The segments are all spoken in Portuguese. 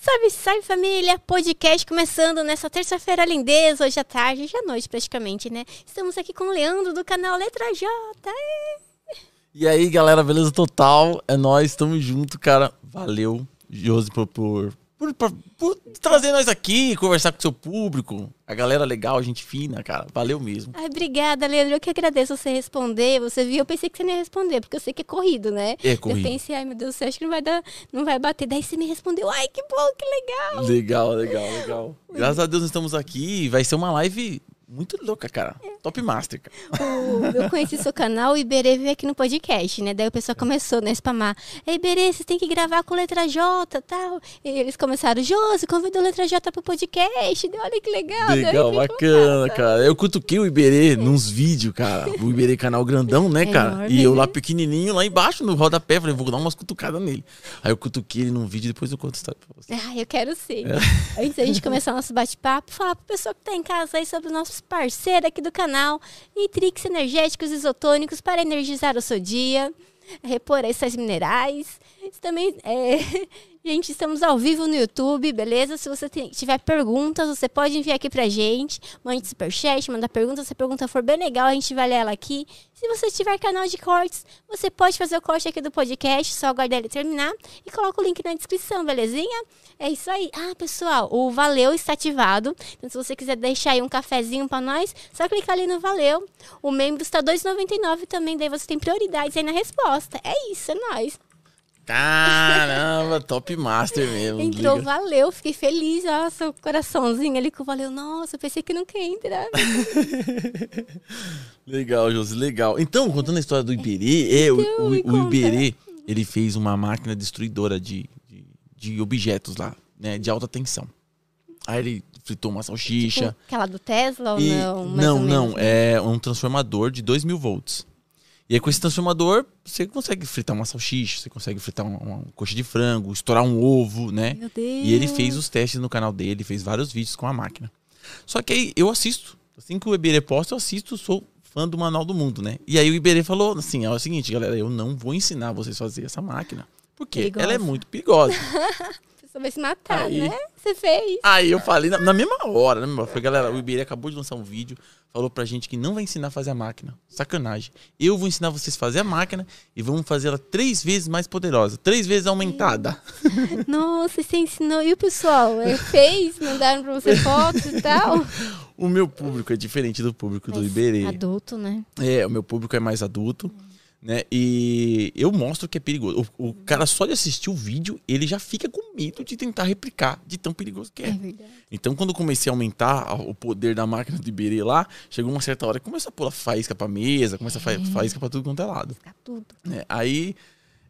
Salve, salve família! Podcast começando nessa terça-feira lindeza, hoje à tarde, hoje à noite praticamente, né? Estamos aqui com o Leandro do canal Letra J. E aí, galera, beleza total? É nós, estamos junto, cara. Valeu, Josi, por, por, por, por, por trazer nós aqui, conversar com o seu público. A galera legal, gente fina, cara. Valeu mesmo. Ai, obrigada, Leandro. Eu que agradeço você responder. Você viu, eu pensei que você não ia responder, porque eu sei que é corrido, né? É corrido. Eu pensei, ai meu Deus do céu, acho que não vai dar, não vai bater. Daí você me respondeu, ai que bom, que legal. Legal, legal, legal. Graças a Deus estamos aqui. Vai ser uma live muito louca, cara. Top Master, cara. O- eu conheci seu canal, o Iberê veio aqui no podcast, né? Daí o pessoal começou, né, spamar. Ei, Iberê, você tem que gravar com letra J tal. E eles começaram, Josi, convida o letra J pro podcast. Deu, olha que legal. Legal, bacana, cara. Eu cutuquei o Iberê nos vídeos, cara. O Iberê canal grandão, né, É cara? enorme, E eu né? lá pequenininho, lá embaixo, no rodapé. Falei, vou dar umas cutucadas nele. Aí eu cutuquei ele num vídeo e depois eu conto a história pra você. Ah, eu quero sim. É. Antes da gente começar o nosso bate-papo, falar pro pessoal que tá em casa aí sobre os parceiros aqui do canal. Nitrix energéticos isotônicos para energizar o seu dia, repor aí sais minerais. Também é... Gente, estamos ao vivo no YouTube, beleza? Se você tiver perguntas, você pode enviar aqui pra gente. Mande superchat, manda pergunta. Se a pergunta for bem legal, a gente vai ler ela aqui. Se você tiver canal de cortes, você pode fazer o corte aqui do podcast, só aguardar ele terminar e coloca o link na descrição, belezinha? É isso aí. Ah, pessoal, o Valeu está ativado. Então, se você quiser deixar aí um cafezinho pra nós, só clicar ali no Valeu. O membro está R$ 2,99 também, daí você tem prioridades aí na resposta. É isso, é nóis. Caramba, Top Master mesmo. Entrou liga. Valeu, fiquei feliz. Nossa, o coraçãozinho ali o Valeu. Nossa, pensei que nunca ia entrar. Legal, Josi, legal. Então, contando a história do Iberê, é, o, Então, o, o. Iberê, ele fez uma máquina destruidora de, de, de objetos lá, né, de alta tensão. Aí ele fritou uma salsicha. Tipo, aquela do Tesla ou e- não? Não, não, menos, né? é um transformador de 2 mil volts. E aí com esse transformador, você consegue fritar uma salsicha, você consegue fritar uma, uma coxa de frango, estourar um ovo, né? Meu Deus. E ele fez os testes no canal dele, fez vários vídeos com a máquina. Só que aí eu assisto. Assim que o Iberê posta, eu assisto, sou fã do Manual do Mundo, né? E aí o Iberê falou assim: é o seguinte, galera, eu não vou ensinar vocês a fazer essa máquina. Porque Perigosa. ela é muito perigosa. Pessoa vai se matar, Aí- né? Você fez. aí eu falei, na, na mesma hora, hora, falei, galera, o Iberê acabou de lançar um vídeo, falou pra gente que não vai ensinar a fazer a máquina. Sacanagem. Eu vou ensinar vocês a fazer a máquina e vamos fazer ela três vezes mais poderosa, três vezes aumentada. Nossa, você ensinou. E o pessoal? É, fez? Mandaram pra você fotos e tal? O meu público é diferente do público do Mas Iberê. Adulto, né? É, o meu público é mais adulto, né? E eu mostro que é perigoso. O, o cara só de assistir o vídeo, ele já fica com medo de tentar replicar de tão perigoso que É é. Então, quando eu comecei a aumentar a- o poder da máquina do Iberê lá, chegou uma certa hora que começa a pôr faísca pra mesa, começa a fa- faísca pra tudo quanto é lado. Fica tudo. né? Aí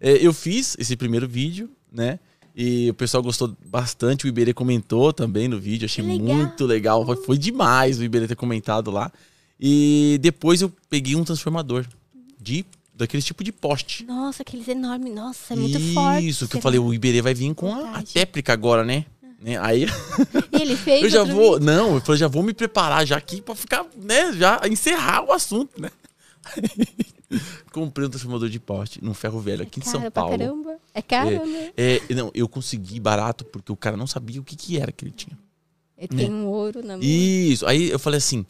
é, eu fiz esse primeiro vídeo, né? E o pessoal gostou bastante, o Iberê comentou também no vídeo, achei legal. muito legal. Foi, foi demais o Iberê ter comentado lá. E depois eu peguei um transformador de daquele tipo de poste. Nossa, aqueles enormes. Nossa, é muito Isso, forte. que eu falei, o Iberê vai vir com a, a téplica agora, né? né? Aí E ele fez. eu já vou, vídeo? não, eu falei, já vou me preparar já aqui pra ficar, né, já encerrar o assunto, né? Comprei um transformador de poste num ferro velho aqui em Cara, São Paulo. caramba. É caro, né? É, não, eu consegui barato porque o cara não sabia o que, que era que ele tinha. Ele tem um ouro na mão. Isso. Aí eu falei assim: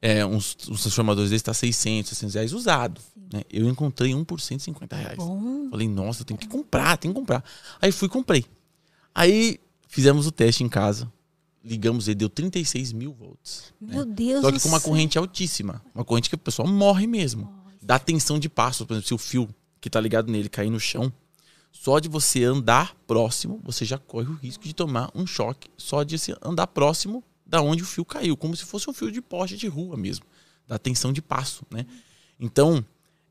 é, uns, uns transformadores desses tá 600, 600 reais usado. Né? Eu encontrei um por 150 reais. Bom. Falei, nossa, tenho que comprar, tenho que comprar. Aí fui e comprei. Aí fizemos o teste em casa. Ligamos ele, deu 36 mil volts. né? Meu Deus Só que com uma corrente altíssima. Uma corrente que a pessoa morre mesmo. Dá tensão de passo. Por exemplo, se o fio que tá ligado nele cair no chão, só de você andar próximo, você já corre o risco de tomar um choque. Só de você andar próximo da onde o fio caiu. Como se fosse um fio de poste de rua mesmo. Dá tensão de passo, né? Então,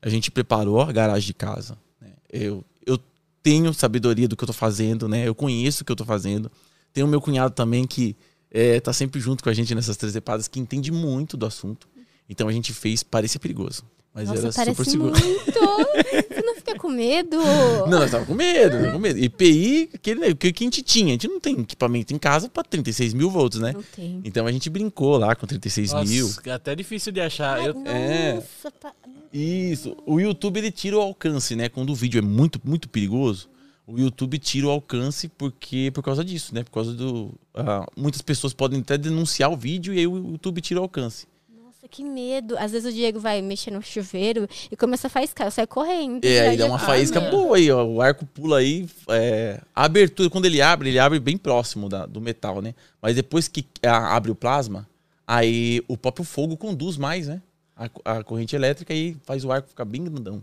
a gente preparou a garagem de casa. né? Eu, eu tenho sabedoria do que eu tô fazendo, né? Eu conheço o que eu tô fazendo. Tem o meu cunhado também que é, tá sempre junto com a gente nessas três epadas, que entende muito do assunto. Então a gente fez parecer perigoso. Mas Nossa, era parece super seguro. muito. Você não fica com medo? Não, nós tava com medo, tava com medo. EPI, aquele, né, o que a gente tinha? A gente não tem equipamento em casa pra 36 mil volts, né? Não tem. Então a gente brincou lá com 36 mil. Nossa, é até difícil de achar. Eu, É. Nossa, pa- Isso. O YouTube ele tira o alcance, né? Quando o vídeo é muito, muito perigoso, o YouTube tira o alcance porque por causa disso, né? Por causa do. ah, muitas pessoas podem até denunciar o vídeo e aí o YouTube tira o alcance. Que medo. Às vezes o Diego vai mexer no chuveiro e começa a faiscar, sai correndo. É, aí dá uma faísca boa aí, ó. O arco pula aí. é, a abertura, quando ele abre, ele abre bem próximo da- do metal, né? Mas depois que abre o plasma, aí o próprio fogo conduz mais, né? A, a corrente elétrica e faz o arco ficar bem grandão.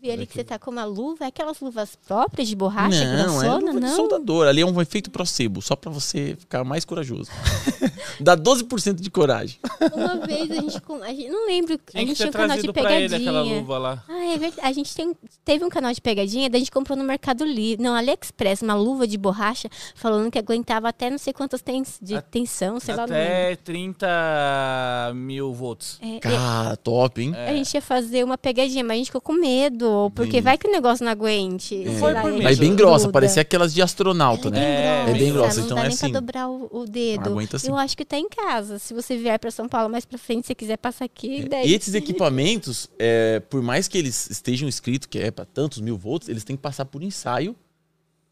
Vi ali que você tá com uma luva, é aquelas luvas próprias de borracha não, é grossona, luva de não? soldador. Ali é um efeito placebo, só pra você ficar mais corajoso. Dá 12% de coragem. Uma vez a gente, a gente não lembro, a gente tinha um canal de ele aquela pegadinha. luva lá. Ah, é verdade. A gente tem, teve um canal de pegadinha, daí a gente comprou no Mercado Livre, não, AliExpress, uma luva de borracha, falando que aguentava até não sei quantas tens, de A- tensão, sei lá. não lembro. Até 30 mil volts. É, Cara, top, hein? A gente ia fazer uma pegadinha, mas a gente ficou com medo, porque Bem- vai que o negócio não aguente. sei Foi por mim. Mas bem Gruda. grossa, parecia aquelas de astronauta, né? É, É bem grossa, Não então dá é nem assim. pra dobrar o, o dedo. Aguenta sim. Eu acho que tá em casa. Se você vier pra São Paulo mais pra frente, se você quiser passar aqui, É, daí... E esses equipamentos, é, por mais que eles estejam escritos que é para tantos mil volts, eles têm que passar por ensaio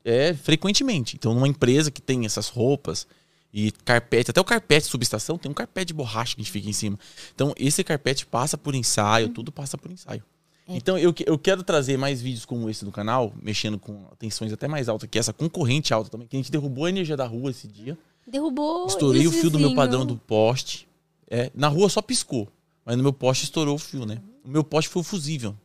é, frequentemente. Então, numa empresa que tem essas roupas e carpete, até o carpete subestação tem um carpete de borracha que a gente fica em cima. Então, esse carpete passa por ensaio, tudo passa por ensaio. É. Então, eu, eu quero trazer mais vídeos como esse do canal, mexendo com tensões até mais altas que essa, com corrente alta também, que a gente derrubou a energia da rua esse dia. Derrubou Estourei o fio do meu vizinho. padrão do poste. É, na rua só piscou. Mas no meu poste estourou o fio, né? O meu poste foi fusível.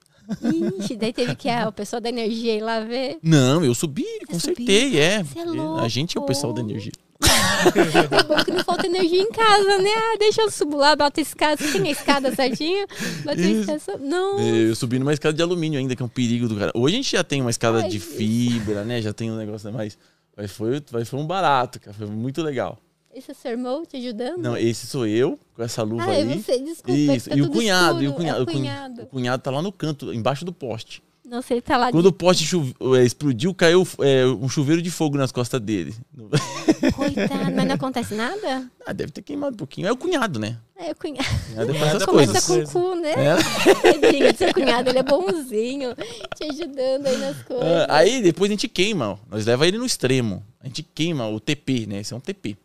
Ixi, daí teve que a, o pessoal da energia ir lá ver. Não, eu subi, consertei, é. Você é a gente é o pessoal da energia. É bom que não falta energia em casa, né? Ah, deixa eu subir lá, bota a escada. Você tem a escada a só- Não. Eu subi numa escada de alumínio ainda, que é um perigo do cara. Hoje a gente já tem uma escada Ai, de fibra, né? Já tem um negócio a mais. Mas foi, mas foi um barato, cara. Foi muito legal. Esse é seu irmão te ajudando? Não, esse sou eu, com essa luva ah, é aí. você, desculpa. é Isso, tá e o cunhado, e o cunhado, É o o cun- cunhado. o cunhado tá lá no canto, embaixo do poste. Nossa, ele tá lá. Quando o poste chuve- é, explodiu, caiu é, um chuveiro de fogo nas costas dele. Coitado, mas não acontece nada? Ah, deve ter queimado um pouquinho. É o cunhado, né? É, o cunhado. O cunhado é essas é Começa coisas. com o cu, né? É. Tadinho do seu cunhado, ele é bonzinho, te ajudando aí nas coisas. Ah, aí depois a gente queima, ó. nós leva ele no extremo. A gente queima o TP, né? Esse é um TP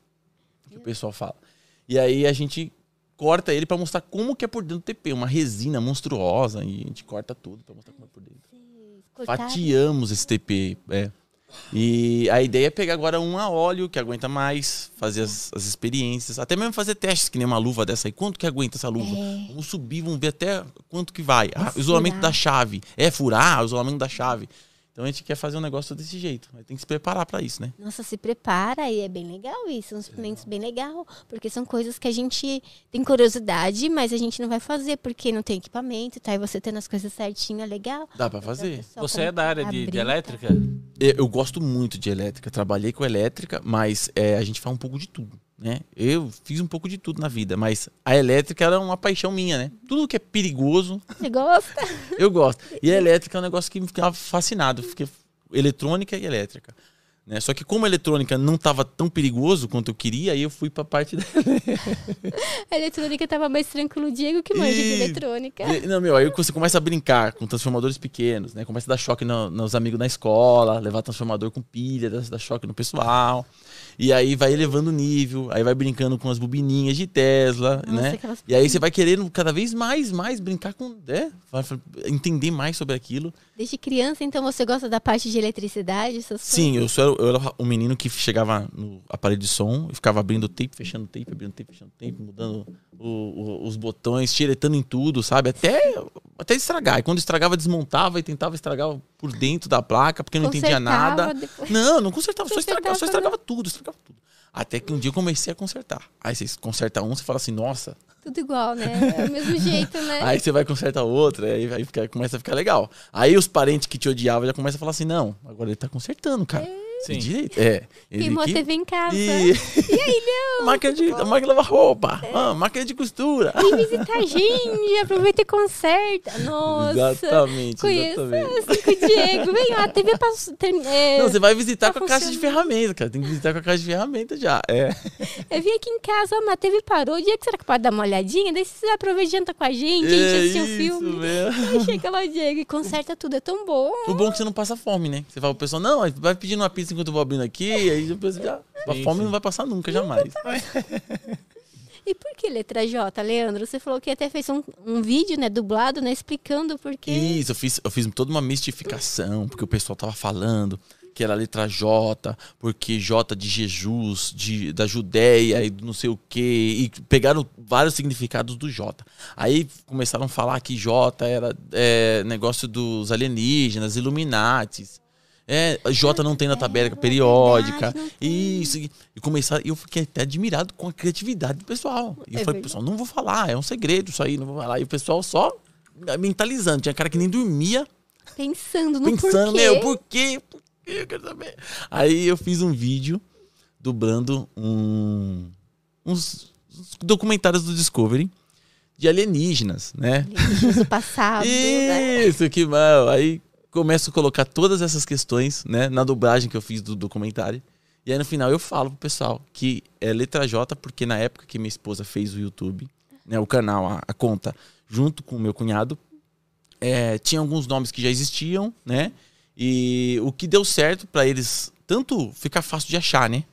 pessoal fala. E aí a gente corta ele pra mostrar como que é por dentro do TP, uma resina monstruosa e a gente corta tudo pra mostrar como é por dentro. Cortaram. Fatiamos esse TP, é. E a ideia é pegar agora um a óleo que aguenta mais, fazer as, as experiências, até mesmo fazer testes que nem uma luva dessa aí. Quanto que aguenta essa luva? É. Vamos subir, vamos ver até quanto que vai. Ah, furar. isolamento da chave. É furar, o isolamento da chave. Então a gente quer fazer um negócio desse jeito. Mas tem que se preparar pra isso, né? Nossa, se prepara e é bem legal isso, são suplementos bem legal, porque são coisas que a gente tem curiosidade, mas a gente não vai fazer porque não tem equipamento, tá? E você tendo as coisas certinho é legal. Dá pra fazer. Você é da área de, de elétrica? Eu, eu gosto muito de elétrica. Trabalhei com elétrica, mas é, a gente faz um pouco de tudo, né? Eu fiz um pouco de tudo na vida, mas a elétrica era uma paixão minha, né? Tudo que é perigoso, Você gosta? Eu gosto. E a elétrica é um negócio que me ficava fascinado. Fiquei eletrônica e elétrica. Né? Só que como a eletrônica não estava tão perigoso quanto eu queria, aí eu fui pra parte da A eletrônica tava mais tranquilo, o Diego que manja de Ih. eletrônica. Não, meu, aí você começa a brincar com transformadores pequenos, né? Começa a dar choque no- nos amigos na escola, levar transformador com pilha, dar, dar choque no pessoal. E aí vai elevando o nível, aí vai brincando com as bobininhas de Tesla, Nossa, né? aquelas- E aí você vai querendo cada vez mais, mais brincar com, né? Entender mais sobre aquilo. Desde criança, então você gosta da parte de eletricidade? Essas Sim, eu, sou, eu era um menino que chegava no aparelho de som e ficava abrindo o tape, fechando o tape, abrindo o tape, fechando o tape, mudando o- o- os botões, tiretando em tudo, sabe? Até, até estragar. E quando estragava, desmontava e tentava estragar por dentro da placa, porque não entendia Consertava nada. depois. Não, não consertava, só estragava, só Consertava, estragava tudo, estragava tudo. Até que um dia eu comecei a consertar. Aí você conserta um, você fala assim, nossa. Tudo igual, né? É o mesmo jeito, né? Aí você vai consertar outro, aí, aí fica- começa a ficar legal. Aí os parentes que te odiavam já começam a falar assim, não, agora ele tá consertando, cara. Sim. Direito. É. Queimou a TV em casa. E... máquina de, máquina de lavar roupa. É. Ah, máquina de costura. Vem visitar a gente, aproveita e conserta. Nossa. Exatamente, Conheço assim com o Diego. Vem, ó, a TV passou. ter- é, Não, você vai visitar tá com a caixa de ferramentas, cara. Tem que visitar com a caixa de ferramentas já. É. Eu vim aqui em casa, ó, mas a TV parou. O dia que será que pode dar uma olhadinha? Daí você aproveita e janta com a gente, a gente é assistir um filme. mesmo. Aí chega lá Diego e conserta tudo. É tão bom. O bom é que você não passa fome, né? Você fala pro pessoal, não, vai pedindo uma pizza enquanto eu vou abrindo aqui, aí depois já. A Sim, fome sim. não vai passar nunca, jamais. E por que letra J, Leandro? Você falou que até fez um, um vídeo, né, dublado, né, explicando por quê. Isso, eu fiz, eu fiz toda uma mistificação, porque o pessoal tava falando que era a letra J, porque J de Jesus, de, da Judéia e não sei o quê, e pegaram vários significados do J. Aí começaram a falar que J era é, negócio dos alienígenas, Illuminatis. É, J não tem na tabela periódica. não tem. Isso. E começar, eu fiquei até admirado com a criatividade do pessoal. E eu É falei, pessoal, não vou falar, é um segredo isso aí, não vou falar. E o pessoal só mentalizando. Tinha cara que nem dormia, Pensando no pensando, porquê. meu, por quê? Por quê? Eu quero saber. Aí eu fiz um vídeo dublando um, uns, uns documentários do Discovery de alienígenas, né? Alienígenas do passado, né? Isso, que mal. Aí começo a colocar todas essas questões, né, na dublagem que eu fiz do documentário. E aí no final eu falo pro pessoal que é letra J, porque na época que minha esposa fez o YouTube, né, o canal, a, a conta, junto com o meu cunhado, é, tinha alguns nomes que já existiam, né? E o que deu certo pra eles, tanto ficar fácil de achar, né?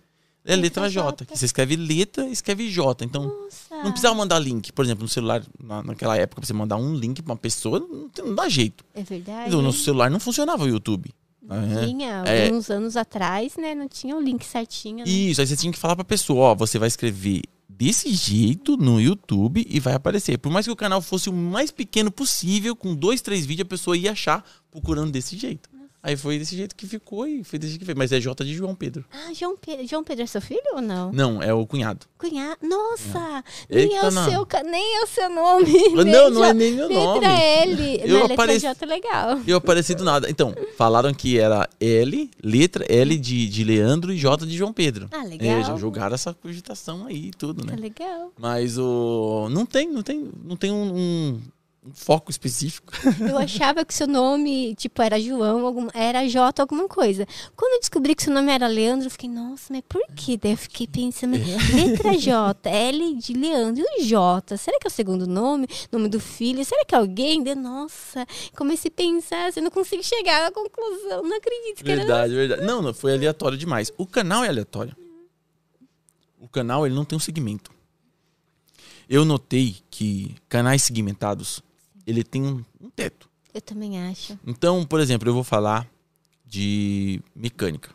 É Letra J, J. você escreve letra, escreve J. Então, Nossa. não precisava mandar link. Por exemplo, no celular, na- naquela época, pra você mandar um link pra uma pessoa, não, não dá jeito. É verdade. No nosso celular não funcionava o YouTube. né? Tinha, É. alguns anos atrás, né? Não tinha o link certinho. Né? Isso, aí você tinha que falar pra pessoa, ó, você vai escrever desse jeito no YouTube e vai aparecer. Por mais que o canal fosse o mais pequeno possível, com dois, três vídeos, a pessoa ia achar procurando desse jeito. Aí foi desse jeito que ficou e foi desse jeito que fez. Mas é J de João Pedro. Ah, João Pedro. João Pedro é seu filho ou não? Não, é o cunhado. Cunhado. Nossa! Nem Eita, é, o não. seu, nem é o seu nome. Não, não é nem meu letra nome. L. Eu na letra apareci- J é legal. Eu apareci do nada. Então, falaram que era L, letra L de, de Leandro e J de João Pedro. Ah, legal. É, já jogaram essa cogitação aí e tudo, né? Tá legal. Mas o. Não tem, não tem, não tem um, um- um foco específico. Eu achava que seu nome, tipo, era João, algum, era J alguma coisa. Quando eu descobri que seu nome era Leandro, eu fiquei, nossa, mas por quê? Daí eu fiquei pensando, letra J, L de Leandro e o J. Será que é o segundo nome? Nome do filho? Será que é alguém? Daí, nossa, comecei a pensar, assim, não consigo chegar à conclusão. Não acredito que Verdade, verdade. Não, não, foi aleatório demais. O canal é aleatório. O canal, ele não tem um segmento. Eu notei que canais segmentados, ele tem um, um teto. Eu também acho. Então, por exemplo, eu vou falar de mecânica.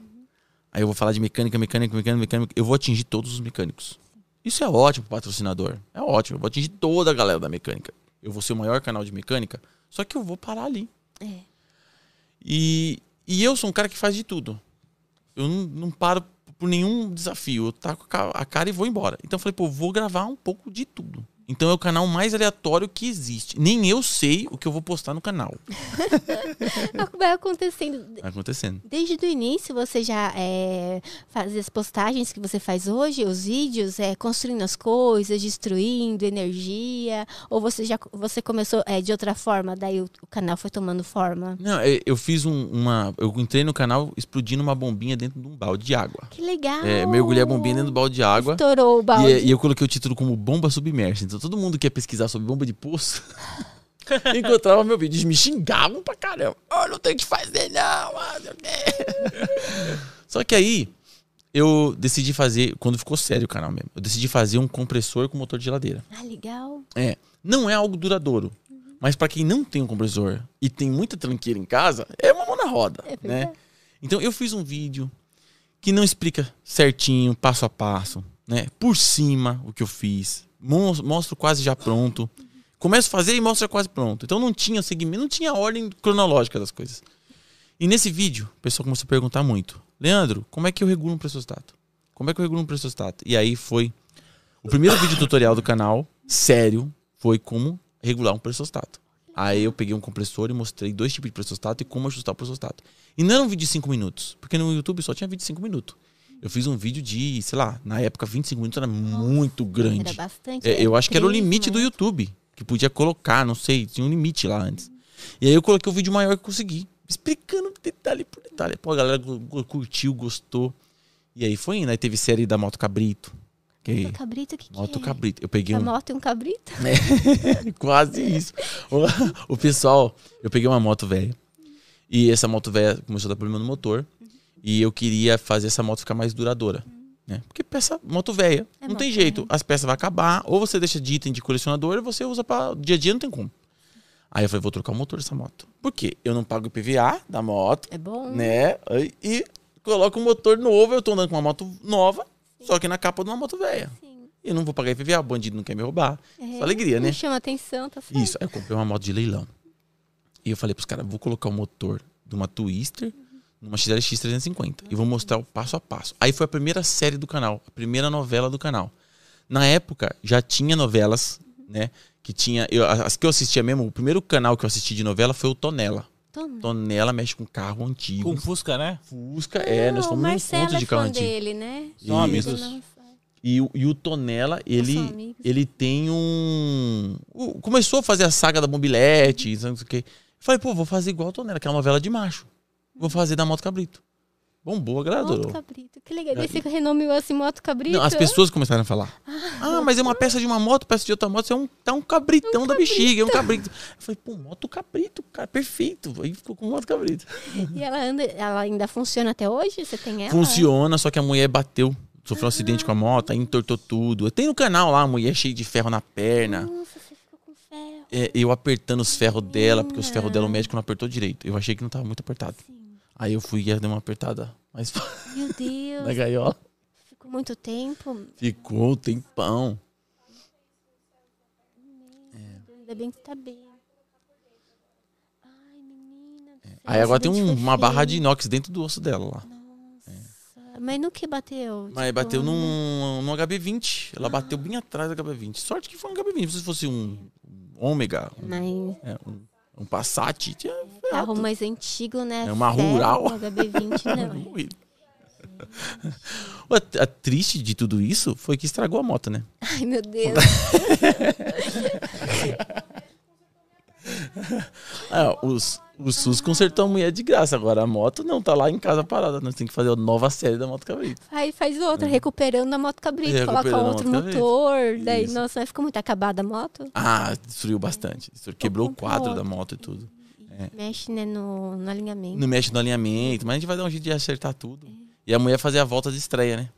Aí eu vou falar de mecânica, mecânica, mecânica, mecânica. Eu vou atingir todos os mecânicos. Isso é ótimo pro patrocinador. É ótimo. Eu vou atingir toda a galera da mecânica. Eu vou ser o maior canal de mecânica, só que eu vou parar ali. É. E, e eu sou um cara que faz de tudo. Eu não, não paro por nenhum desafio. Eu taco a cara e vou embora. Então eu falei, pô, vou gravar um pouco de tudo. Então é o canal mais aleatório que existe. Nem eu sei o que eu vou postar no canal. Vai acontecendo. Vai acontecendo. Desde o início você já é, fazia as postagens que você faz hoje, os vídeos, é, construindo as coisas, destruindo energia, ou você já você começou é, de outra forma, daí o, o canal foi tomando forma? Não, eu fiz um- uma. Eu entrei no canal explodindo uma bombinha dentro de um balde de água. Que legal! É, mergulhei a bombinha dentro do balde de água. Estourou o balde. E, e eu coloquei o título como Bomba Submersa. Então todo mundo que ia pesquisar sobre bomba de poço encontrava meu vídeo. Eles me xingavam pra caramba. Oh, não tem o que fazer, não. ah, não sei o quê." Só que aí eu decidi fazer, quando ficou sério o canal mesmo, eu decidi fazer um compressor com motor de geladeira. Ah, legal. É. Não é algo duradouro. Mas pra quem não tem um compressor e tem muita tranqueira em casa, é uma mão na roda, É né? Então eu fiz um vídeo que não explica certinho, passo a passo, né? Por cima o que eu fiz. Mos- Mostro quase já pronto. Começo a fazer e mostro quase pronto. Então não tinha segmento, não tinha ordem cronológica das coisas. E nesse vídeo, o pessoal começou a perguntar muito. Leandro, como é que eu regulo um pressostato? Como é que eu regulo um pressostato? E aí foi o primeiro vídeo tutorial do canal, sério, foi como regular um pressostato. Aí eu peguei um compressor e mostrei dois tipos de pressostato e como ajustar o pressostato. E não era um vídeo de 5 minutos, porque no YouTube só tinha vídeo de 5 minutos. Eu fiz um vídeo de, sei lá, na época 25 minutos era muito grande. Era bastante. É, eu acho que era o limite do né? YouTube, que podia colocar, não sei, tinha um limite lá antes. E aí eu coloquei o vídeo maior que consegui, explicando detalhe por detalhe. Pô, a galera curtiu, gostou. E aí foi indo. Aí teve série da Moto Cabrito. Que... Moto cabrito, o que, que Moto é? Cabrito. Eu peguei A um. moto e um cabrito? Quase isso. O, o pessoal, eu peguei uma moto velha. E essa moto velha começou a dar problema no motor. E eu queria fazer essa moto ficar mais duradoura. Né? Porque peça, moto velha, É não tem jeito. As peças vão acabar. Ou você deixa de item de colecionador, ou você usa para dia a dia, não tem como. Aí eu falei, vou trocar o motor dessa moto. Por quê? Eu não pago IPVA da moto, É bom. né? E coloco um motor novo. Eu tô andando com uma moto nova, só que na capa de uma moto velha. Sim. E eu não vou pagar IPVA, o bandido não quer me roubar. É, Só alegria, né? Chama atenção, tá certo. Isso, aí eu comprei uma moto de leilão. E eu falei pros caras, vou colocar o motor de uma Twister numa XLX 350 e vou mostrar o passo a passo. Aí foi a primeira série do canal, a primeira novela do canal. Na época já tinha novelas, né? Que tinha, eu, as que eu assistia mesmo, o primeiro canal que eu assisti de novela foi o Tonela. Tonela mexe com carro antigo. Com Fusca, né? Fusca, é, nós o fomos num Marcelo encontro de é carro fã antigo. dele, né? São amigos. E, o- e o Tonela, ele, ele tem um. Começou a fazer a saga da mobilete, não sei o quê. Falei, pô, vou fazer igual o Tonela, que é uma novela de macho. Vou fazer da Moto Cabrito. Bombou, agradou. Moto cabrito. Que legal. Daí você renomeou assim Moto cabrito. Não, as pessoas começaram a falar. Ah, mas é uma peça de uma moto, peça de outra moto, isso é um, tá um cabritão da bexiga, é um cabrito. Eu falei, pô, moto cabrito, cara, perfeito. Aí ficou com moto cabrito. E ela, anda, ela ainda funciona até hoje? Você tem ela? Funciona, só que a mulher bateu. Sofreu um acidente com a moto, aí entortou tudo. Tem no canal lá, a mulher cheia de ferro na perna. Nossa, você ficou com ferro. É, eu apertando os ferros dela, porque os ferros dela o médico não apertou direito. Eu achei que não tava muito apertado. Sim. Aí eu fui e dei uma apertada mais Meu Deus. na gaiola. Ficou muito tempo. Ficou um tempão. Ainda bem que tá bem. Ai, menina. céu, Aí agora tem um- uma barra de inox dentro do osso dela lá. Nossa. Mas no que bateu? Mas Tipo, bateu num, num HB20. Ela bateu bem atrás do HB20. Sorte que foi um HB20. Se fosse um Ômega, um, Mas é, um, um Passat, tinha carro mais antigo, né? É uma Ferro, rural. HB20 não. é. A, a triste de tudo isso foi que estragou a moto, né? Ai, meu Deus. Ah, os, o SUS consertou a mulher de graça. Agora a moto não, tá lá em casa parada. Nós temos que fazer a nova série da Moto Cabrito. Aí faz outra, recuperando a moto cabrito. Coloca outro moto cabrito. motor. Daí, Isso. nossa, mas ficou muito acabada a moto. Ah, destruiu bastante. Quebrou o quadro da moto e tudo. Mexe, né, no, no alinhamento. Não mexe no alinhamento, mas a gente vai dar um jeito de acertar tudo. E a mulher fazer a volta de estreia, né?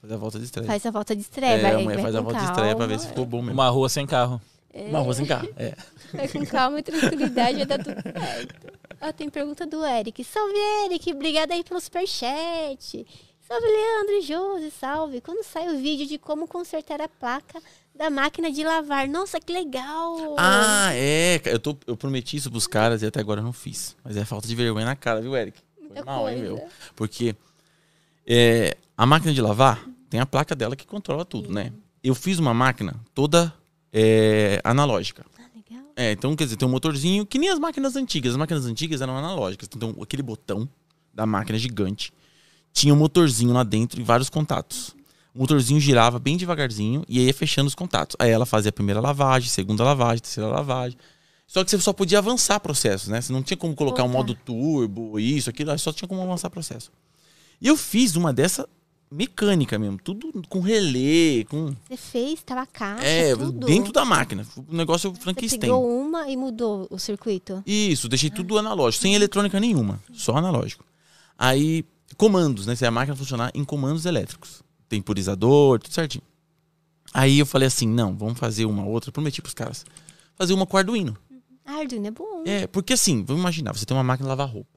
Fazer a volta de estreia. Faz a volta de estreia, é, vai, a mulher vai faz a volta de calma. estreia pra ver se ficou bom mesmo. Uma rua sem carro. Uma rua sem carro. É. Vai com calma e tranquilidade, vai dar tudo certo. Ó, tem pergunta do Eric. Salve, Eric. Obrigada aí pelo superchat. Salve, Leandro e Josi. Salve. Quando sai o vídeo de como consertar a placa da máquina de lavar? Nossa, que legal. Ah, é. Eu, tô, eu prometi isso pros caras e até agora eu não fiz. Mas é falta de vergonha na cara, viu, Eric? Foi Muita mal, hein, coisa. meu? Porque é, a máquina de lavar tem a placa dela que controla tudo, né? Eu fiz uma máquina toda é, analógica. Ah, legal. É, então, quer dizer, tem um motorzinho que nem as máquinas antigas. As máquinas antigas eram analógicas. Então, tem aquele botão da máquina gigante. Tinha um motorzinho lá dentro e vários contatos. O motorzinho girava bem devagarzinho e aí ia fechando os contatos. Aí ela fazia a primeira lavagem, segunda lavagem, terceira lavagem. Só que você só podia avançar processos, né? Você não tinha como colocar um Voltar. modo turbo, isso, aquilo, só tinha como avançar processo. E eu fiz uma dessa mecânica mesmo, tudo com relé, com. Você fez, tava caixa, É, tudo. dentro da máquina. O negócio Você Frankenstein. pegou uma e mudou o circuito. Isso, deixei tudo analógico, sem eletrônica nenhuma, só analógico. Aí, comandos, né? Se a máquina funcionar em comandos elétricos. Temporizador, tudo certinho. Aí eu falei assim: não, vamos fazer uma outra. Prometi pros caras. Fazer uma com Arduino. Ah, Arduino é bom. É, porque assim, vamos imaginar, você tem uma máquina de lavar roupa.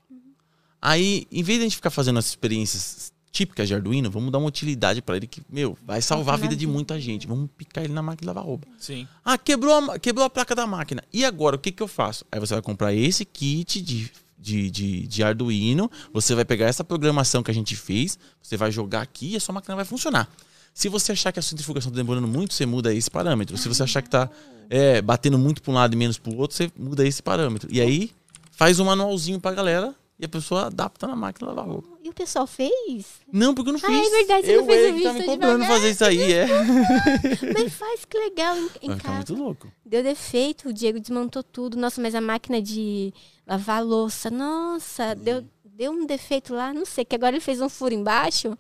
Aí, em vez de a gente ficar fazendo as experiências típicas de Arduino, vamos dar uma utilidade pra ele que, meu, vai salvar a vida de muita gente. Vamos picar ele na máquina de lavar roupa. Sim. Ah, quebrou a, quebrou a placa da máquina. E agora, o que, que eu faço? Aí você vai comprar esse kit de, de, de, de Arduino, você vai pegar essa programação que a gente fez, você vai jogar aqui e a sua máquina vai funcionar. Se você achar que a centrifugação está demorando muito, você muda esse parâmetro. Se você achar que está é, batendo muito para um lado e menos para o outro, você muda esse parâmetro. E aí faz um manualzinho para a galera e a pessoa adapta na máquina lavar roupa. E o pessoal fez? Não, porque eu não fiz. Ah, é verdade, você eu não fez é o que tá visto me cobrando devagar. fazer isso aí, é. Mas faz, que legal. Em, em Vai ficar casa. muito louco. Deu defeito, o Diego desmontou tudo. Nossa, mas a máquina de lavar louça, nossa, deu, deu um defeito lá, não sei, que agora ele fez um furo embaixo.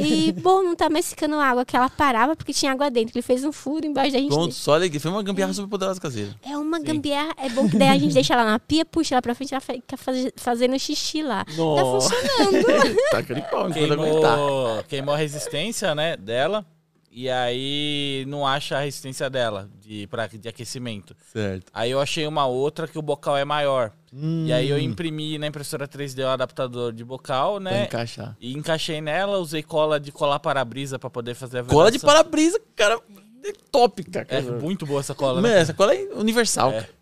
e, bom, não tá mais ficando água, que ela parava porque tinha água dentro. Ele fez um furo embaixo da gente. Pronto, só alegria. Foi uma gambiarra super poderosa caseira. É uma gambiarra, é bom que daí a gente deixa ela na pia, puxa ela pra frente, ela fica faz- fazendo xixi lá. Tá Nossa. funcionando. Tá aquele pau enquanto aguentar. Queimou, queimou a resistência, né, dela. E aí não acha a resistência dela de, pra, de aquecimento. Certo. Aí eu achei uma outra que o bocal é maior. Hum. E aí eu imprimi na impressora 3D o adaptador de bocal, Pra né? encaixar. E encaixei nela, usei cola de colar para-brisa pra poder fazer a Cola de para-brisa, cara, é top, cara. É muito boa essa cola, Mano, né? essa cola é universal, É. cara.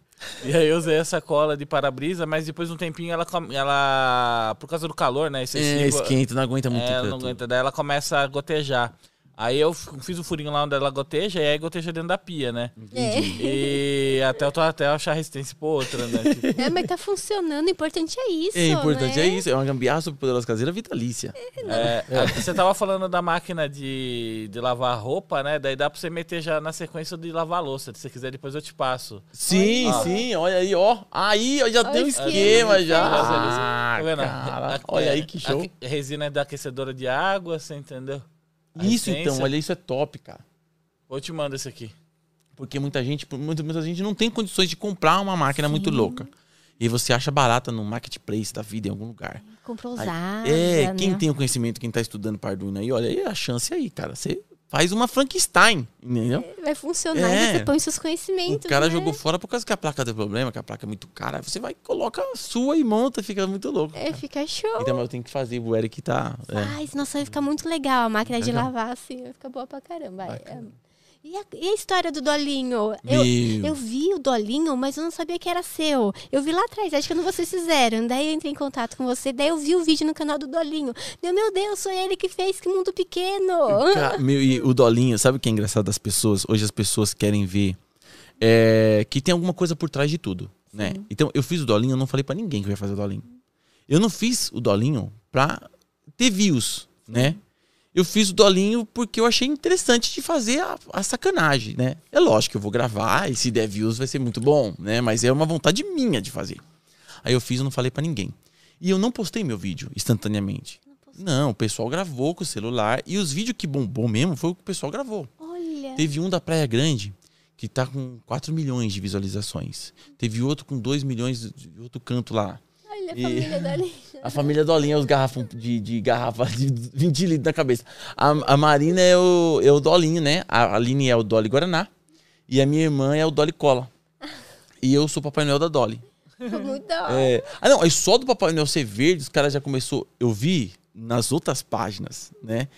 E aí eu usei essa cola de para-brisa, mas depois de um tempinho ela, ela por causa do calor, né, É, excessivo, esquenta, não aguenta muito. é, ela não aguenta, daí ela começa a gotejar. Aí eu fiz o furinho lá onde ela goteja e aí goteja dentro da pia, né? É. E até eu tô até achar resistência pra outra, né? Tipo, É, mas tá funcionando, o importante é isso. É importante, né? é isso. É uma gambiarra super poderosa caseira vitalícia. é, a- Você tava falando da máquina de, de lavar roupa, né? Daí dá pra você meter já na sequência de lavar louça. Se você quiser, depois eu te passo. Sim, Olha. sim, olha aí, ó. Aí ó, já Olha tem um esquema já. Tá Ah, vendo? cara, olha é, aí que show. a resina da aquecedora de água, você entendeu? A Isso essência. então, olha, isso é top, cara. Eu te mando esse aqui. Porque muita gente, muita, muita gente não tem condições de comprar uma máquina muito louca. E você acha barata no marketplace da vida em algum lugar. Comprou usada. é, né? quem tem o conhecimento, quem tá estudando para Arduino aí, olha aí a chance aí, cara. Você faz uma Frankenstein, entendeu? Vai funcionar É. e você põe seus O conhecimentos. cara né? jogou fora por causa que a placa deu problema, que a placa é muito cara. Você vai, coloca a sua e monta, fica muito louco. É, fica show. Então eu tenho que fazer, o Eric tá. é. Ai, nossa, vai ficar muito legal a máquina de Legal. lavar, assim, vai ficar boa pra caramba. Bacana. É. E, a, e a história do Dolinho? Eu, Meu. eu vi o Dolinho, mas eu não sabia que era seu. Eu vi lá atrás, acho que quando vocês fizeram. Daí eu entrei em contato com você, daí eu vi o vídeo no canal do Dolinho. Deu, meu Deus, foi ele que fez, que mundo pequeno. Meu, e o Dolinho, sabe o que é engraçado das pessoas? Hoje as pessoas querem ver é, que tem alguma coisa por trás de tudo, né? Então, eu fiz o Dolinho, eu não falei pra ninguém que eu ia fazer o Dolinho. Eu não fiz o Dolinho pra ter views, né? Eu fiz o Dolinho porque eu achei interessante de fazer a, a sacanagem, né? É lógico que eu vou gravar e se der views vai ser muito bom, né? Mas é uma vontade minha de fazer. Aí eu fiz e não falei pra ninguém. E eu não postei meu vídeo instantaneamente. Não, o pessoal gravou com o celular e os vídeos que bombou mesmo foi o que o pessoal gravou. Olha. Teve um da Praia Grande que tá com 4 milhões de visualizações. Teve outro com 2 milhões de outro canto lá. Olha a E- família Dolinho. A família Dolinha é os garrafão de, de garrafa de 20 litros na cabeça. A, a Marina é o, é o Dolinho, né? A Aline é o Dolly Guaraná. E a minha irmã é o Dolly Cola. E eu sou o Papai Noel da Dolly. É, ah, não, aí só do Papai Noel ser verde, os caras já começou. Eu vi nas outras páginas, né?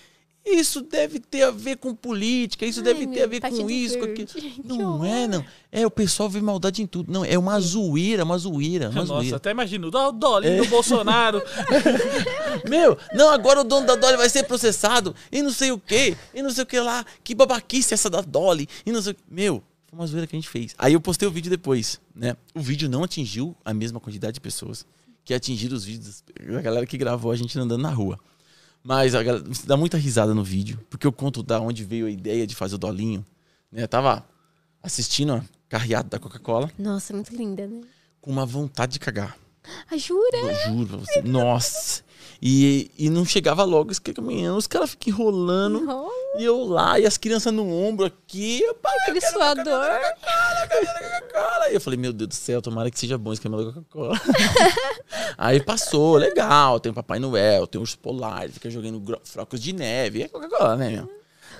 Isso deve ter a ver com política, isso Ai, deve ter a ver com partido isso, com aquilo. Que Não horror. é, não. É, o pessoal vê maldade em tudo. Não, é uma zoeira, uma zoeira, uma Nossa, zoeira. até imagino. O Dolinho É. do Bolsonaro. Meu, não, agora o dono da Dolly vai ser processado e não sei o quê, e não sei o que lá. Que babaquice essa da Dolly, e não sei o que. Meu, foi uma zoeira que a gente fez. Aí eu postei o vídeo depois, né? O vídeo não atingiu a mesma quantidade de pessoas que atingiram os vídeos da galera que gravou a gente andando na rua. Mas a galera dá muita risada no vídeo, porque eu conto da onde veio a ideia de fazer o Dolinho. Né? Eu tava assistindo a carreata da Coca-Cola Nossa, muito linda, né? com uma vontade de cagar. Ah, jura? Eu juro pra você. Nossa. E, e não chegava logo esse caminhão. Os caras ficam enrolando. Oh, E eu lá, e as crianças no ombro aqui. Pai, aquele suador. Coca-Cola, Coca-Cola. E eu falei, meu Deus do céu, tomara que seja bom esse caminhão da Coca-Cola. Aí passou, legal. Tem o Papai Noel, tem o urso polar, ele fica jogando frocos de neve. É Coca-Cola, né, meu?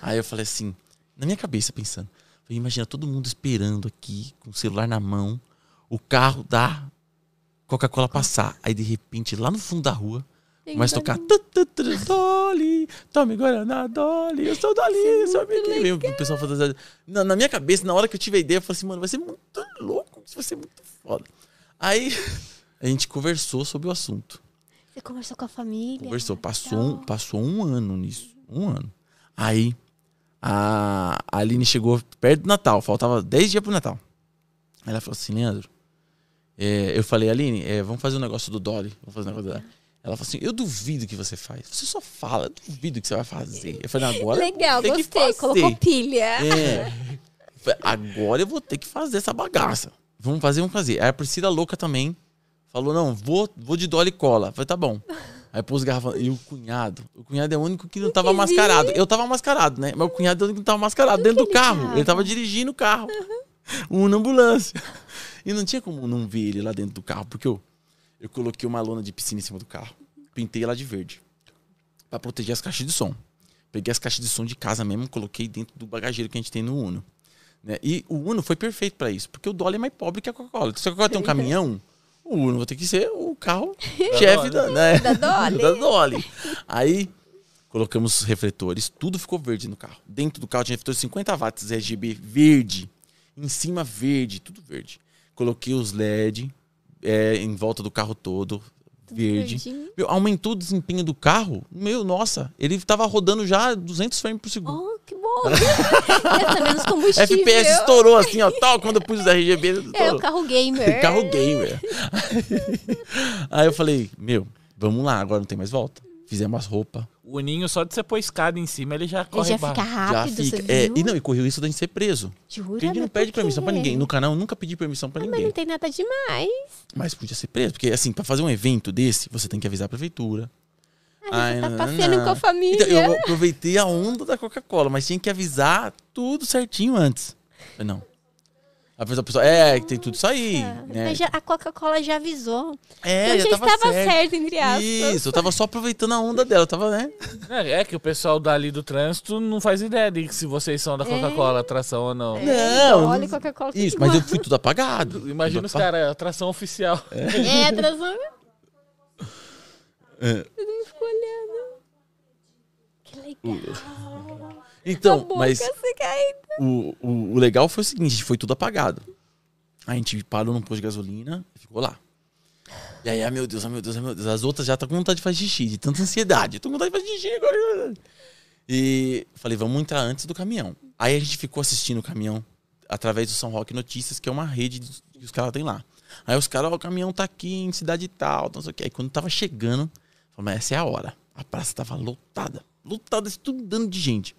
Aí eu falei assim, na minha cabeça pensando. Falei, imagina todo mundo esperando aqui, com o celular na mão, o carro da Coca-Cola passar. Aí de repente, lá no fundo da rua, a tocar. Dolly, tome Guaraná, Dolly, eu sou Dolly, eu sou amigo. O pessoal fazendo. Na, na minha cabeça, na hora que eu tive a ideia, eu falei assim, mano, vai ser muito louco, isso vai ser muito foda. Aí a gente conversou sobre o assunto. Você conversou com a família? Conversou. Passou Legal. um, passou um ano nisso. Um ano. Aí A Aline chegou perto do Natal, faltava 10 dias pro Natal. Ela falou assim, Leandro, é, eu falei, Aline, é, vamos fazer um negócio do Dolly. Vamos fazer um negócio da... Ela falou assim, eu duvido que você faz. Você só fala, eu duvido que você vai fazer. Eu falei, agora Legal, tem que gostei. fazer. Colocou pilha. É. Agora eu vou ter que fazer essa bagaça. Vamos fazer, vamos fazer. Aí a Priscila louca também falou: não, vou, vou de Dolly cola. Eu Falei, tá bom. Aí pôs garrafa. E o cunhado? O cunhado é o único que não tava quis mascarado. Eu tava mascarado, né? Mas o cunhado é o único que não tava mascarado dentro do que carro. tava? Ele tava dirigindo o carro. Um na ambulância. E não tinha como não ver ele lá dentro do carro, porque eu, eu coloquei uma lona de piscina em cima do carro. Pintei ela de verde. Pra proteger as caixas de som. Peguei as caixas de som de casa mesmo, coloquei dentro do bagageiro que a gente tem no Uno. né? E o Uno foi perfeito pra isso, porque o Dolly é mais pobre que a Coca-Cola. Se a Coca-Cola tem um caminhão, o Uno vai ter que ser o carro chefe da, né? Da Dolly. da Dolly. Aí colocamos os refletores, tudo ficou verde no carro. Dentro do carro tinha refletor de 50 watts RGB verde, em cima verde, tudo verde. Coloquei os LED é, em volta do carro todo, verde. Meu, aumentou o desempenho do carro. Meu, nossa, ele tava rodando já 200 frames por segundo. Oh, que bom. Gasta menos combustível. FPS estourou assim, ó, tal, quando eu pus os RGB. É, o carro gamer. Carro gamer. Aí eu falei, meu, vamos lá, agora não tem mais volta. Fizemos as roupas. O ninho, só de você pôr escada em cima, ele já Ele corre já barra. fica Já rápido, fica. você É, e não, e correu isso da gente ser preso. Jura? Porque a gente não Mas pede permissão pra ninguém. No canal eu nunca pedi permissão pra Ah, mas ninguém. não tem nada demais. Mas podia ser preso. Porque, assim, pra fazer um evento desse, você tem que avisar a prefeitura. Ah, Ai, você tá passeando com a família. Então, eu aproveitei a onda da Coca-Cola, mas tinha que avisar tudo certinho antes. Falei, não. A pessoa, a pessoa, é, que tem tudo isso aí. né? Mas já- a Coca-Cola já avisou. É, então já já tava estava certo. certo, entre aspas. Isso, eu tava só aproveitando a onda dela, tava, né? É, é que o pessoal dali do trânsito não faz ideia de que se vocês são da Coca-Cola, atração ou não. Não, Olha Coca-Cola. Isso, mas eu fui tudo apagado. Imagina Tudo os caras, atração oficial. É, atrasou. É. Todo mundo ficou olhando. Que legal. Então, boca mas caindo. o, o, o legal foi o seguinte, foi tudo apagado. A gente parou num posto de gasolina e ficou lá. E aí, ah, meu Deus, ah, meu Deus, ah, meu Deus. As outras já estão com vontade de fazer xixi, de tanta ansiedade. Tô com vontade de fazer xixi agora. E falei, vamos entrar antes do caminhão. Aí a gente ficou assistindo o caminhão através do São Roque Notícias, que é uma rede de- que os caras têm lá. Aí os caras, ó, o caminhão tá aqui em cidade tal, não sei o que. Aí quando tava chegando, falei, mas essa é a hora. A praça tava lotada. Lotada, estudando de gente.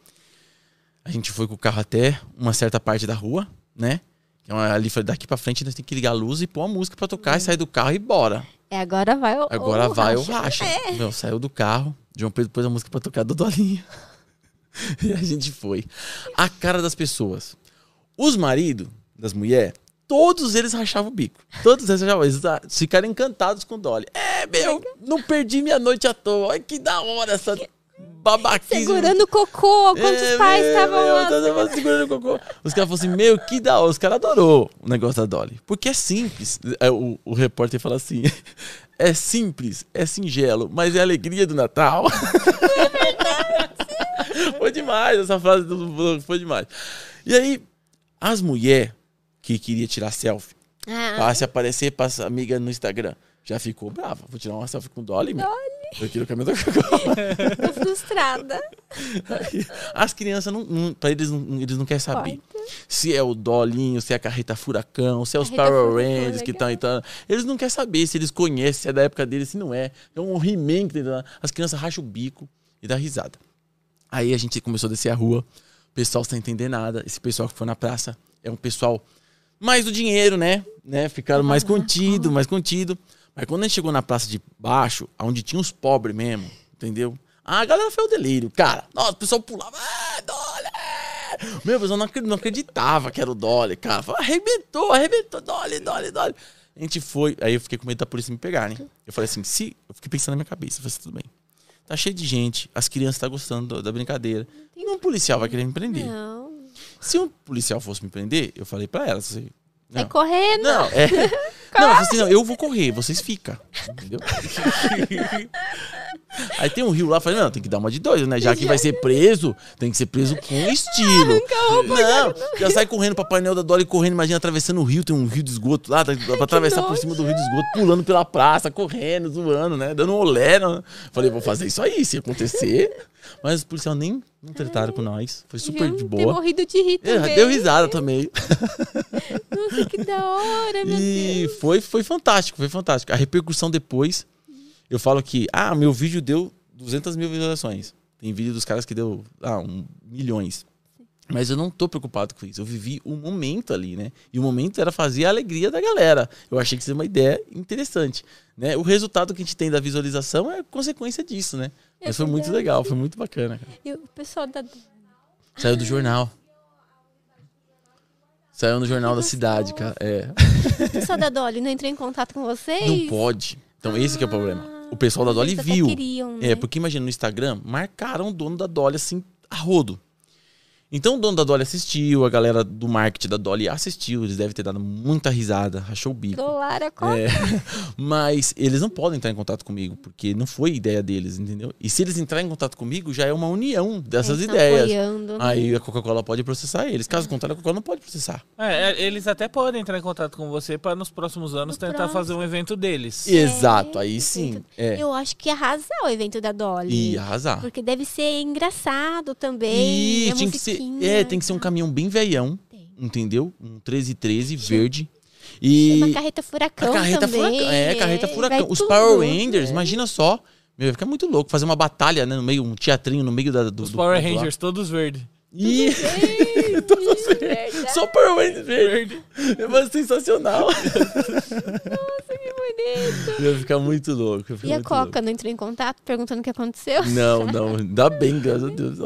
A gente foi com o carro até uma certa parte da rua, né? Então, ali falei, daqui pra frente nós temos que ligar a luz e pôr a música pra tocar e sair do carro e ir embora. É, agora vai o. Agora o vai o racha. racha. Meu, saiu do carro. João Pedro pôs a música pra tocar do Dolinho. e a gente foi. A cara das pessoas. Os maridos das mulheres, todos eles rachavam o bico. Todos eles rachavam. Eles ah, ficaram encantados com o Dolly. É, meu, não perdi minha noite à toa. Olha que da hora essa babaquice. Segurando o cocô. Quantos É, pais estavam segurando o cocô. Os caras falaram assim, meu, que da hora. Os caras adorou o negócio da Dolly. Porque é simples. É, O, o repórter fala assim, é simples, é singelo, mas é a alegria do Natal. foi demais, essa frase do foi demais. E aí, as mulheres que queria tirar selfie, Ah, pra se aparecer pra amiga no Instagram, já ficou brava. Vou tirar uma selfie com Dolly, meu. Eu quero o caminho da Coca-Cola. tô frustrada. As crianças, não, não, pra eles, não, eles não querem saber. Importa. Se é o Dolinho, se é a Carreta Furacão, se é os Carreta Power Furacão, Rangers que estão então. Eles não querem saber se eles conhecem, se é da época deles, se não é. É um He-Man que tem lá. As crianças racham o bico e dá risada. Aí a gente começou a descer a rua, o pessoal sem entender nada. Esse pessoal que foi na praça é um pessoal mais do dinheiro, né? né? Ficaram mais contido, mais contido. Mas quando a gente chegou na praça de baixo, onde tinha os pobres mesmo, entendeu? A galera foi o delírio. Cara, nossa, o pessoal pulava, ah, Dolly! Meu, o pessoal não acre- não acreditava que era o Dolly, cara. Falava, arrebentou, arrebentou, Dolly, Dolly, Dolly. A gente foi, aí eu fiquei com medo da polícia me pegar, né? Eu falei assim, se. Eu fiquei pensando na minha cabeça, eu falei assim, tudo bem. Tá cheio de gente, as crianças estão gostando do- da brincadeira. Nenhum policial vai querer me prender. Não. Se um policial fosse me prender, eu falei pra ela, assim, Sai não, correndo. não, é. Não, assim, não, eu vou correr, vocês ficam. Entendeu? Aí tem um rio lá, falei, não, tem que dar uma de doido, né? Já que vai ser preso, tem que ser preso com estilo. Não, já sai correndo pra painel da Dolly, correndo, imagina, atravessando o rio, tem um rio de esgoto lá, pra atravessar por cima do rio de esgoto, pulando pela praça, correndo, zoando, né? Dando um olé. Né? Falei, vou fazer isso aí, se acontecer. Mas os policiais nem não trataram com nós. Foi super de boa. morrido de rir É, também. deu risada também. Nossa, que da hora, meu E Deus. foi, foi fantástico, foi fantástico. A repercussão depois, eu falo que, ah, meu vídeo deu 200 mil visualizações. Tem vídeo dos caras que deu, ah, um, milhões. Mas eu não tô preocupado com isso. Eu vivi o momento ali, né? E o momento era fazer a alegria da galera. Eu achei que seria uma ideia interessante. Né? O resultado que a gente tem da visualização é consequência disso, né? É Mas foi muito legal, foi muito bacana. cara. E o pessoal da. Saiu do jornal. Saiu no jornal da cidade, cara. É. O pessoal da Dolly não entrou em contato com vocês? Não pode. Então esse que é o problema. O pessoal da Dolly viu. queriam, É, né? porque imagina no Instagram, marcaram o dono da Dolly assim, a rodo. Então o dono da Dolly assistiu, a galera do marketing da Dolly assistiu, eles devem ter dado muita risada, rachou o bico. A Coca. É, mas eles não podem entrar em contato comigo, porque não foi ideia deles, entendeu? E se eles entrarem em contato comigo, já é uma união dessas Eles ideias. apoiando, né? Aí a Coca-Cola pode processar eles. Caso contrário, a Coca-Cola não pode processar. É, é, eles até podem entrar em contato com você para nos próximos anos No tentar próximo. fazer um evento deles. Exato, aí sim. É. Eu acho que ia arrasar o evento da Dolly. E arrasar. Porque deve ser engraçado também. E a tinha que ser, é, tem que ser um caminhão bem veião, Tem. entendeu? Um 1313 Chama- verde. E Uma carreta furacão a carreta também. furacão, é, carreta vai furacão. Os tudo, Power Rangers, né? imagina só. Meu, vai ficar muito louco fazer uma batalha, né, no meio, um teatrinho no meio da, do Os do Power do-. Rangers, todos verdes. Ei, Todos verdade. só Power Rangers verde. É sensacional. Nossa, que bonito. Ia ficar muito louco. ficar E a muito Coca não entrou em contato perguntando o que aconteceu? louco. Não, não, ainda bem, graças a Deus.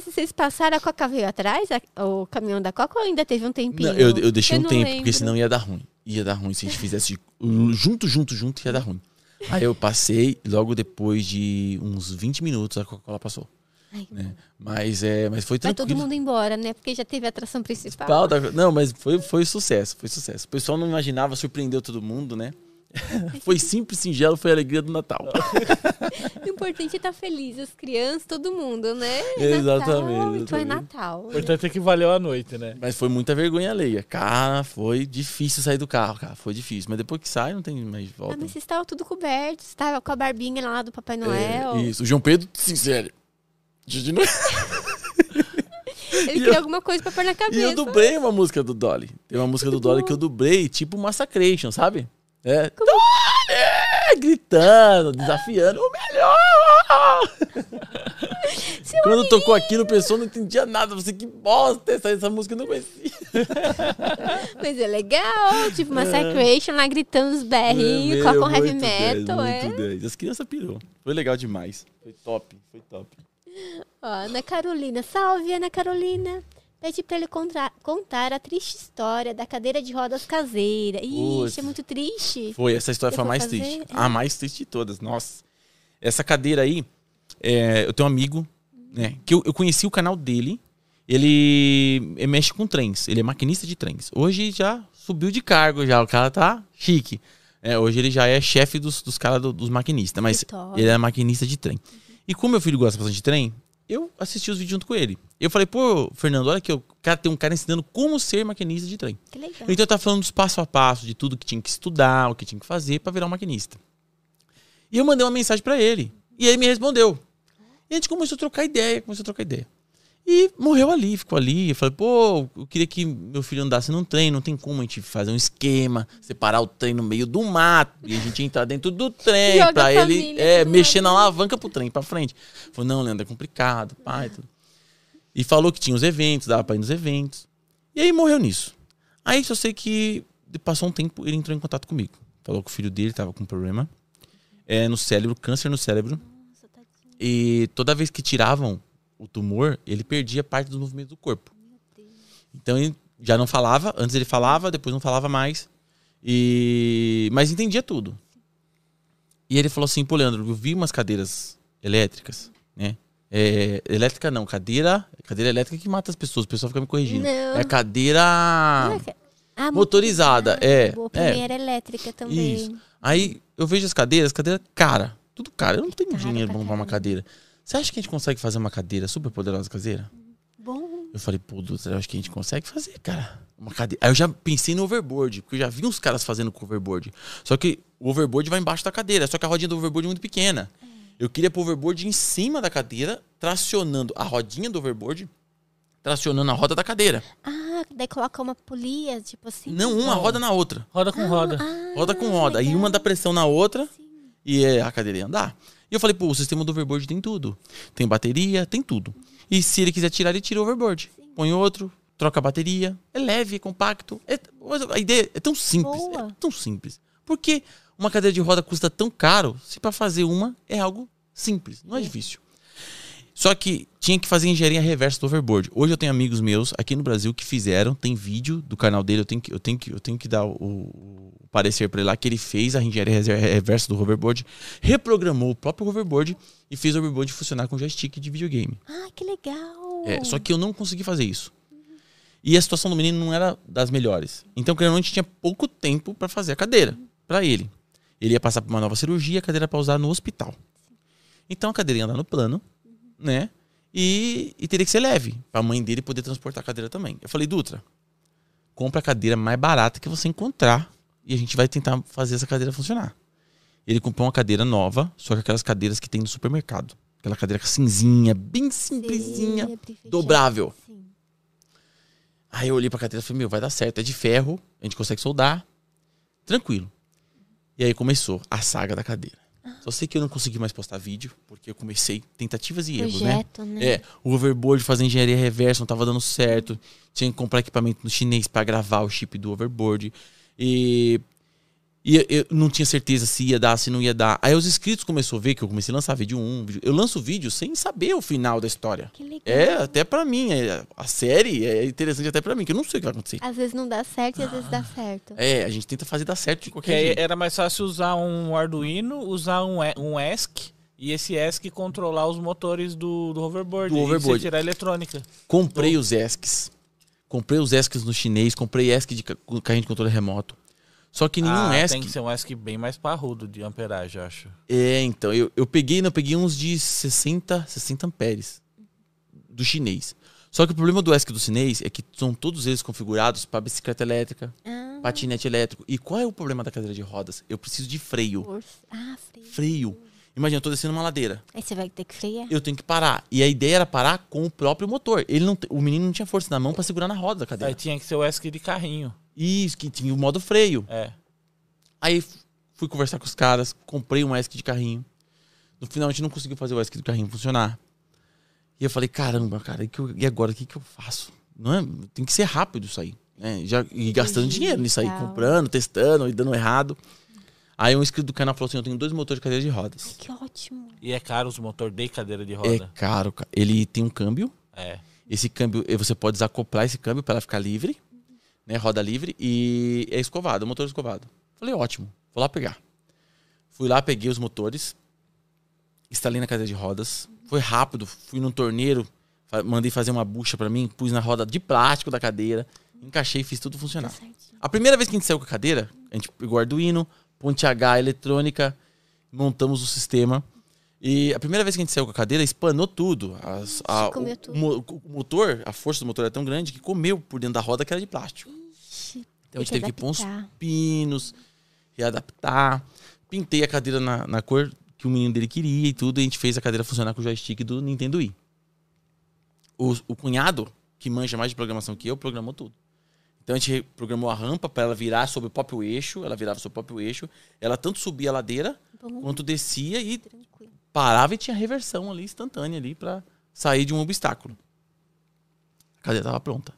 Se vocês passaram, a Coca veio atrás? a- o caminhão da Coca ou ainda teve um tempinho? Não, eu, eu deixei um não tempo, lembro. porque senão ia dar ruim. Ia dar ruim se a gente fizesse junto, junto, junto, ia dar ruim. Aí eu passei, logo depois de uns 20 minutos, a Coca-Cola passou. Ai, né? Mas, é, mas foi Vai todo tranquilo. mundo embora, né? Porque já teve a atração principal. Da- Não, mas foi, foi sucesso, foi sucesso. O pessoal não imaginava, surpreendeu todo mundo, né? foi simples, singelo, foi a alegria do Natal. O importante é estar feliz, as crianças, todo mundo, né? Exatamente, Natal, então é. Natal. O importante é que valeu a noite, né? Mas foi muita vergonha alheia. Cara, foi difícil sair do carro, cara. Foi difícil. Mas depois que sai, não tem mais Ah, volta. mas vocês estavam tudo cobertos, estava com a barbinha lá do Papai É, Noel. isso. O João Pedro, sincero. Gente, não- Ele E queria eu- alguma coisa pra pôr na E cabeça. eu dublei uma música do Dolly. Tem uma música do Dolly que eu dublei, tipo Massacration, sabe? É. Dolly! Gritando, desafiando. O melhor! Quando tocou aquilo, o pessoal não entendia nada. Você, que bosta essa, essa música eu não conhecia. Mas é legal, tipo Massacration lá gritando os berrinhos, É, com meu, com heavy metal, é. muito dez. As crianças pirou. Foi legal demais. Foi top, foi top. Ó, Ana Carolina, salve Ana Carolina. Pede pra ele contar, contar a triste história da cadeira de rodas caseira. Ixi, é muito triste. Foi, essa história Eu foi a mais fazer, triste. é. A mais triste de todas. Nossa. Essa cadeira aí, é, eu tenho um amigo, né? Que eu, eu conheci o canal dele. Ele, ele mexe com trens. Ele é maquinista de trens. Hoje já subiu de cargo já. O cara tá chique. É, hoje ele já é chefe dos, dos caras do- dos maquinistas. Mas ele é maquinista de trem. E como meu filho gosta bastante de trem, eu assisti os vídeos junto com ele. Eu falei, pô, Fernando, olha que o cara tem um cara ensinando como ser maquinista de trem. Que legal. Então tá falando dos passo a passo, de tudo que tinha que estudar, o que tinha que fazer pra virar um maquinista. E eu mandei uma mensagem pra ele. E ele me respondeu. E a gente começou a trocar ideia, começou a trocar ideia. E morreu ali, ficou ali. Eu falei, pô, eu queria que meu filho andasse num trem, não tem como a gente fazer um esquema, separar o trem no meio do mato, e a gente entrar dentro do trem, Joga pra a ele é, mexer na alavanca pro trem pra frente. Falou, não, Leandro, é complicado, pai, tudo. E falou que tinha os eventos, dava pra ir nos eventos. E aí morreu nisso. Aí só sei que passou um tempo, ele entrou em contato comigo. Falou que o filho dele tava com problema é, no cérebro, câncer no cérebro. Nossa. E toda vez que tiravam o tumor, ele perdia parte dos movimentos do corpo. Então ele já não falava, antes ele falava, depois não falava mais. E mas entendia tudo. E ele falou assim, pô, Leandro, eu vi umas cadeiras elétricas, né? É, elétrica não, cadeira, cadeira elétrica que mata as pessoas, o pessoal fica me corrigindo. Não. É cadeira Ah, motorizada, é, Boa, é. era elétrica também. Isso. Aí eu vejo as cadeiras, cadeira cara. Tudo cara. Eu não tenho Cara dinheiro pra pra comprar uma cadeira. Você acha que a gente consegue fazer uma cadeira super poderosa caseira? Bom. Eu falei, pô, Dutra, eu acho que a gente consegue fazer, cara. Uma cadeira. Aí eu já pensei no overboard, porque eu já vi uns caras fazendo com overboard. Só que o overboard vai embaixo da cadeira, só que a rodinha do overboard é muito pequena. Eu queria pôr o overboard em cima da cadeira, tracionando a rodinha do overboard, tracionando a roda da cadeira. Ah, daí coloca uma polia, tipo assim. Não uma roda na outra. Roda com roda. Ah, Roda com roda. E legal. uma dá pressão na outra e é, a cadeira ia andar. E eu falei, pô, o sistema do overboard tem tudo. Tem bateria, tem tudo. E se ele quiser tirar, ele tira o overboard. Põe outro, troca a bateria. É leve, é compacto. É- a ideia é tão simples. Boa. É tão simples. Por que uma cadeira de roda custa tão caro se para fazer uma é algo simples? Não é difícil. Só que tinha que fazer engenharia reversa do overboard. Hoje eu tenho amigos meus aqui no Brasil que fizeram, tem vídeo do canal dele, eu tenho que, eu tenho que, eu tenho que dar o, o parecer para ele lá que ele fez a engenharia reversa do hoverboard, reprogramou o próprio hoverboard e fez o hoverboard funcionar com joystick de videogame. Ah, que legal. É, só que eu não consegui fazer isso. E a situação do menino não era das melhores. Então, querendo ou tinha pouco tempo para fazer a cadeira para ele. Ele ia passar por uma nova cirurgia, a cadeira para usar no hospital. Então a cadeira ia andar no plano, né? E, e teria que ser leve, para a mãe dele poder transportar a cadeira também. Eu falei, Dutra, compra a cadeira mais barata que você encontrar e a gente vai tentar fazer essa cadeira funcionar. Ele comprou uma cadeira nova, só que aquelas cadeiras que tem no supermercado. Aquela cadeira cinzinha, bem simplesinha, Sempre fechado. dobrável. Sim. Aí eu olhei pra cadeira e falei, meu, vai dar certo, é de ferro, a gente consegue soldar, tranquilo. E aí começou a saga da cadeira. Só sei que eu não consegui mais postar vídeo, porque eu comecei tentativas e erros, né? Projeto, né? É, o overboard fazer engenharia reversa não tava dando certo. Tinha que comprar equipamento no chinês pra gravar o chip do overboard. E, e eu- não tinha certeza se ia dar, se não ia dar. Aí os inscritos começaram a ver que eu comecei a lançar vídeo 1. Vídeo... Eu lanço vídeo sem saber o final da história. Que legal. É, até pra mim. é, a série é interessante até pra mim, que eu não sei o que vai acontecer. Às vezes não dá certo e às vezes dá certo. É, a gente tenta fazer dar certo de Porque qualquer jeito. era mais fácil usar um Arduino, usar um, E- um ESC e esse ESC controlar os motores do, do hoverboard. Do e hoverboard. você tirar a eletrônica. Comprei os ESCs. Comprei os ESCs no chinês, comprei ESC de ca- carrinho de controle remoto. Só que nenhum ah, ESC. tem que ser um ESC bem mais parrudo de amperagem, eu acho. É, então, eu, eu peguei, não, eu peguei uns de 60, 60 amperes do chinês. Só que o problema do ESC do chinês é que são todos eles configurados para bicicleta elétrica, Ah, patinete elétrico. E qual é o problema da cadeira de rodas? Eu preciso de freio. Ah, freio. Freio. Imagina, eu tô descendo uma ladeira. Aí você vai ter que frear. Eu tenho que parar. E a ideia era parar com o próprio motor. Ele não, o menino não tinha força na mão para segurar na roda da Aí cadeira. tinha que ser o ESC de carrinho. Isso, que tinha o modo freio. É. Aí fui conversar com os caras, comprei um ESC de carrinho. No final a gente não conseguiu fazer o ESC do carrinho funcionar. E eu falei, caramba, cara, e, que eu- agora o que, que eu faço? Não é, tem que ser rápido isso aí. Né? Já, e gastando dinheiro nisso aí, comprando, testando e dando errado. Aí um inscrito do canal falou assim: eu tenho dois motores de cadeira de rodas. Que ótimo. E é caro os motores de cadeira de É roda. caro, cara. Ele tem um câmbio. É. Esse câmbio, você pode desacoplar esse câmbio para ela ficar livre, né? Roda livre e é escovado, motor escovado. Falei, ótimo, vou lá pegar. Fui lá, peguei os motores, instalei na cadeira de rodas. Foi rápido, fui num torneiro, mandei fazer uma bucha para mim, pus na roda de plástico da cadeira, encaixei e fiz tudo Tá funcionar. certinho. A primeira vez que a gente saiu com a cadeira, a gente pegou o Arduino, ponte H eletrônica, montamos o sistema. E a primeira vez que a gente saiu com a cadeira, espanou tudo. As- a- o, tudo. mo- o motor, a força do motor é tão grande que comeu por dentro da roda que era de plástico. Ixi, Então a gente teve que pôr uns pinos, readaptar. Pintei a cadeira na, na cor que o menino dele queria e tudo. E a gente fez a cadeira funcionar com o joystick do Nintendo Wii. O, o cunhado, que manja mais de programação que eu, programou tudo. Então a gente programou a rampa para ela virar sobre o próprio eixo. Ela virava sobre o próprio eixo. Ela tanto subia a ladeira Bom, quanto descia e tranquilo. parava e tinha reversão ali instantânea ali para sair de um obstáculo. A cadeira estava pronta.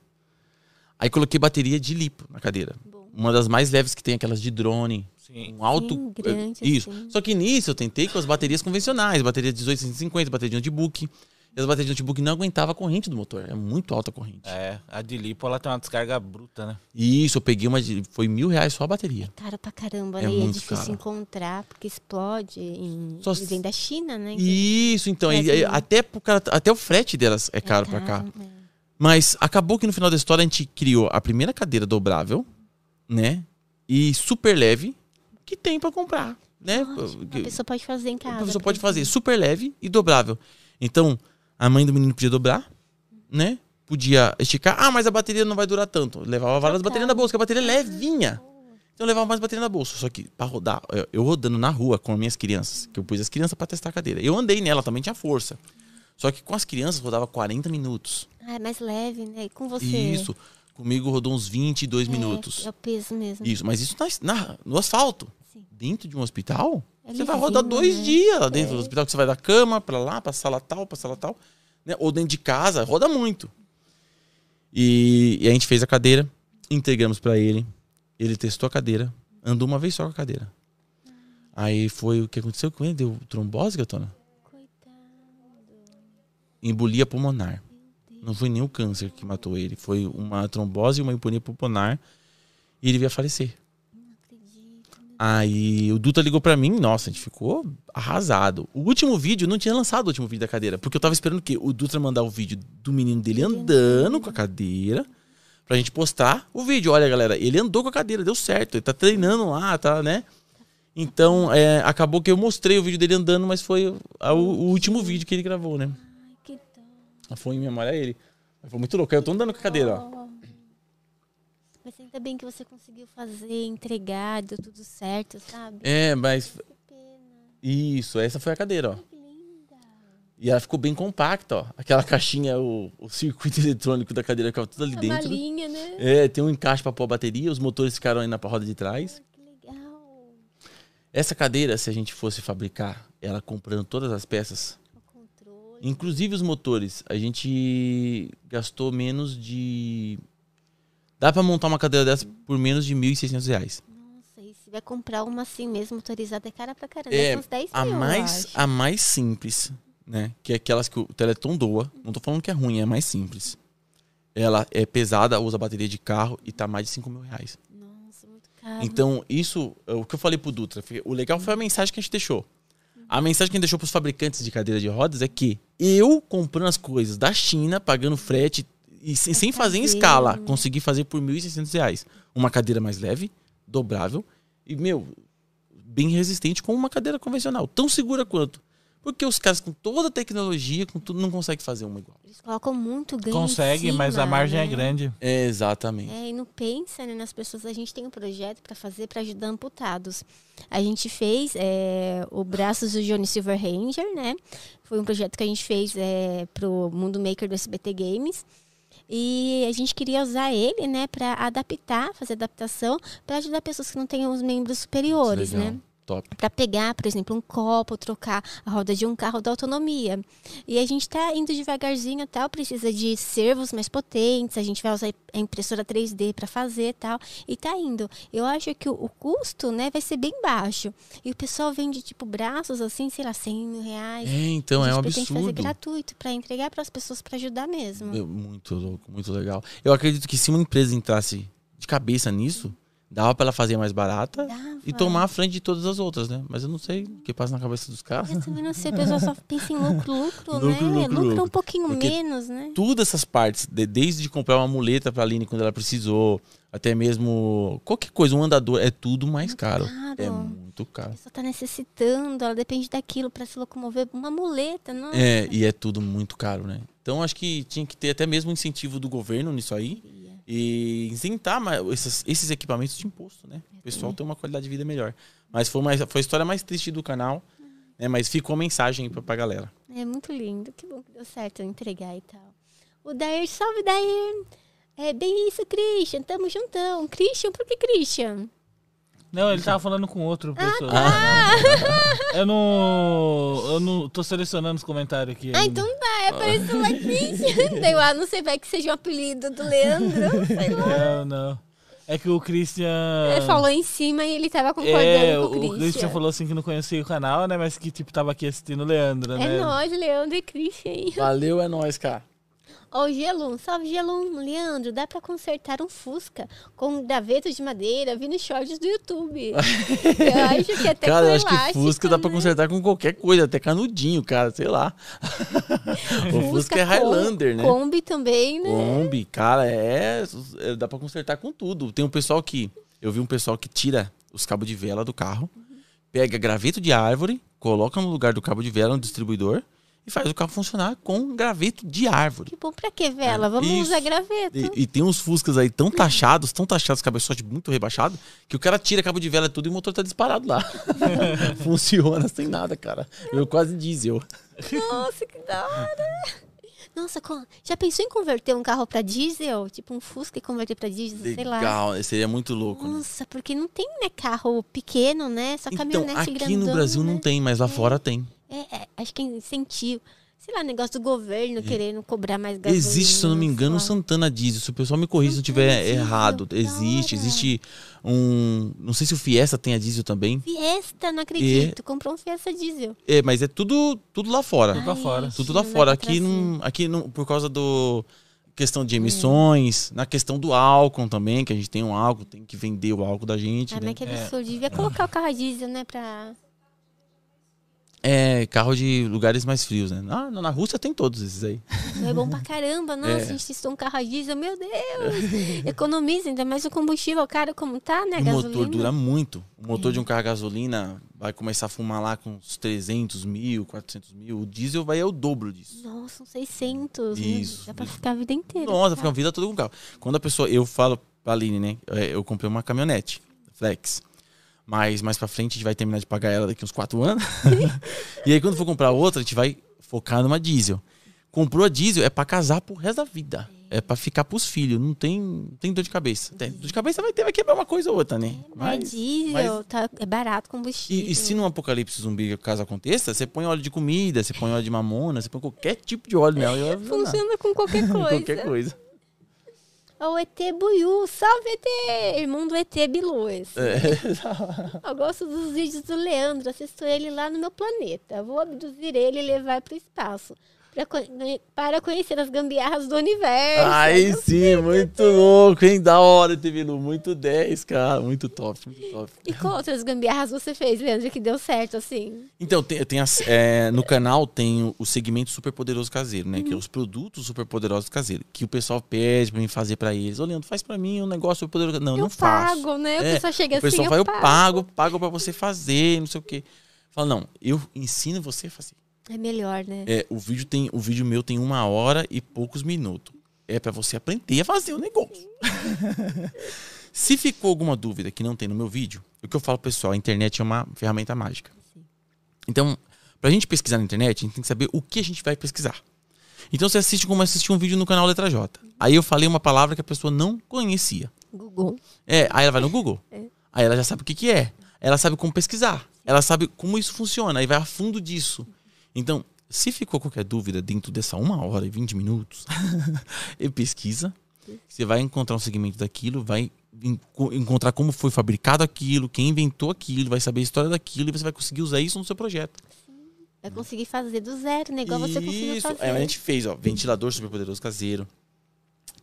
Aí coloquei bateria de lipo na cadeira. Bom. Uma das mais leves que tem, aquelas de drone. Sim. Um alto. Sim, grande Isso. assim. Só que nisso eu tentei com as baterias convencionais, bateria 1850, bateria de notebook. E as baterias de notebook não aguentavam a corrente do motor. É muito alta a corrente. É, a de lipo ela tem uma descarga bruta, né? Isso, eu peguei uma. de- Foi mil reais só a bateria. Caro pra caramba, É né? E é muito difícil caro. encontrar, porque explode. Em... Só vem da China, né? Isso, então. e- Brasil. e até, pro cara- até o frete delas é caro pra cá. é. Mas acabou que no final da história a gente criou a primeira cadeira dobrável, né? E super leve, que tem pra comprar, né? Ótimo. A pessoa pode fazer em casa. a pessoa pode fazer super leve e dobrável. Então, a mãe do menino podia dobrar, né? Podia esticar. Ah, mas a bateria não vai durar tanto. Levava várias Trocar. baterias na bolsa, que a bateria é levinha. Então eu levava mais bateria na bolsa. Só que pra rodar, eu, eu rodando na rua com as minhas crianças, que eu pus as crianças pra testar a cadeira. Eu andei nela, também tinha força. Só que com as crianças rodava 40 minutos. Ah, é mais leve, né? E com você. Isso. Comigo rodou uns 22 É, minutos. É o peso mesmo. Isso, mas isso na, na- no asfalto. Sim. Dentro de um hospital, É você vai rodar dois né? dias lá dentro É. do hospital, que você vai da cama pra lá, pra sala tal, pra sala tal. Né? Ou dentro de casa, roda muito. E, e a gente fez a cadeira, entregamos pra ele. Ele testou a cadeira, andou uma vez só com a cadeira. Aí foi o que aconteceu com ele? Deu trombose, Gatona? Coitado. Embolia pulmonar. Não foi nem o câncer que matou ele, foi uma trombose e uma embolia pulmonar. E ele veio a falecer. Aí o Duta ligou pra mim, nossa, a gente ficou arrasado. O último vídeo, não tinha lançado o último vídeo da cadeira, porque eu tava esperando o quê? O Dutra mandar o vídeo do menino dele Ele andando com a cadeira, pra gente postar o vídeo. Olha, galera, ele andou com a cadeira, deu certo, ele tá treinando lá, tá, né? Então, é, acabou que eu mostrei o vídeo dele andando, mas foi o, o último vídeo que ele gravou, né? Ai, que. Foi em memória a ele. Foi muito louco, eu tô andando com a cadeira, ó. Mas ainda bem que você conseguiu fazer, entregar, deu tudo certo, sabe? É, mas Que pena. isso, essa foi a cadeira, ó. Que linda. E ela ficou bem compacta, ó. Aquela caixinha, o, o circuito eletrônico da cadeira ficava tudo ali A dentro. malinha, né? É, tem um encaixe pra pôr a bateria, os motores ficaram aí na roda de trás. Que legal. Essa cadeira, se a gente fosse fabricar ela comprando todas as peças, O controle. inclusive os motores, a gente gastou menos de. Dá pra montar uma cadeira dessa por menos de 1.600 reais. Nossa, e se vai comprar uma assim mesmo, motorizada, é cara pra caramba. É, É, uns 10 A mil, mais, a mais simples, né? Que é aquelas que o Teleton doa. Não tô falando que é ruim, é mais simples. Ela é pesada, usa bateria de carro e tá mais de 5 mil reais. Nossa, muito caro. Então, isso, é o que eu falei pro Dutra, o legal foi a mensagem que a gente deixou. A mensagem que a gente deixou pros fabricantes de cadeira de rodas é que eu comprando as coisas da China, pagando frete e sem, sem fazer em escala, consegui fazer por 1.600 reais. Uma cadeira mais leve, dobrável e, meu, bem resistente como uma cadeira convencional. Tão segura quanto. Porque os caras com toda a tecnologia, com tudo, não conseguem fazer uma igual. Eles colocam muito ganho Consegue, em mas a cima, margem é né? grande. É, exatamente. É, e não pensa né, nas pessoas. A gente tem um projeto para fazer para ajudar amputados. A gente fez é, o Braços do Johnny Silver Ranger, né? Foi um projeto que a gente fez é, pro Mundo Maker do SBT Games. E a gente queria usar ele, né, para adaptar, fazer adaptação, para ajudar pessoas que não têm os membros superiores, Legal. né? Top. para pegar, por exemplo, um copo, trocar a roda de um carro da autonomia. E a gente está indo devagarzinho, tal, precisa de servos mais potentes, a gente vai usar a impressora 3D para fazer, tal, e tá indo. Eu acho que o, o custo, né, vai ser bem baixo. E o pessoal vende tipo braços assim, sei lá, 100 mil reais. É, então, a é um pretende fazer absurdo. gratuito para entregar para as pessoas para ajudar mesmo. Muito louco, muito legal. Eu acredito que se uma empresa entrasse de cabeça nisso, dava pra ela fazer mais barata Dava. e tomar a frente de todas as outras, né? Mas eu não sei o que passa na cabeça dos caras. Eu também não sei, a pessoa só pensa em lucro, lucro, Lucro, né? lucro, lucro, lucro. um pouquinho Porque menos, né? Tudo essas partes, de- desde comprar uma muleta pra Aline quando ela precisou, até mesmo qualquer coisa, um andador, é tudo mais caro. caro. É muito A caro. pessoa tá necessitando, ela depende daquilo para se locomover. Uma muleta, não? É, e é tudo muito caro, né? Então acho que tinha que ter até mesmo incentivo do governo nisso aí. E isentar mais esses, esses equipamentos de imposto, né? O pessoal tem uma qualidade de vida melhor. Mas foi, mais, foi a história mais triste do canal, né? Mas ficou a mensagem aí pra, pra galera. É muito lindo. Que bom que deu certo entregar e tal. O Dair, salve Dair! É bem isso, Christian. Tamo juntão. Christian, por que Christian? Não, ele tava falando com outro pessoa. Ah, Eu não. Eu não tô selecionando os comentários aqui. ah ainda. então Apareceu lá Christian. Daí eu, ah, não sei, vai que seja um apelido do Leandro. Sei lá. Não, não. É que o Christian. Ele falou em cima e ele tava concordando É, com o o Christian. Christian falou assim que não conhecia o canal, né? Mas que tipo tava aqui assistindo o Leandro, né? É nóis, Leandro e Christian. aí. Valeu, é nóis, cara. Ó, o Gelum, salve Gelum. Leandro, dá pra consertar um Fusca com gravetos de madeira vindo shorts do YouTube. eu acho que até cara, com eu acho que Fusca dá pra né? consertar com qualquer coisa, até canudinho, cara, sei lá. o Fusca é com- Highlander, né? Kombi também, né? Kombi, cara, é, é. Dá pra consertar com tudo. Tem um pessoal que Eu vi um pessoal que tira os cabos de vela do carro, pega graveto de árvore, coloca no lugar do cabo de vela no distribuidor e faz o carro funcionar com graveto de árvore. Que bom pra que vela? Vamos Isso. usar graveto. E, e tem uns Fuscas aí tão taxados, tão taxados, cabeçote muito rebaixado, que o cara tira cabo de vela e tudo e o motor tá disparado lá. Funciona sem nada, cara. Eu quase diesel. Nossa, que da hora. Nossa, já pensou em converter um carro pra diesel? Tipo um Fusca e converter pra diesel, sei lá. Legal, seria muito louco. né? Nossa, porque não tem, né, carro pequeno, né? Só Então, caminhonete aqui grandão, no Brasil né? não tem, mas lá fora tem. É, é, acho que é incentivo. Sei lá, negócio do governo querendo cobrar mais gasolina. Existe, se eu não me engano, um lá. Santana Diesel. Se o pessoal me corrija se eu estiver errado. Existe, existe um. Não sei se o Fiesta tem a diesel também. Fiesta, não acredito. Comprou um Fiesta diesel. É, mas é tudo, tudo lá fora. Tudo lá fora. Tudo lá fora. Aqui, não, aqui não, por causa do questão de emissões, na questão do álcool também, que a gente tem um álcool, tem que vender o álcool da gente, Ah, né? mas que absurdo. Devia colocar o carro a diesel, né, pra... É, carro de lugares mais frios, né? Ah, na Rússia tem todos esses aí. É bom pra caramba. Nossa, É. a gente testou um carro a diesel. Meu Deus! Economiza, ainda mais o combustível caro como tá, né? a o gasolina. motor dura muito. O motor de um carro a gasolina vai começar a fumar lá com uns 300 mil, 400 mil. O diesel vai é o dobro disso. Nossa, uns 600. né? Isso. Dá pra ficar a vida inteira. Nossa, fica uma vida toda com o carro. Quando a pessoa, eu falo pra Aline, né? é, Eu comprei uma caminhonete, Flex. Mas mais pra frente a gente vai terminar de pagar ela daqui uns 4 anos. e aí quando for comprar outra, a gente vai focar numa diesel. Comprou a diesel é pra casar pro resto da vida. É pra ficar pros filhos. Não tem, não tem dor de cabeça. Tem, dor de cabeça vai ter, vai quebrar uma coisa ou outra, né? é diesel, tá, é barato combustível. E, e se num apocalipse zumbi caso aconteça, você põe óleo de comida, você põe óleo de mamona, você põe qualquer tipo de óleo nela. Funciona com qualquer coisa. Qualquer coisa. Ó, O ET Buiu, salve ET! Irmão do ET Bilues. É. Eu gosto dos vídeos do Leandro, assisto ele lá no meu planeta. Vou abduzir ele e levar para o espaço. Co- para conhecer as gambiarras do universo. Aí sim, muito louco, hein? Da hora, TV Lu. Muito 10, cara. Muito top, muito top. E qual outras gambiarras você fez, Leandro, que deu certo assim? Então, tem, tem as- é, no canal tem o, o segmento Super Poderoso Caseiro, né? Que é os produtos Super Poderosos Caseiros. Que o pessoal pede pra mim fazer pra eles. Ô, Leandro, faz pra mim um negócio Super Poderoso Não, eu não faço. pago, né? O É, pessoal chega O pessoal assim, vai, eu eu pago. pago, pago pra você fazer, não sei o quê. Fala, não, eu ensino você a fazer. É melhor, né? É, o vídeo tem, o vídeo meu tem uma hora e poucos minutos. É pra você aprender a fazer o negócio. Se ficou alguma dúvida que não tem no meu vídeo, o que eu falo, pessoal, a internet é uma ferramenta mágica. Então, pra gente pesquisar na internet, a gente tem que saber o que a gente vai pesquisar. Então você assiste como assistir um vídeo no canal Letra J. Aí eu falei uma palavra que a pessoa não conhecia. Google. É, aí ela vai no Google. É. Aí ela já sabe o que, que é. Ela sabe como pesquisar. Ela sabe como isso funciona. Aí vai a fundo disso. Então, se ficou qualquer dúvida dentro dessa uma hora e 20 minutos, e pesquisa. Você vai encontrar um segmento daquilo, vai enco- encontrar como foi fabricado aquilo, quem inventou aquilo, vai saber a história daquilo e você vai conseguir usar isso no seu projeto. Vai conseguir fazer do zero, né? Igual você conseguiu Isso. fazer. É, a gente fez, ó, ventilador super poderoso caseiro.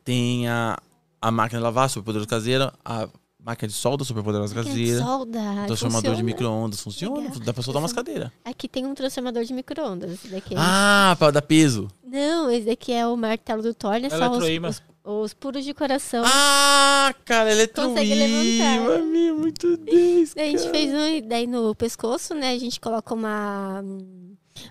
Tem a, a máquina de lavar super poderoso caseira, a máquina de solda super poderosa de caseira. solda. Transformador de funciona. micro-ondas funciona, Legal. dá pra soltar umas cadeiras. Aqui tem um transformador de micro-ondas. É- Ah, pra dar peso. Não, esse daqui é o martelo do Thor, né? Só os, os, os puros de coração. Ah, cara, Consegue eletroímã, levantar. meu, muito 10, Daí a gente fez um, daí no pescoço, né? A gente coloca uma.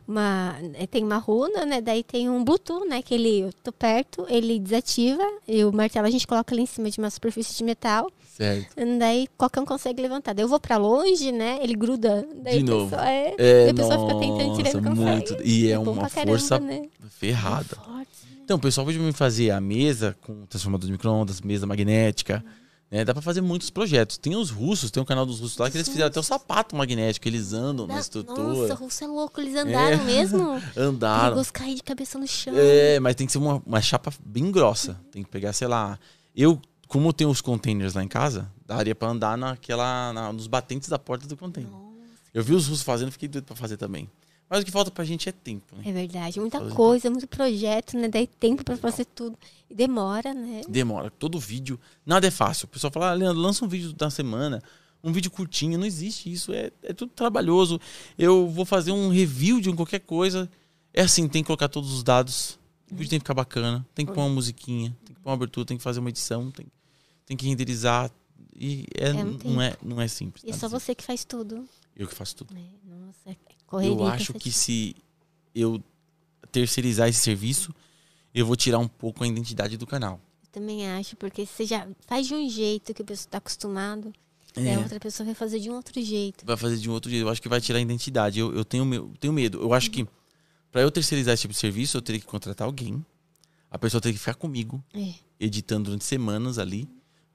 uma eh, tem uma runa, né? Daí tem um Bluetooth, né? Que ele, eu tô perto, ele desativa. E o martelo a gente coloca ali em cima de uma superfície de metal. Certo. Daí qualquer um consegue levantar. Daí eu vou pra longe, né? Ele gruda. Daí De novo. pessoal- é, É, a pessoa fica tentando tirar e nossa, consegue. muito. E é bom uma caramba, força né? ferrada. É forte. Então, o pessoal pode me fazer a mesa com transformador de micro-ondas, mesa magnética. Né? Dá pra fazer muitos projetos. Tem os russos, tem um canal dos russos lá que eles fizeram até o sapato magnético. Eles andam na Da- estrutura. Nossa, o russo é louco. Eles andaram mesmo? Andaram. Perigoso cair de cabeça no chão. É, mas tem que ser uma, uma chapa bem grossa. Tem que pegar, sei lá. Eu, como tenho os containers lá em casa, daria pra andar naquela, na- nos batentes da porta do container. Eu vi os russos fazendo, fiquei doido pra fazer também. Mas o que falta pra gente é tempo, né? É verdade, muita Fazer. coisa, muito projeto, né? Daí tempo pra fazer tudo. E demora, né? Demora. Todo vídeo, nada é fácil. O pessoal fala, ah, Leandro, lança um vídeo da semana, um vídeo curtinho. Não existe isso, é, é tudo trabalhoso. Eu vou fazer um review de qualquer coisa. É assim, tem que colocar todos os dados. O vídeo tem que ficar bacana, tem que pôr uma musiquinha, tem que pôr uma abertura, tem que fazer uma edição, tem, tem que renderizar. E é, É um não, é, não é simples. E é nada só você que faz tudo. Eu que faço tudo. né? Nossa, é correria. eu acho que se eu terceirizar esse serviço, eu vou tirar um pouco a identidade do canal. Eu também acho, porque você já faz de um jeito que a pessoa está acostumado, É. a outra pessoa vai fazer de um outro jeito. Vai fazer de um outro jeito. Eu acho que vai tirar a identidade. Eu, eu tenho, tenho medo. Eu acho que pra eu terceirizar esse tipo de serviço, eu teria que contratar alguém. A pessoa teria que ficar comigo, É. editando durante semanas ali,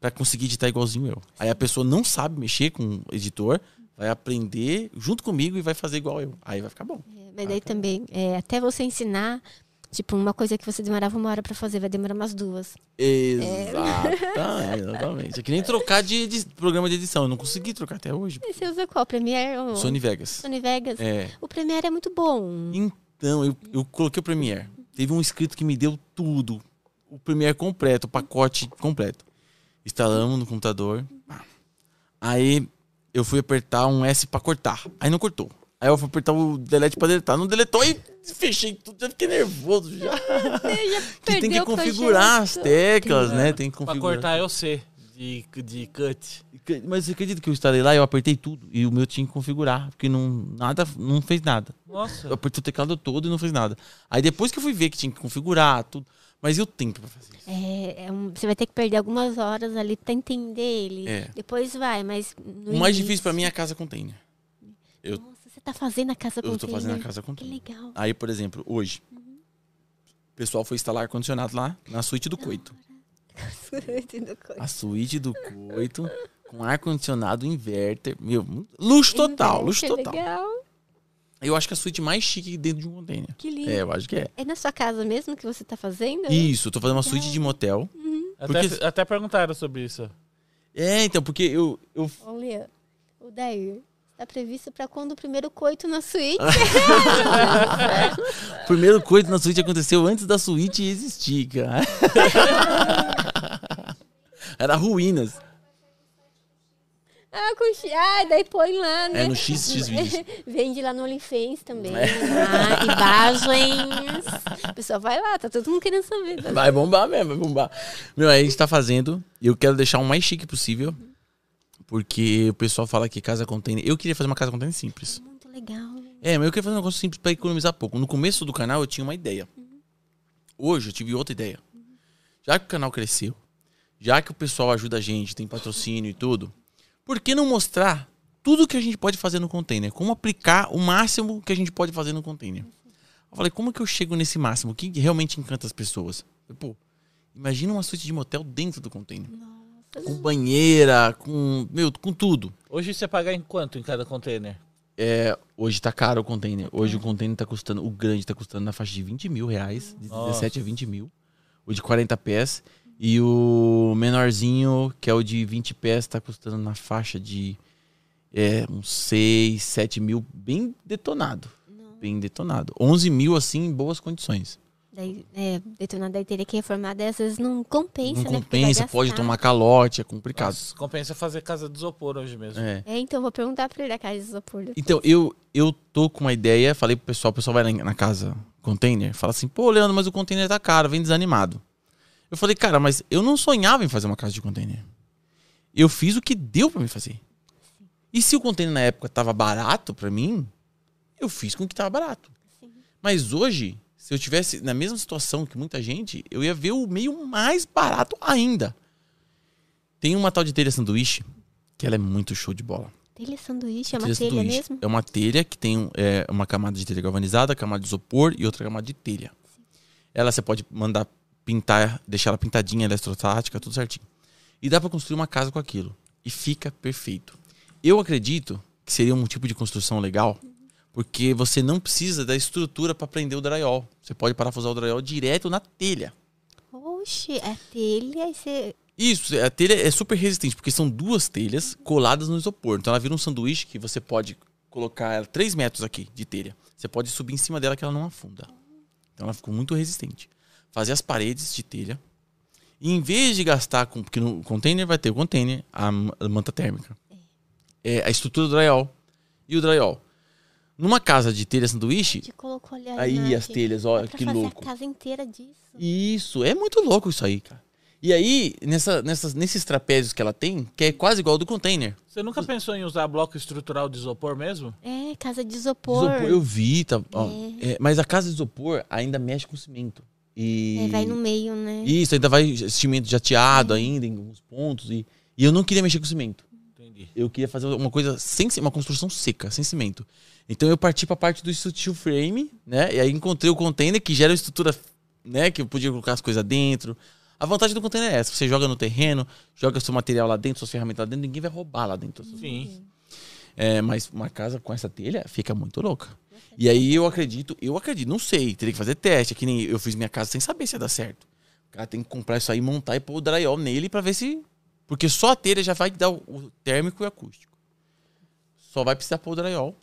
pra conseguir editar igualzinho eu. Aí a pessoa não sabe mexer com o editor, vai aprender junto comigo e vai fazer igual eu. Aí vai ficar bom. É, Mas daí também, é, até você ensinar, tipo, uma coisa que você demorava uma hora pra fazer, vai demorar umas duas. Exatamente, exatamente. É que nem trocar de edi- programa de edição. Eu não consegui trocar até hoje. E você usa qual? Premiere ou Sony Vegas. Sony Vegas? É. O Premiere é muito bom. Então, eu, eu coloquei o Premiere. Teve um inscrito que me deu tudo. O Premiere completo, o pacote completo. Instalamos no computador. Aí eu fui apertar um S pra cortar. Aí não cortou. Aí eu fui apertar o delete pra deletar. Não deletou e fechei tudo. Já fiquei nervoso já. que tem que configurar as teclas, né? Tem que Pra configurar. cortar é o C de, de cut. Mas você acredita que eu instalei lá, eu apertei tudo e o meu tinha que configurar, porque não, nada, não fez nada. Eu Nossa. apertei o teclado todo e não fez nada. Aí depois que eu fui ver que tinha que configurar tudo, mas eu tempo pra fazer isso. É, é um- você vai ter que perder algumas horas ali pra entender ele. É. Depois vai, mas. O mais início- difícil pra mim é a casa container. eu- Nossa, você tá fazendo a casa Eu tô container. fazendo a casa Que container. legal. Aí, por exemplo, hoje, o pessoal foi instalar ar-condicionado lá na suíte do coito. A suíte do coito, com ar-condicionado inverter. Meu, luxo total, luxo Que total. legal. Eu acho que é a suíte mais chique dentro de um container. Que lindo. É, eu acho que é. É na sua casa mesmo que você tá fazendo? Isso, eu tô fazendo uma suíte de motel. Até, Porque- até perguntaram sobre isso. É, então, porque eu, eu Olha, o Dair. Está previsto pra quando o primeiro coito na suíte? O primeiro coito na suíte aconteceu antes da suíte existir, cara. Era ruínas. Ah, com chi- ah, daí põe lá, né? É no XX vídeo. Vende lá no OnlyFans também. É. Ah, imagens. O pessoal vai lá, tá todo mundo querendo saber. tá? Vai bombar mesmo, vai bombar. Meu, aí a gente tá fazendo. E eu quero deixar o mais chique possível. Porque o pessoal fala que casa container. Eu queria fazer uma casa container simples. Muito legal. É, mas eu queria fazer um negócio simples pra economizar pouco. No começo do canal eu tinha uma ideia. Hoje eu tive outra ideia. Já que o canal cresceu, já que o pessoal ajuda a gente, tem patrocínio e tudo, por que não mostrar tudo que a gente pode fazer no container? Como aplicar o máximo que a gente pode fazer no container? Eu falei, como que eu chego nesse máximo? O que realmente encanta as pessoas? Eu Pô, imagina uma suíte de motel dentro do container. Com banheira, com. Meu, com tudo. Hoje você pagar em quanto em cada container? É, hoje tá caro o container. Hoje o container tá custando, o grande tá custando na faixa de 20 mil reais, de Nossa. 17 a 20 mil. O de 40 pés. E o menorzinho, que é o de 20 pés, tá custando na faixa de é, uns 6, 7 mil, bem detonado. Bem detonado. 11 mil, assim, em boas condições. Daí, é, detonado daí teria que reformar, daí às vezes não compensa, Não né? compensa, pode tomar calote, é complicado. Nossa, compensa fazer casa de isopor hoje mesmo. É. É, então vou perguntar pra ele da casa de isopor. depois. Então, eu, eu tô com uma ideia, falei pro pessoal, o pessoal vai lá em- na casa container, fala assim, pô, Leandro, mas o container tá caro, vem desanimado. Eu falei, cara, mas eu não sonhava em fazer uma casa de container. Eu fiz o que deu pra me fazer. E se o container na época tava barato pra mim, eu fiz com o que tava barato. Sim. Mas hoje, se eu tivesse na mesma situação que muita gente, eu ia ver o meio mais barato ainda. Tem uma tal de telha sanduíche, que ela é muito show de bola. Telha sanduíche, é uma Telha telha sanduíche. mesmo? É uma telha que tem é, uma camada de telha galvanizada, camada de isopor e outra camada de telha. Ela você pode mandar pintar, deixar ela pintadinha, eletrostática, tudo certinho. E dá pra construir uma casa com aquilo. E fica perfeito. Eu acredito que seria um tipo de construção legal, porque você não precisa da estrutura para prender o drywall. Você pode parafusar o drywall direto na telha. Oxe, é telha e você... Isso, a telha é super resistente, porque são duas telhas coladas no isopor. Então ela vira um sanduíche que você pode colocar ela 3 metros aqui de telha. Você pode subir em cima dela que ela não afunda. Então ela ficou muito resistente. Fazer as paredes de telha. E em vez de gastar com. Porque no container vai ter o container, a, ma- a manta térmica. É, a estrutura do drywall. E o drywall. Numa casa de telha sanduíche, Te colocou ali a aí imagem. as telhas, olha que fazer louco. a casa inteira disso. Isso, é muito louco isso aí, cara. E aí, nessa, nessas, nesses trapézios que ela tem, que é quase igual ao do container. Você nunca pensou em usar bloco estrutural de isopor mesmo? É, casa de isopor. Isopor, eu vi, tá, ó, é, mas a casa de isopor ainda mexe com cimento. E... É, vai no meio, né? Isso, ainda vai cimento jateado ainda em alguns pontos. E, e eu não queria mexer com cimento. Entendi. Eu queria fazer uma coisa sem uma construção seca, sem cimento. Então eu parti pra parte do steel frame, né? E aí encontrei o container que gera uma estrutura, né? Que eu podia colocar as coisas dentro. A vantagem do container é essa: você joga no terreno, joga seu material lá dentro, suas ferramentas lá dentro, ninguém vai roubar lá dentro. Sim. É, mas uma casa com essa telha fica muito louca. E aí eu acredito, eu acredito, não sei, teria que fazer teste, é que nem eu fiz minha casa sem saber se ia dar certo. O cara tem que comprar isso aí, montar e pôr o drywall nele pra ver se. Porque só a telha já vai dar o, térmico e o acústico. Só vai precisar pôr o drywall.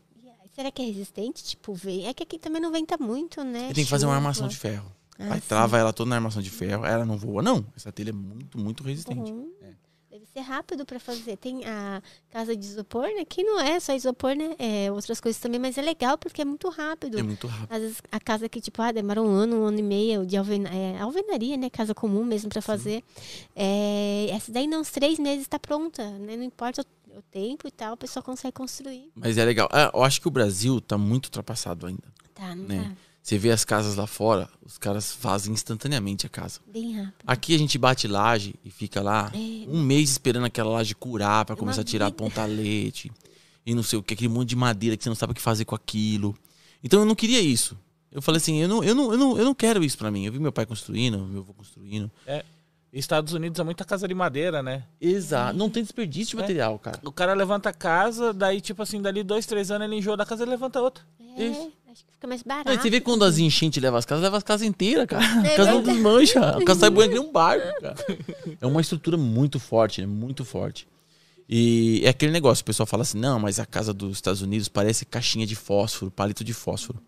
Será que é resistente? Tipo, vem. É que aqui também não venta muito, né? Tem que fazer uma armação de ferro. Ah, aí sim. trava ela toda na armação de ferro, ela não voa, não. Essa telha é muito, muito resistente. Bom, É. Deve ser rápido pra fazer. Tem a casa de isopor, né? Que não é só isopor, né? É outras coisas também, mas é legal porque é muito rápido. É muito rápido. Às vezes a casa que, tipo, ah, demora um ano, um ano e meio de alvena é, alvenaria, né? Casa comum mesmo pra fazer. É, essa daí, não, uns três meses tá pronta, né? Não importa o, o tempo e tal, a pessoa consegue construir. Mas é legal. Ah, eu acho que o Brasil tá muito ultrapassado ainda. Tá, não Né? tá? Você vê as casas lá fora, os caras fazem instantaneamente a casa. Bem rápido. Aqui a gente bate laje e fica lá É. um mês esperando aquela laje curar pra É começar a tirar vida. pontalete e não sei o que, aquele monte de madeira que você não sabe o que fazer com aquilo. Então eu não queria isso. Eu falei assim, eu não, eu não, eu não, eu não quero isso pra mim. Eu vi meu pai construindo, meu avô construindo. Estados Unidos é muita casa de madeira, né? Exato. Não tem desperdício de É. material, cara. O cara levanta a casa, daí, tipo assim, dali dois, três anos ele enjoa da casa e levanta outra. É, Isso. Acho que fica mais barato. Aí você vê quando as enchentes levam as casas, leva as casas inteiras, cara. É a casa não desmancha. A casa sai boiando que nem um barco, cara. É uma estrutura muito forte, né? Muito forte. E é aquele negócio, o pessoal fala assim, não, mas a casa dos Estados Unidos parece caixinha de fósforo, palito de fósforo.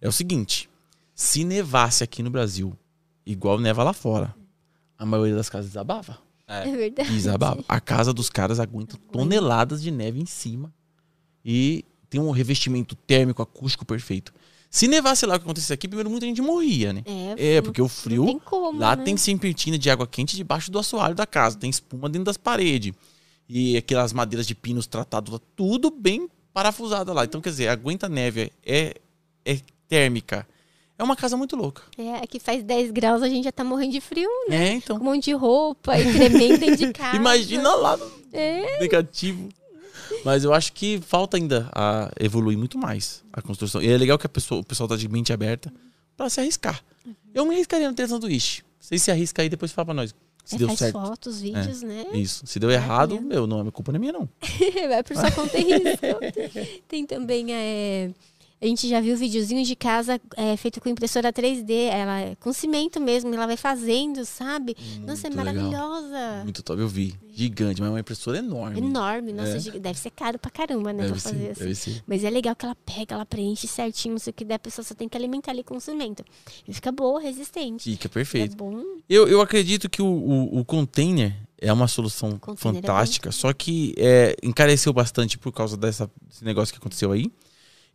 É o seguinte, se nevasse aqui no Brasil, igual neva lá fora, a maioria das casas desabava. É verdade. Desabava. A casa dos caras aguenta toneladas de neve em cima e tem um revestimento térmico acústico perfeito. Se nevasse lá o que acontecesse aqui, primeiro muita gente morria, né? É, É, porque o frio. tem como, lá né? tem serpentina de água quente debaixo do assoalho da casa, tem espuma dentro das paredes. E aquelas madeiras de pinos tratadas lá, tudo bem parafusado lá. Então, quer dizer, aguenta neve, é, é térmica. É uma casa muito louca. É, aqui faz 10 graus, a gente já tá morrendo de frio, né? É, então. Com um monte de roupa e tremendo dentro de casa. Imagina lá no É. negativo. Mas eu acho que falta ainda a evoluir muito mais a construção. E é legal que a pessoa, o pessoal tá de mente aberta pra se arriscar. Eu me arriscaria no Tesla do Ixi. Vocês se arriscam aí depois fala pra nós. Se É, deu faz certo. fotos, vídeos, né? Isso. Se deu errado, meu, não é minha culpa, não é minha, não. Vai por sua conta e risco. Tem também, é, a gente já viu videozinhos de casa é, feito com impressora 3D, ela é com cimento mesmo, ela vai fazendo, sabe? Nossa, é Muito legal. maravilhosa. Muito top, eu vi. Gigante, mas é uma impressora enorme. Enorme, nossa, É. deve ser caro pra caramba, né? Deve pra ser, fazer assim. Mas é legal que ela pega, ela preenche certinho, não sei o que der, a pessoa só tem que alimentar ali com cimento. E fica boa, resistente. Fica perfeito. É bom. Eu, eu acredito que o, o, o container é uma solução Container é fantástica, só que é, encareceu bastante por causa dessa, desse negócio que aconteceu aí.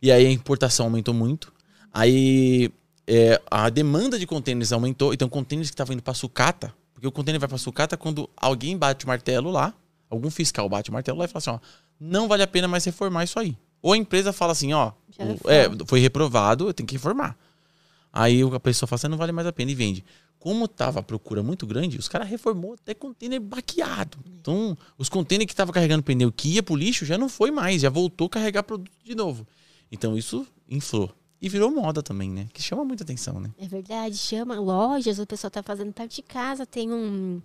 E aí a importação aumentou muito. Aí é, a demanda de containers aumentou. Então, containers que estavam indo para sucata, porque o container vai para sucata quando alguém bate o martelo lá, algum fiscal bate o martelo lá e fala assim: ó, não vale a pena mais reformar isso aí. Ou a empresa fala assim: ó, o- é, foi reprovado, eu tenho que reformar. Aí a pessoa fala assim: não vale mais a pena e vende. Como tava a procura muito grande, os caras reformou até container baqueado. Então, os containers que estavam carregando pneu que ia pro lixo já não foi mais, já voltou a carregar produto de novo. Então, isso inflou. E virou moda também, né? Que chama muita atenção, né? É verdade, chama lojas, o pessoal tá fazendo perto de casa, tem um,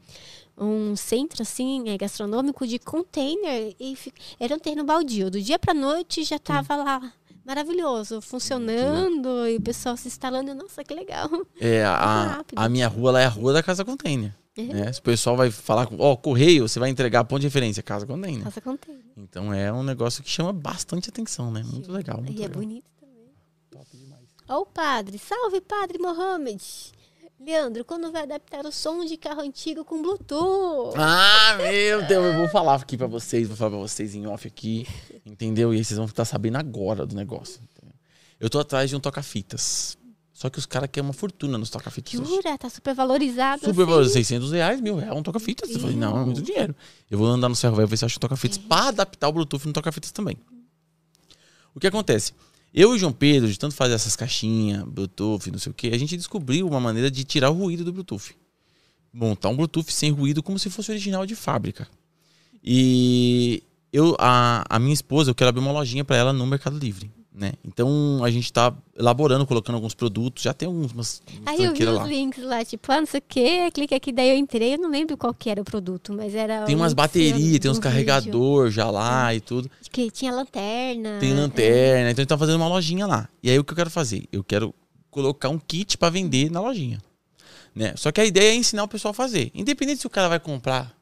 um centro assim, é, gastronômico de container e fi- era um terreno baldio. Do dia pra noite já tava lá. Maravilhoso, funcionando e o pessoal se instalando. Nossa, que legal. É, a, a minha rua lá é a rua da Casa Container. É. Né? Se o pessoal vai falar com, ó, correio, você vai entregar ponto de referência, Casa Container. Casa container. Então é um negócio que chama bastante atenção, né? Muito legal, muito E é legal. bonito também. Top demais. Ó o padre, salve padre Mohamed. Leandro, quando vai adaptar o som de carro antigo com Bluetooth? Ah, meu Deus, eu vou falar aqui pra vocês, vou falar pra vocês em off aqui, entendeu? E aí vocês vão estar sabendo agora do negócio. Eu tô atrás de um toca-fitas. Só que os caras querem uma fortuna nos toca-fitas. Jura? Tá super valorizado. Super assim. valor, 600 reais, mil reais, um toca-fitas. Eu falei, não, é muito dinheiro. Eu vou andar no ferro velho ver se acho um toca-fitas pra adaptar o Bluetooth no toca-fitas também. O que acontece? Eu e o João Pedro, de tanto fazer essas caixinhas, Bluetooth, não sei o que, a gente descobriu uma maneira de tirar o ruído do Bluetooth. Montar um Bluetooth sem ruído como se fosse original de fábrica. E eu, a, a minha esposa, eu quero abrir uma lojinha para ela no Mercado Livre. Né? Então a gente tá elaborando, colocando alguns produtos, já tem alguns umas Aí eu vi tranqueiras os lá. links lá, tipo, ah, não sei o que, clica aqui, daí eu entrei, eu não lembro qual que era o produto, mas era. Tem um umas baterias, tem uns vídeo, carregador já lá e tudo. Que tinha lanterna. Tem lanterna, então a gente tá fazendo uma lojinha lá. E aí o que eu quero fazer? Eu quero colocar um kit para vender na lojinha. Né? Só que a ideia é ensinar o pessoal a fazer. Independente se o cara vai comprar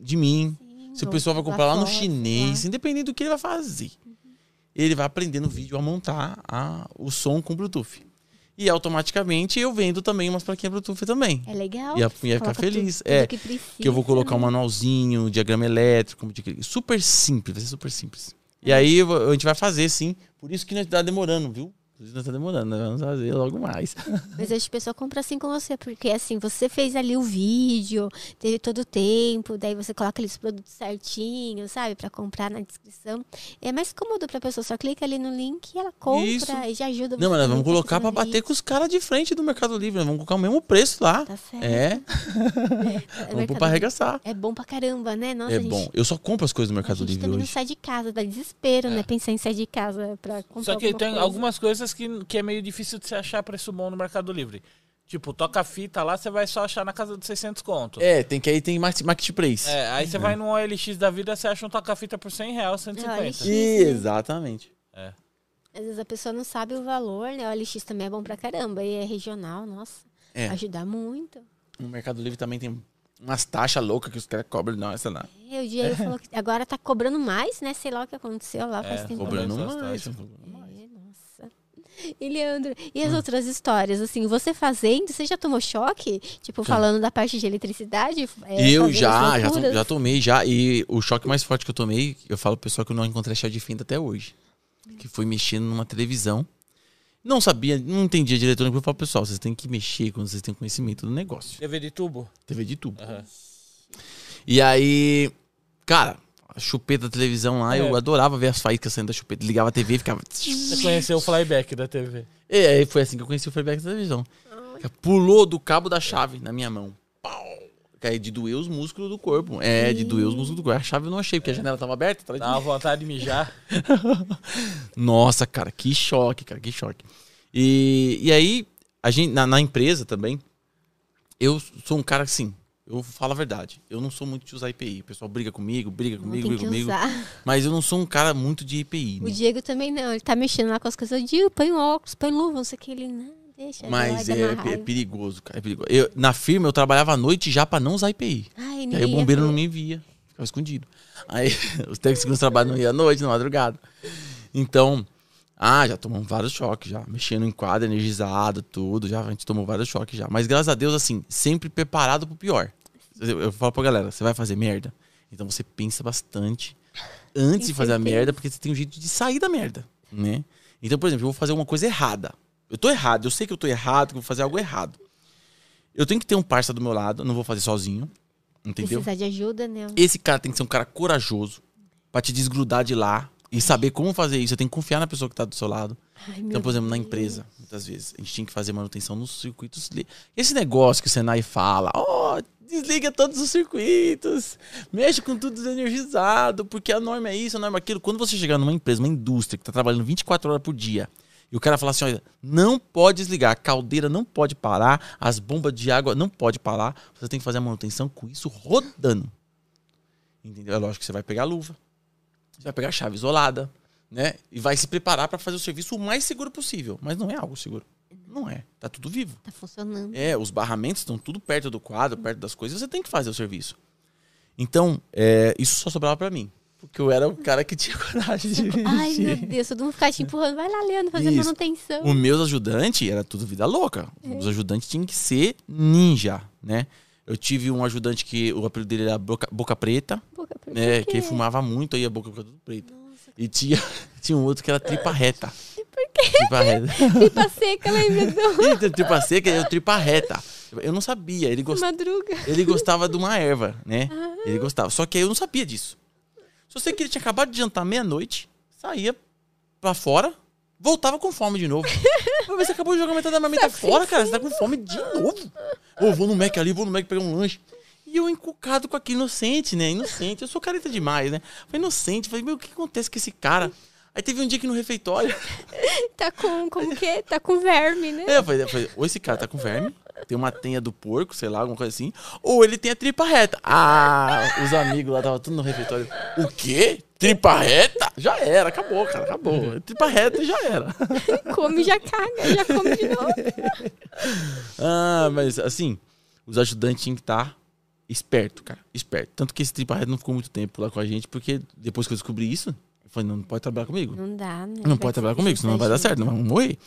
de mim, Sim, se o pessoal vai comprar lá no fora, chinês, lá. independente do que ele vai fazer. Ele vai aprender no vídeo a montar a, o som com Bluetooth. E automaticamente eu vendo também umas plaquinhas Bluetooth também. É legal. Ia- ia ficar coloca feliz. tudo- É, tudo que, precisa, Que eu vou colocar um manualzinho, diagrama elétrico, super simples, vai ser super simples. E aí a gente vai fazer sim. Por isso que nós tá demorando, viu? Nós tá demorando, nós vamos fazer logo mais. Mas acho que a pessoa compra assim com você, porque assim, você fez ali o vídeo, teve todo o tempo, daí você coloca ali os produtos certinho, sabe? Pra comprar na descrição. É mais cômodo pra pessoa, só clica ali no link e ela compra Isso. e já ajuda você. Não, mas vamos colocar pra bater com os caras de frente do Mercado Livre. Nós vamos colocar o mesmo preço lá. Tá certo. É, É, vamos pra arregaçar. É bom pra caramba, né? Nossa, É a gente, bom. Eu só compro as coisas do A Mercado gente Livre também não hoje. sai de casa, dá desespero, É. né? Pensar em sair de casa pra comprar Só que tem coisa. algumas coisas que, que é meio difícil de você achar preço bom no Mercado Livre. Tipo, toca fita lá, você vai só achar na casa de 600 conto. É, tem que aí tem Market Marketplace. É, aí você vai no OLX da vida, você acha um toca-fita por 100 reais, OLX. 150. E- Exatamente. É. Às vezes a pessoa não sabe o valor, né? O OLX também é bom pra caramba. E é regional, nossa. É. Ajuda muito. No Mercado Livre também tem umas taxas loucas que os caras cobram. Não, essa não. E o Diego falou que agora tá cobrando mais, né? Sei lá o que aconteceu lá faz É, tempo. Cobrando Cobrando mais. E Leandro, e Hum. as outras histórias? Assim, você fazendo, você já tomou choque? Tipo, Já. falando da parte de eletricidade? é, eu fazendo já, as já, to- já tomei já. E o choque mais forte que eu tomei, eu falo pro pessoal que eu não encontrei chave de fenda até hoje. Que foi mexendo numa televisão. Não sabia, não entendia de eletrônica. Eu falo, pessoal, vocês têm que mexer quando vocês têm conhecimento do negócio. TV de tubo? TV de tubo. Aham. E aí, cara, chupeta da televisão lá, eu É. adorava ver as faíscas saindo da chupeta. Ligava a TV e ficava. Você conheceu o flyback da TV? E aí foi assim que eu conheci o feedback da televisão. Pulou do cabo da chave na minha mão. Pau! É de doer os músculos do corpo. É, de doer os músculos do corpo. A chave eu não achei, porque a janela tava aberta. de Dá vontade de mijar. Nossa, cara, que choque, cara, que choque. E, e aí, a gente, na, na empresa também, eu sou um cara assim, eu falo a verdade. Eu não sou muito de usar IPI. O pessoal briga comigo, briga Não comigo, briga que comigo. usar. Mas eu não sou um cara muito de IPI. O né? Diego também não. Ele tá mexendo lá com as coisas. Diego, põe um óculos, põe luva, não sei o que. Ele, não, deixa. Mas é, é raiva. perigoso, cara. É perigoso. Eu, na firma eu trabalhava à noite já pra não usar IPI. Ai, aí o bombeiro não me via, ficava escondido. Aí os técnicos de segurança trabalham à noite, na madrugada. Então, ah, já tomamos vários choques já, mexendo em quadro, energizado, tudo, já a gente tomou vários choques já. Mas graças a Deus, assim, sempre preparado pro pior. Eu, eu falo pra galera, você vai fazer merda? Então você pensa bastante antes de fazer a merda, porque você tem um jeito de sair da merda, né? Então, por exemplo, eu vou fazer uma coisa errada. Eu tô errado, eu sei que eu tô errado, que eu vou fazer algo errado. Eu tenho que ter um parça do meu lado, não vou fazer sozinho. Entendeu? Precisar de ajuda, né? Esse cara tem que ser um cara corajoso pra te desgrudar de lá e saber como fazer isso. Você tem que confiar na pessoa que tá do seu lado. Ai, Então, por exemplo, na Deus. empresa, muitas vezes, a gente tinha que fazer manutenção nos circuitos. Esse negócio que o Senai fala, ó, desliga todos os circuitos, mexe com tudo desenergizado, porque a norma é isso, a norma é aquilo. Quando você chegar numa empresa, uma indústria que tá trabalhando 24 horas por dia, e o cara falar assim, olha, não pode desligar, a caldeira não pode parar, as bombas de água não pode parar, você tem que fazer a manutenção com isso rodando. Entendeu? É lógico que você vai pegar a luva, você vai pegar a chave isolada, né? E vai se preparar para fazer o serviço o mais seguro possível. Mas não é algo seguro. Não é. Tá tudo vivo. Tá funcionando. É, os barramentos estão tudo perto do quadro, perto das coisas. Você tem que fazer o serviço. Então, é, isso só sobrava para mim. Porque eu era o cara que tinha coragem de Ai, meu. Deus, todo mundo ficar te empurrando. Vai lá, Leandro, fazer Isso. manutenção. Os meus ajudantes era tudo vida louca. Os ajudantes tinham que ser ninja, né? Eu tive um ajudante que o apelido dele era Boca, Boca Preta, Boca pra né? Que ele fumava muito aí a boca ficava tudo preta. Nossa, E tinha, tinha um outro que era tripa reta. Por Tripa reta. Tripa seca, lembra do Ih, tem tripa seca e tripa reta. Eu não sabia. Ele, gost... Madruga? ele gostava de uma erva, né? Ele gostava. Só que eu não sabia disso. Só sei que ele tinha acabado de jantar meia-noite, saía pra fora, voltava com fome de novo. Mas você acabou de jogar metade da marmita fora, cara. Você tá com fome de novo. Ô, vou no Mac ali, vou no Mac pegar um lanche. E eu encucado com aquilo, inocente, né? Inocente. Eu sou careta demais, né? Foi inocente. Falei, meu, o que acontece com esse cara? Aí teve um dia que no refeitório. Tá com, como que? Tá com verme, né? É, eu falei, eu falei, ou esse cara tá com verme, tem uma tenha do porco, sei lá, alguma coisa assim, ou ele tem a tripa reta. Ah, os amigos lá estavam tudo no refeitório. O quê? Tripa reta? Já era, acabou, cara, acabou. Tripa reta já era. Come já caga, já come de novo. Ah, mas assim, os ajudantes tinham que estar esperto, cara, esperto. Tanto que esse tripa reta não ficou muito tempo lá com a gente, porque depois que eu descobri isso, eu falei, não, pode trabalhar comigo. Não dá, né? Não pode trabalhar comigo, senão não vai dar certo, não vamos morrer.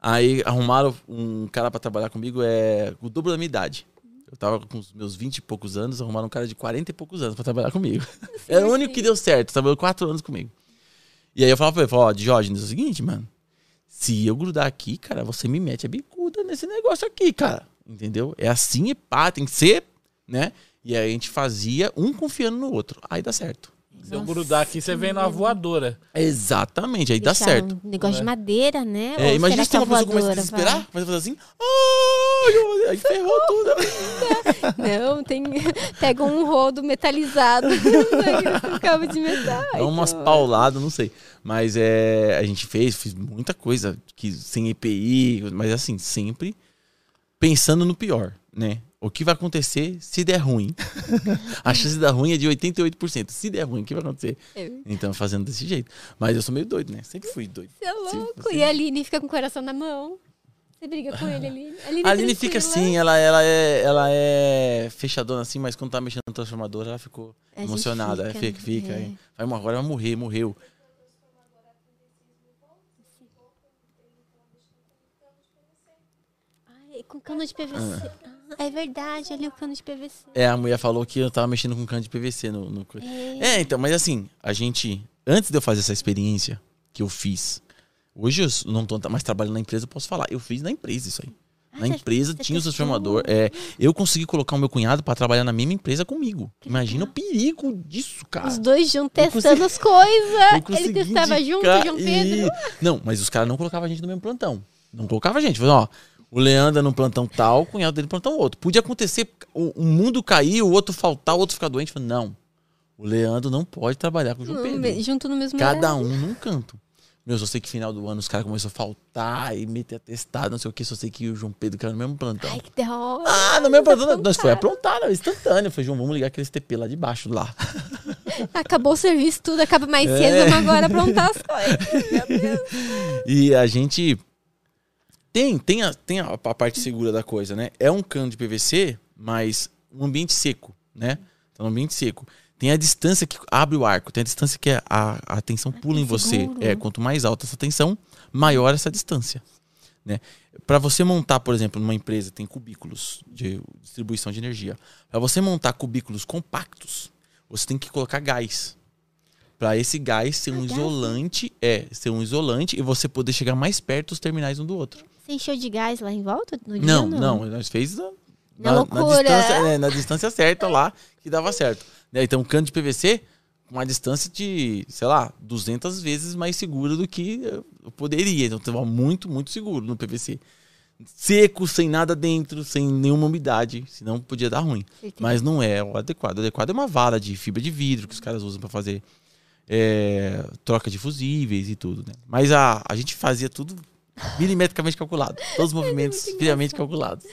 Aí arrumaram um cara pra trabalhar comigo, é o dobro da minha idade. Eu tava com os meus 20 e poucos anos, arrumaram um cara de 40 e poucos anos pra trabalhar comigo. Era o único que deu certo, trabalhou 4 anos comigo. E aí eu falava pra ele, falava, ó, Diógenes, é o seguinte, mano. Se eu grudar aqui, cara, você me mete a bicuda nesse negócio aqui, cara. Entendeu? É assim e pá, tem que ser, né? E aí a gente fazia um confiando no outro. Aí dá certo. Se eu grudar aqui, você vem na voadora. Exatamente, aí dá Deixar certo. Um negócio de madeira, né? É, Ou imagina será se que uma pessoa começa a voadora desesperar, vai? começa a fazer assim, "Ai, aí ferrou tudo. Não, tem. Pega um rodo metalizado. Cabo de metal. Dá umas pauladas, não sei. Mas é, a gente fez, fiz muita coisa que, sem EPI, mas assim, sempre pensando no pior, né? O que vai acontecer se der ruim? a chance de dar ruim é de 88%. Se der ruim, o que vai acontecer? É. Então, fazendo desse jeito. Mas eu sou meio doido, né? Sempre fui doido. Você é louco. Sim, E a Aline fica com o coração na mão. Você briga com ele, Aline? Aline, A Aline fica assim, ela, ela, é, ela é fechadona assim, mas quando tá mexendo no transformador, ela ficou A emocionada. fica, Fica, fica. é. aí. Vai, agora vai morrer, morreu. Ai, com cano de PVC. Ah, é verdade, ali o cano de PVC. É, a mulher falou que eu tava mexendo com cano de PVC no. no... co- É, então, mas assim, a gente. Antes de eu fazer essa experiência que eu fiz, hoje eu não tô mais trabalhando na empresa, eu posso falar. Eu fiz na empresa isso aí. Ah, Na empresa tinha o transformador. É, eu consegui colocar o meu cunhado pra trabalhar na mesma empresa comigo. Imagina o perigo disso, cara. Os dois juntos testando consegui- as coisas. Ele testava junto, indicar João Pedro. e- Não, mas os caras não colocavam a gente no mesmo plantão. Não colocava a gente. Falava, ó, o Leandro no plantão tal, o cunhado dele no plantão outro. Podia acontecer o, o mundo cair, o outro faltar, o outro ficar doente. Falei, não. O Leandro não pode trabalhar com o João Pedro. Junto no mesmo Cada horário. um num canto. Meu, só sei que final do ano os caras começaram a faltar e meter atestado, não sei o que. Só sei que o João Pedro caiu no mesmo plantão. Ai, que hora. Ah, no mesmo plantão, nós foi aprontar, instantâneo. Falei, João, vamos ligar aquele TP lá de baixo lá. Acabou o serviço, tudo acaba mais É. cedo, vamos agora aprontar as coisas. Meu Deus. E a gente tem, tem, a, tem a, a parte segura da coisa, né? É um cano de PVC, mas um ambiente seco, né? Então, um ambiente seco. Tem a distância que abre o arco, tem a distância que a, a tensão pula em você. É, quanto mais alta essa tensão, maior essa distância. Né? Para você montar, por exemplo, numa empresa tem cubículos de distribuição de energia. Para você montar cubículos compactos, você tem que colocar gás. Para esse gás ser um né? isolante, é, ser um isolante e você poder chegar mais perto dos terminais um do outro. Você encheu de gás lá em volta? No dia, Não, não, nós fez na, Na na, distância, é, na distância certa lá que dava certo. Né? Então, um cano de PVC com uma distância de, sei lá, 200 vezes mais seguro do que eu poderia. Então, estava muito, muito seguro no PVC. Seco, sem nada dentro, sem nenhuma umidade, senão podia dar ruim. Mas não é o adequado. O adequado é uma vara de fibra de vidro que os caras usam para fazer é, troca de fusíveis e tudo, né? Mas a, a gente fazia tudo milimetricamente calculado. Todos os movimentos friamente calculados.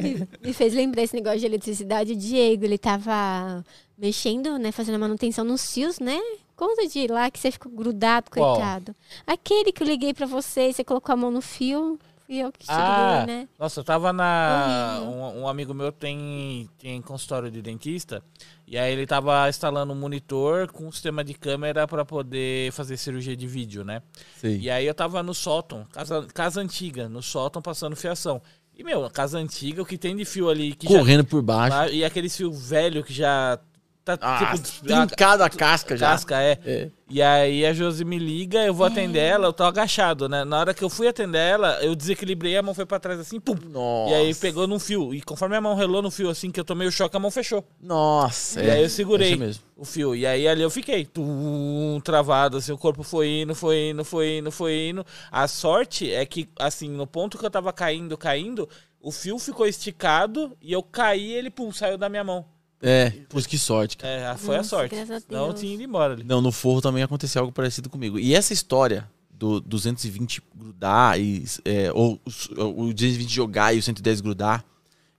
Me, me fez lembrar esse negócio de eletricidade. O Diego, ele tava mexendo, né? Fazendo a manutenção nos fios, né? Conta de lá que você ficou grudado, Qual? coitado. Aquele que eu liguei pra você e você colocou a mão no fio. Fui eu que te Ah, né? nossa, eu tava na. Um, um amigo meu tem, tem consultório de dentista. E aí ele tava instalando um monitor com um sistema de câmera pra poder fazer cirurgia de vídeo, né? Sei. E aí eu tava no sótão, casa, casa antiga, no sótão passando fiação. E, meu, casa antiga, o que tem de fio ali que já Correndo por baixo. Lá- E aquele fio velho que já tá Ah, tipo trincada a casca já. casca, é. É. E aí a Josi me liga, eu vou atender ela, eu tô agachado, né? Na hora que eu fui atender ela, eu desequilibrei, a mão foi pra trás assim, pum. Nossa. E aí pegou num fio. E conforme a mão relou no fio, assim, que eu tomei o choque, a mão fechou. Nossa. E é. aí eu segurei mesmo. o fio. E aí ali eu fiquei tum, travado, assim, o corpo foi indo, foi indo, foi indo, foi indo. A sorte é que, assim, no ponto que eu tava caindo, caindo, o fio ficou esticado e eu caí ele, pum, saiu da minha mão. É, pois que sorte, cara. É, foi Nossa, a sorte. Não tinha ido embora ali. Não, no forro também aconteceu algo parecido comigo. E essa história do 220 grudar e é, ou o 220 jogar e o 110 grudar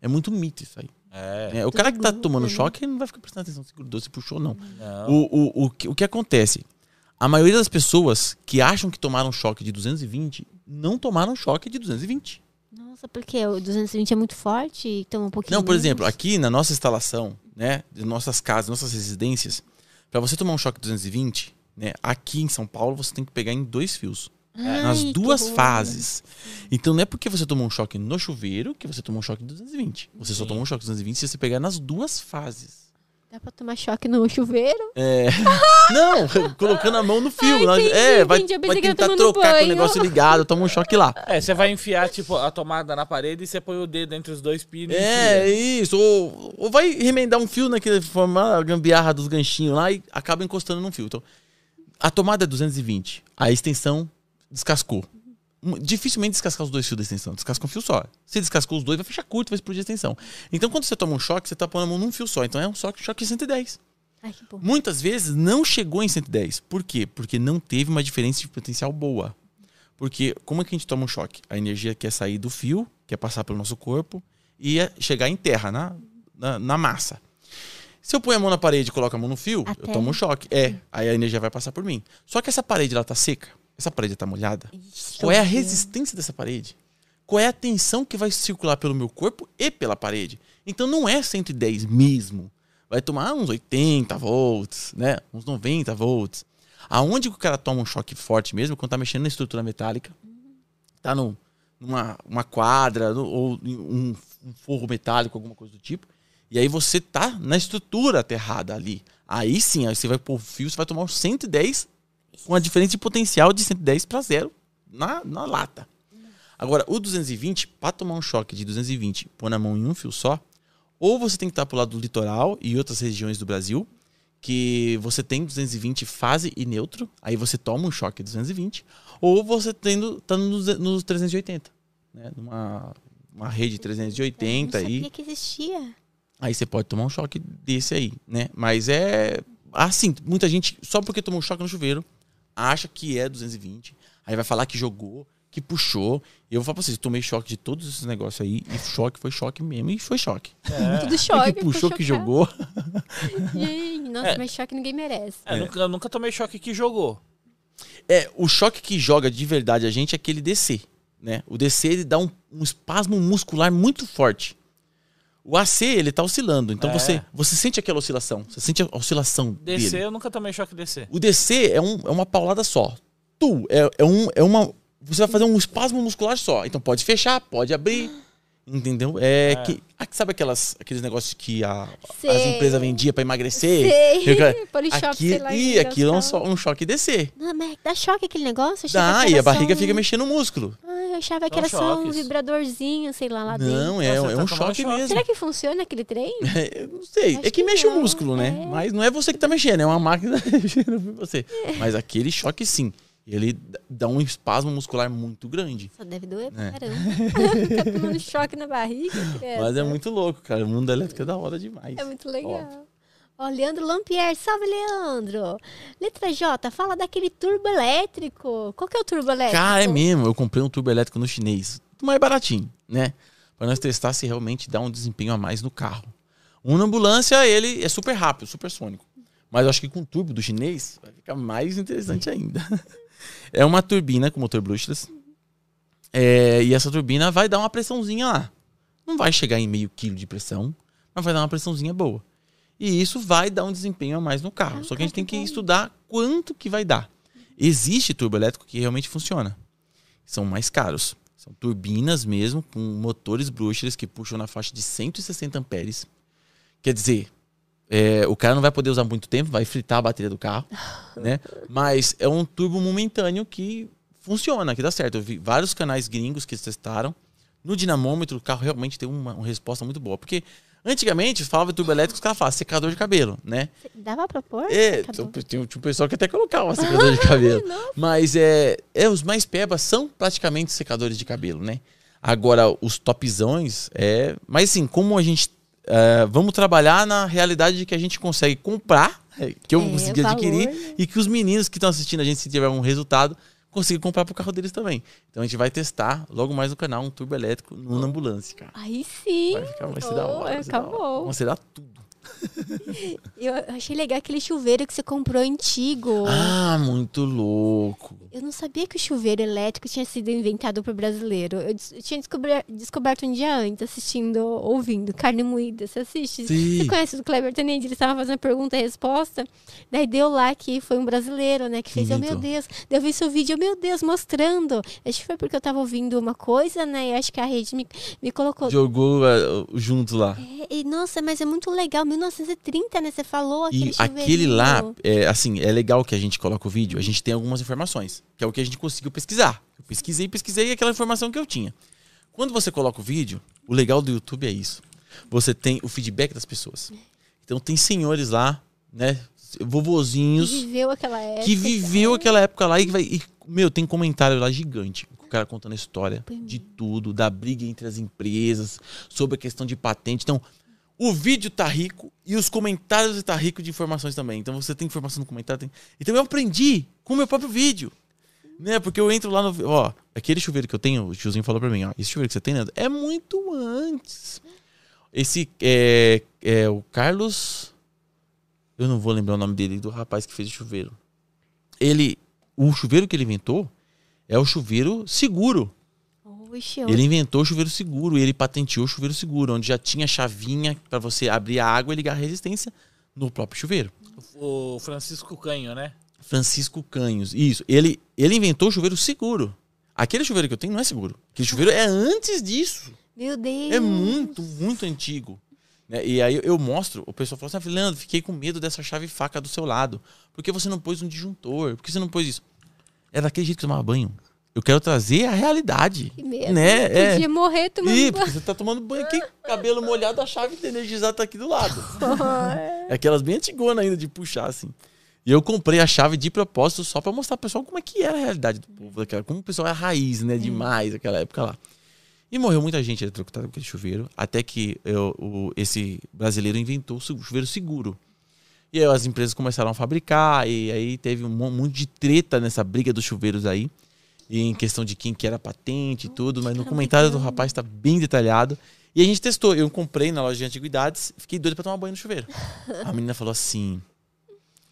é muito mito isso aí. É. É, o cara que tá tomando choque ele não vai ficar prestando atenção se grudou, se puxou, não. Não. O, o, o, que, o que acontece? A maioria das pessoas que acham que tomaram choque de 220 não tomaram choque de 220. Nossa, porque o 220 é muito forte e toma um pouquinho Não, por menos? exemplo, aqui na nossa instalação, né, de nossas casas, nossas residências, para você tomar um choque 220, né, aqui em São Paulo você tem que pegar em dois fios, Ai, nas duas fases. Então não é porque você tomou um choque no chuveiro que você tomou um choque de 220. Você só Sim. tomou um choque de 220 se você pegar nas duas fases. Dá pra tomar choque no chuveiro? É. Não, colocando a mão no fio. Nós- entendi, é, vai, entendi. Vai tentar trocar com o negócio ligado, toma um choque lá. É, você vai enfiar, tipo, a tomada na parede e você põe o dedo entre os dois pinos. É, isso. Ou, ou vai remendar um fio naquele forma a gambiarra dos ganchinhos lá e acaba encostando num fio. Então, a tomada é 220. A extensão descascou. Dificilmente descascar os dois fios da extensão. Descasca um fio só. Se descascou os dois, vai fechar curto, vai explodir a extensão. Então, quando você toma um choque, você tá pondo a mão num fio só. Então, é um choque, choque de 110. Ai. Muitas vezes não chegou em 110. Por quê? Porque não teve uma diferença de potencial boa. Porque como é que a gente toma um choque? A energia quer sair do fio, quer passar pelo nosso corpo e é chegar em terra, na, na, na massa. Se eu ponho a mão na parede e coloco a mão no fio, A eu tomo um choque. É, aí a energia vai passar por mim. Só que essa parede ela tá seca, essa parede tá molhada. Ixi, Qual é a resistência dessa parede? Qual é a tensão que vai circular pelo meu corpo e pela parede? Então não é 110 mesmo. Vai tomar uns 80 volts, né? Uns 90 volts. Aonde que o cara toma um choque forte mesmo? Quando tá mexendo na estrutura metálica. Tá no, numa uma quadra no- ou um, um forro metálico, alguma coisa do tipo. E aí você tá na estrutura aterrada ali. Aí sim, aí você vai pôr o fio, você vai tomar uns 110 com a diferença de potencial de 110 para zero na, na lata. Agora, o 220, para tomar um choque de 220, pôr na mão em um fio só, ou você tem que estar pro lado do litoral e outras regiões do Brasil, que você tem 220 fase e neutro, aí você toma um choque 220, ou você tendo, tá nos, nos 380, né? Numa uma rede Eu 380 não aí. sabia que existia. Aí você pode tomar um choque desse aí, né? Mas é assim, muita gente, só porque tomou um choque no chuveiro, acha que é 220, aí vai falar que jogou, que puxou. E eu vou falar pra vocês, tomei choque de todos esses negócios aí, e choque foi choque mesmo, e foi choque. É. Tudo choque. que puxou, que chocado. jogou. Gente, nossa, É. mas choque ninguém merece. É, Nunca, eu nunca tomei choque que jogou. É, o choque que joga de verdade a gente é aquele DC, né? O DC ele dá um, um espasmo muscular muito forte. O AC ele tá oscilando, então É. você você sente aquela oscilação, você sente a oscilação DC, dele. eu nunca tomei choque DC. O DC é, um, é uma paulada só. Tu é, é, um, é uma. Você vai fazer um espasmo muscular só. Então pode fechar, pode abrir. Entendeu? É, É. que. ah, Sabe aquelas, aqueles negócios que a, as empresas vendiam pra emagrecer? Sei. Fica- Polishop, Aqui, sei lá. e que aquilo é um, um choque DC. Não, mas dá choque aquele negócio? Eu Dá, que e a barriga um- fica mexendo o músculo. Ah, eu achava que era só um vibradorzinho, sei lá, lá dentro. Não, é, Nossa, é tá um tomando choque choque. mesmo. Será que funciona aquele trem? Eu não sei. Acho é que, que mexe o não, músculo, né? é. Mas não é você que tá mexendo, é uma máquina mexendo você. Mas aquele choque, sim. Ele dá um espasmo muscular muito grande. Só deve doer pra É. caramba. Fica tomando choque na barriga, criança. Mas é muito louco, cara. O mundo elétrico é da hora demais. É muito legal. Ó, Leandro Lampier, salve Leandro. Letra J, fala daquele turbo elétrico. Qual que é o turbo elétrico? Cara, é mesmo. Eu comprei um turbo elétrico no chinês. Mais baratinho, né? Pra nós testar se realmente dá um desempenho a mais no carro. Um na ambulância, ele é super rápido, super sônico. Mas eu acho que com o turbo do chinês vai ficar mais interessante ainda. É uma turbina com motor brushless. É, e essa turbina vai dar uma pressãozinha lá. Não vai chegar em meio quilo de pressão, mas vai dar uma pressãozinha boa. E isso vai dar um desempenho a mais no carro. Ah, Só que a gente tem que estudar quanto que vai dar. Existe turbo elétrico que realmente funciona. São mais caros. São turbinas mesmo, com motores brushless que puxam na faixa de 160 amperes. Quer dizer, é, o cara não vai poder usar muito tempo, vai fritar a bateria do carro, né? Mas é um turbo momentâneo que funciona, que dá certo. Eu vi vários canais gringos que testaram. No dinamômetro, o carro realmente tem uma, uma resposta muito boa. Porque antigamente, falava de turbo elétrico, os caras falavam secador de cabelo, né? Dava pra pôr? É, tinha, tinha um pessoal que até colocava secador de cabelo. Mas é, é, os mais pebas são praticamente secadores de cabelo, né? Agora, os topzões é. Mas assim, como a gente. É, vamos trabalhar na realidade de que a gente consegue comprar, é, que eu É, consegui valor, adquirir, né? e que os meninos que estão assistindo a gente, se tiver um resultado, consigam comprar pro carro deles também. Então a gente vai testar logo mais no canal um turbo elétrico numa ambulância, cara. Aí sim. Vai, ficar, vai ser da hora. vai ser da hora. acabou. Vamos ser da tudo. Eu achei legal aquele chuveiro que você comprou antigo. Ah, muito louco. Eu não sabia que o chuveiro elétrico tinha sido inventado por brasileiro. Eu, eu tinha descoberto um dia antes, assistindo, ouvindo Carne Moída. Você assiste? Sim. Você conhece o Kleber Tanid? Ele estava fazendo pergunta e resposta. Daí deu lá que foi um brasileiro, né? Que fez, oh, meu. Deus. Daí eu vi seu vídeo, oh, meu Deus, mostrando. Acho que foi porque eu tava ouvindo uma coisa, né? E acho que a rede me, me colocou. Jogou é, junto lá. É, e, nossa, mas é muito legal. 1930, né? Você falou aquele E aquele lá, é, assim, é legal que a gente coloca o vídeo, a gente tem algumas informações, que é o que a gente conseguiu pesquisar. Eu pesquisei, pesquisei aquela informação que eu tinha. Quando você coloca o vídeo, o legal do YouTube é isso. Você tem o feedback das pessoas. Então tem senhores lá, né, Que vovozinhos, viveu aquela época. que viveu aquela época lá e vai. E, meu, tem comentário lá gigante. O cara contando a história de tudo, da briga entre as empresas, sobre a questão de patente. Então, o vídeo tá rico e os comentários tá rico de informações também. Então você tem informação no comentário. tem- Então eu aprendi com o meu próprio vídeo. Né? Porque eu entro lá no. Ó, aquele chuveiro que eu tenho, o tiozinho falou pra mim, ó. Esse chuveiro que você tem, Leandro, é muito antes. Esse é, é o Carlos. Eu não vou lembrar o nome dele, do rapaz que fez o chuveiro. Ele. O chuveiro que ele inventou é o chuveiro seguro. Eu- Ele inventou o chuveiro seguro e ele patenteou o chuveiro seguro, onde já tinha chavinha para você abrir a água e ligar a resistência no próprio chuveiro. O Francisco Canho, né? Francisco Canhos. Isso. Ele, ele inventou o chuveiro seguro. Aquele chuveiro que eu tenho não é seguro. Aquele chuveiro é antes disso. Meu Deus. É muito, muito antigo. Né? E aí eu mostro, o pessoal fala assim, ah, Leandro, fiquei com medo dessa chave faca do seu lado. Por que você não pôs um disjuntor? Por que você não pôs isso? É daquele jeito que tomava banho. Eu quero trazer a realidade. Que medo. Né? É. Podia morrer tomando Ih, banho. porque você tá tomando banho aqui, cabelo molhado, a chave de energizar tá aqui do lado. É aquelas bem antigonas ainda de puxar, assim. E eu comprei a chave de propósito só pra mostrar pro pessoal como é que era a realidade do povo daquela. Como o pessoal é raiz, né? Demais, aquela época lá. E morreu muita gente eletrocutada com aquele chuveiro, até que eu- o- esse brasileiro inventou o chuveiro seguro. E aí as empresas começaram a fabricar, e aí teve um mon- monte de treta nessa briga dos chuveiros aí. E em questão de quem que era a patente e tudo, mas no comentário do rapaz tá bem detalhado. E a gente testou. Eu comprei na loja de antiguidades, fiquei doido pra tomar banho no chuveiro. A menina falou assim: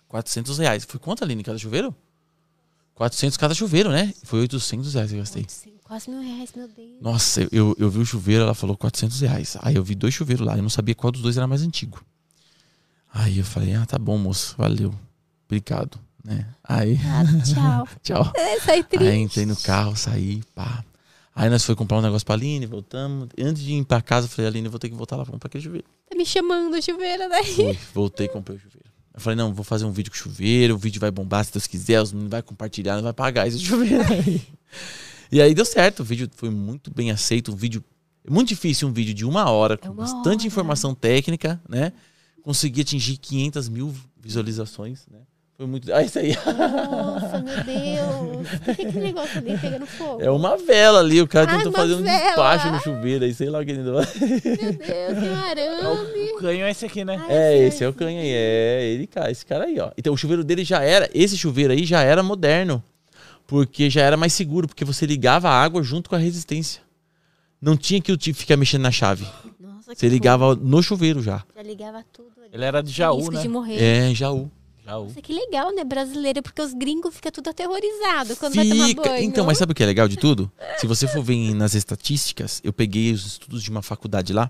400 reais. Foi quanto, Aline, cada chuveiro? 400 cada chuveiro, né? Foi 800 reais que eu gastei. Quase mil reais, meu Deus. Nossa, eu, eu vi o chuveiro, ela falou 400 reais. Aí eu vi dois chuveiros lá, eu não sabia qual dos dois era mais antigo. Aí eu falei, ah, tá bom, moço, valeu. Obrigado, né? Aí, Ah, tchau. tchau. É, sai Aí entrei no carro, saí, pá. Aí nós foi comprar um negócio pra Aline, voltamos. Antes de ir pra casa, eu falei, Aline, eu vou ter que voltar lá pra comprar aquele chuveiro. Tá me chamando, chuveira daí. Fui, voltei e comprei o chuveiro. Eu falei, não, vou fazer um vídeo com chuveiro, o vídeo vai bombar se Deus quiser, os meninos vai compartilhar, não vai pagar esse chuveiro aí. E aí deu certo, o vídeo foi muito bem aceito, um vídeo... É muito difícil um vídeo de uma hora, com uma bastante hora. informação técnica, né? Consegui atingir 500 mil visualizações, né? Foi muito... Ah, isso aí Nossa, meu Deus. O que é aquele negócio ali pegando fogo? é uma vela ali, o cara Ai, tentou fazer um vela. despacho no chuveiro aí, sei lá o que ele... Meu Deus, tem um arame. O Canho é esse aqui, né? É, esse é o canha aí. É, ele, cara, esse cara aí, ó. Então o chuveiro dele já era, esse chuveiro aí já era moderno. Porque já era mais seguro, porque você ligava a água junto com a resistência. Não tinha que o tipo ficar mexendo na chave. Nossa, que Você ligava no chuveiro já. Já ligava tudo ali. Ele era de Jaú, né? de morrer. É, Jaú. Jaú. Nossa, que legal, né? Brasileiro, porque os gringos ficam tudo aterrorizados quando vai tomar Fica. banho. Então, mas sabe o que é legal de tudo? Se você for ver nas estatísticas, eu peguei os estudos de uma faculdade lá.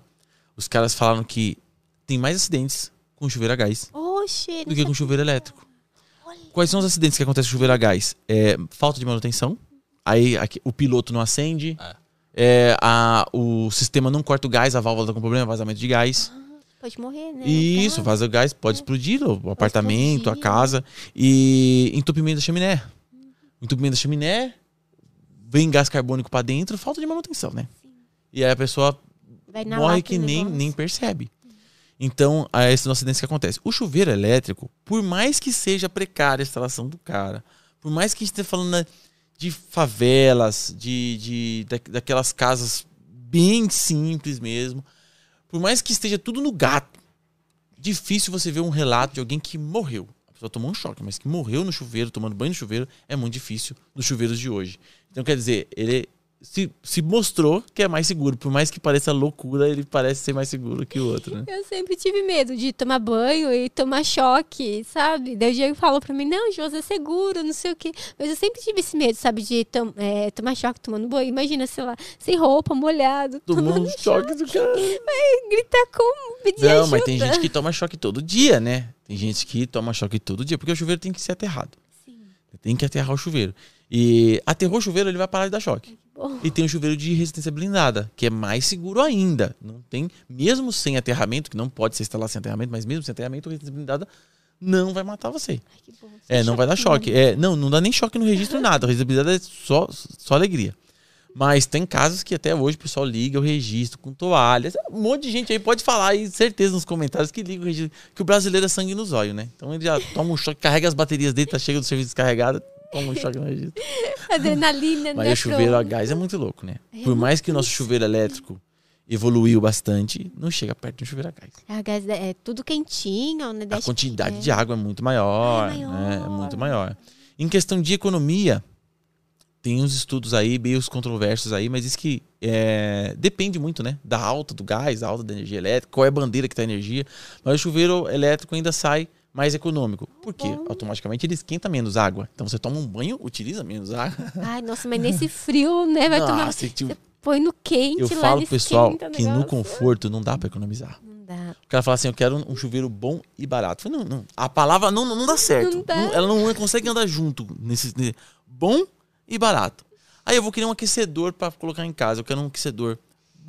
Os caras falaram que tem mais acidentes com chuveiro a gás Oxe, do que com chuveiro elétrico. Quais são os acidentes que acontecem com chuveiro a gás? É, falta de manutenção. Aí aqui- o piloto não acende. É, a- o sistema não corta o gás, a válvula tá com problema, vazamento de gás. Pode morrer, né? Isso, Tá. vaza gás pode explodir o apartamento, a explodir. casa. E entupimento da chaminé. Entupimento da chaminé, vem gás carbônico pra dentro, falta de manutenção, né? E aí a pessoa morre que nem, negócio. nem percebe. Então, é esse acidente que acontece. O chuveiro elétrico, por mais que seja precária a instalação do cara, por mais que a gente esteja falando né, de favelas, de, de, da- daquelas casas bem simples mesmo, por mais que esteja tudo no gato, difícil você ver um relato de alguém que morreu. A pessoa tomou um choque, mas que morreu no chuveiro, tomando banho no chuveiro, é muito difícil nos chuveiros de hoje. Então, quer dizer, ele se, se mostrou que é mais seguro. Por mais que pareça loucura, ele parece ser mais seguro que o outro, né? Eu sempre tive medo de tomar banho e tomar choque, sabe? Daí o Diego falou pra mim, não, Josi, é seguro, não sei o quê. Mas eu sempre tive esse medo, sabe, de tom- é, tomar choque tomando banho. Imagina, sei lá, sem roupa, molhado, tomando um choque do cara. gritar como? Pedir Não, ajuda. mas tem gente que toma choque todo dia, né? Tem gente que toma choque todo dia, porque o chuveiro tem que ser aterrado. Sim, Tem que aterrar o chuveiro. E aterrou o chuveiro, ele vai parar de dar choque. bom. E tem o chuveiro de resistência blindada, que é mais seguro ainda. Não tem, mesmo sem aterramento, que não pode ser instalado sem aterramento, mas mesmo sem aterramento, a resistência blindada não vai matar você. Ai, que bom. É, não vai dar choque. É, não, não dá nem choque no registro, nada. A resistibilidade é só, só alegria. Mas tem casos que até hoje o pessoal liga o registro com toalhas. Um monte de gente aí pode falar aí, certeza, nos comentários que liga o registro. Que o brasileiro é sangue nos olhos, né? Então ele já toma um choque, carrega as baterias dele, tá chega do serviço descarregado, toma um choque no registro. Adrenalina, Mas né? o chuveiro a gás é muito louco, né? É Por mais que o nosso chuveiro elétrico evoluiu bastante, não chega perto de um chuveiro a gás. A gás é tudo quentinho, né? A quantidade é. de água é muito maior, É né? maior. É muito maior. Em questão de economia, tem uns estudos aí, meio controversos aí, mas diz que é, depende muito, né? Da alta do gás, da alta da energia elétrica, qual é a bandeira que tá a energia. Mas o chuveiro elétrico ainda sai mais econômico. Por quê? Bom. Automaticamente ele esquenta menos água. Então você toma um banho, utiliza menos água. Ai, nossa, mas nesse frio, né? Vai tomar. Nossa, tipo, Põe no quente eu lá, falo pro pessoal que no conforto não dá pra economizar. Não dá. O cara fala assim, eu quero um chuveiro bom e barato. Falei, não, não. A palavra não, não dá certo. Não dá. Ela não consegue andar junto nesse, nesse- bom e barato. Aí eu vou querer um aquecedor pra colocar em casa. Eu quero um aquecedor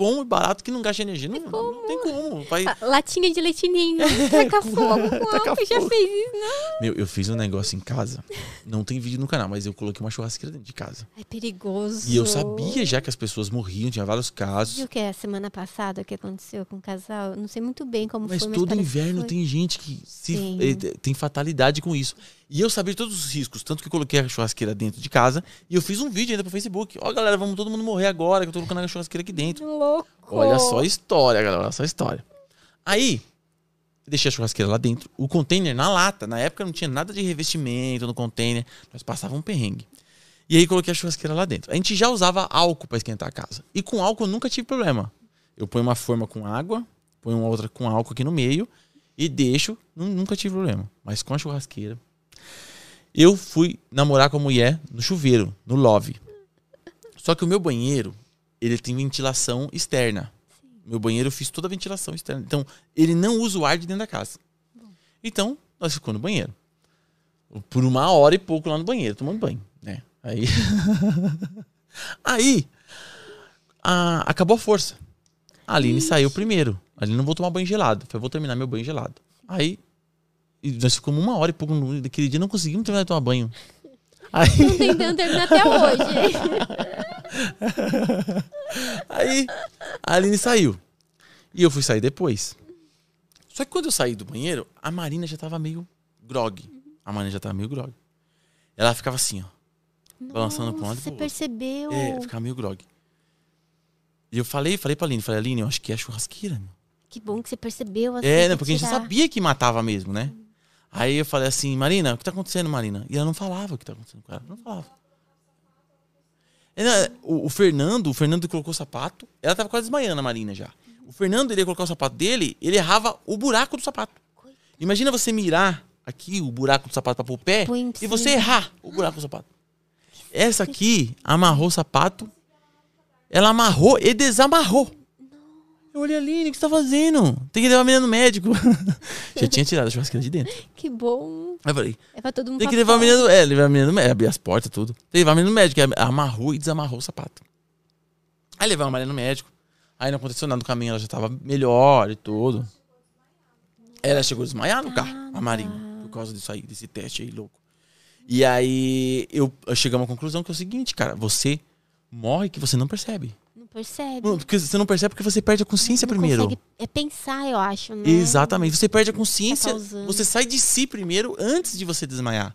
bom e barato que não gaste energia. Não, não tem como. Vai... Ah, Latinha de leitinho, taca fogo Taca álcool, já fogo. fez isso, não? Meu, eu fiz um negócio em casa. Não tem vídeo no canal, mas eu coloquei uma churrasqueira dentro de casa. É perigoso. E eu sabia já que as pessoas morriam, tinha vários casos. Viu que é a semana passada que aconteceu com o casal? Não sei muito bem como Mas foi, todo parece que inverno tem gente que se, eh, te- tem fatalidade com isso. E eu sabia de todos os riscos, tanto que eu coloquei a churrasqueira dentro de casa e eu fiz um vídeo ainda pro Facebook. Ó, galera, vamos todo mundo morrer agora que eu tô colocando a churrasqueira aqui dentro. Louco. Olha só a história, galera, olha só a história. Aí, deixei a churrasqueira lá dentro, o container na lata. Na época não tinha nada de revestimento no container, nós passávamos um perrengue. E aí coloquei a churrasqueira lá dentro. A gente já usava álcool para esquentar a casa. E com álcool eu nunca tive problema. Eu ponho uma forma com água, ponho uma outra com álcool aqui no meio e deixo, nu- nunca tive problema. Mas com a churrasqueira. Eu fui namorar com a mulher no chuveiro, no love. Só que o meu banheiro, ele tem ventilação externa. Meu banheiro eu fiz toda a ventilação externa. Então, ele não usa o ar de dentro da casa. Então, nós ficamos no banheiro. Por uma hora e pouco lá no banheiro, tomando banho, né? Aí. Aí. a- acabou a força. A Aline saiu primeiro. A Aline não vou tomar banho gelado. Falei, vou terminar meu banho gelado. Aí. E nós ficamos uma hora e pouco. Naquele dia não conseguimos terminar de tomar banho. Aí. Tô tentando terminar até hoje. Aí a Aline saiu. E eu fui sair depois. Só que quando eu saí do banheiro, a Marina já tava meio grog. A Marina já tava meio grog. Ela ficava assim, ó. Balançando pra um lado Você percebeu? É, ficava meio grog. E eu falei, falei pra Aline, falei, Aline, eu acho que é churrasqueira, meu. Que bom que você percebeu. Assim, É, né? Porque a gente tirar. sabia que matava mesmo, né? Aí eu falei assim, Marina, o que tá acontecendo, Marina? E ela não falava o que tá acontecendo com ela. Não falava. Né, O, o Fernando, o Fernando colocou o sapato, ela tava quase desmaiando, a Marina já. O Fernando, ele ia colocar o sapato dele, ele errava o buraco do sapato. Imagina você mirar aqui o buraco do sapato pra pôr o pé e você errar o buraco do sapato. Essa aqui amarrou o sapato, ela amarrou e desamarrou. Eu olhei, Aline, o que você tá fazendo? Tem que levar a menina no médico. Já tinha tirado a churrasqueira de dentro. Que bom. Aí eu falei, É pra todo mundo tem que levar a menina no É, levar a menina no médico. Abrir as portas, tudo. Tem que levar a menina no médico. Aí Amarrou e desamarrou o sapato. Aí levamos a Maria no médico. Aí não aconteceu nada no caminho, ela já tava melhor e tudo. Ela chegou a desmaiar no carro, a Marinha, por causa disso aí, desse teste aí louco. E aí eu, eu chegamos à conclusão que é o seguinte, cara, você morre que você não percebe. Percebe. Não, Porque você não percebe porque você perde a consciência não primeiro. consegue é pensar, eu acho, né? Exatamente. Você perde a consciência. causando. Você sai de si primeiro antes de você desmaiar.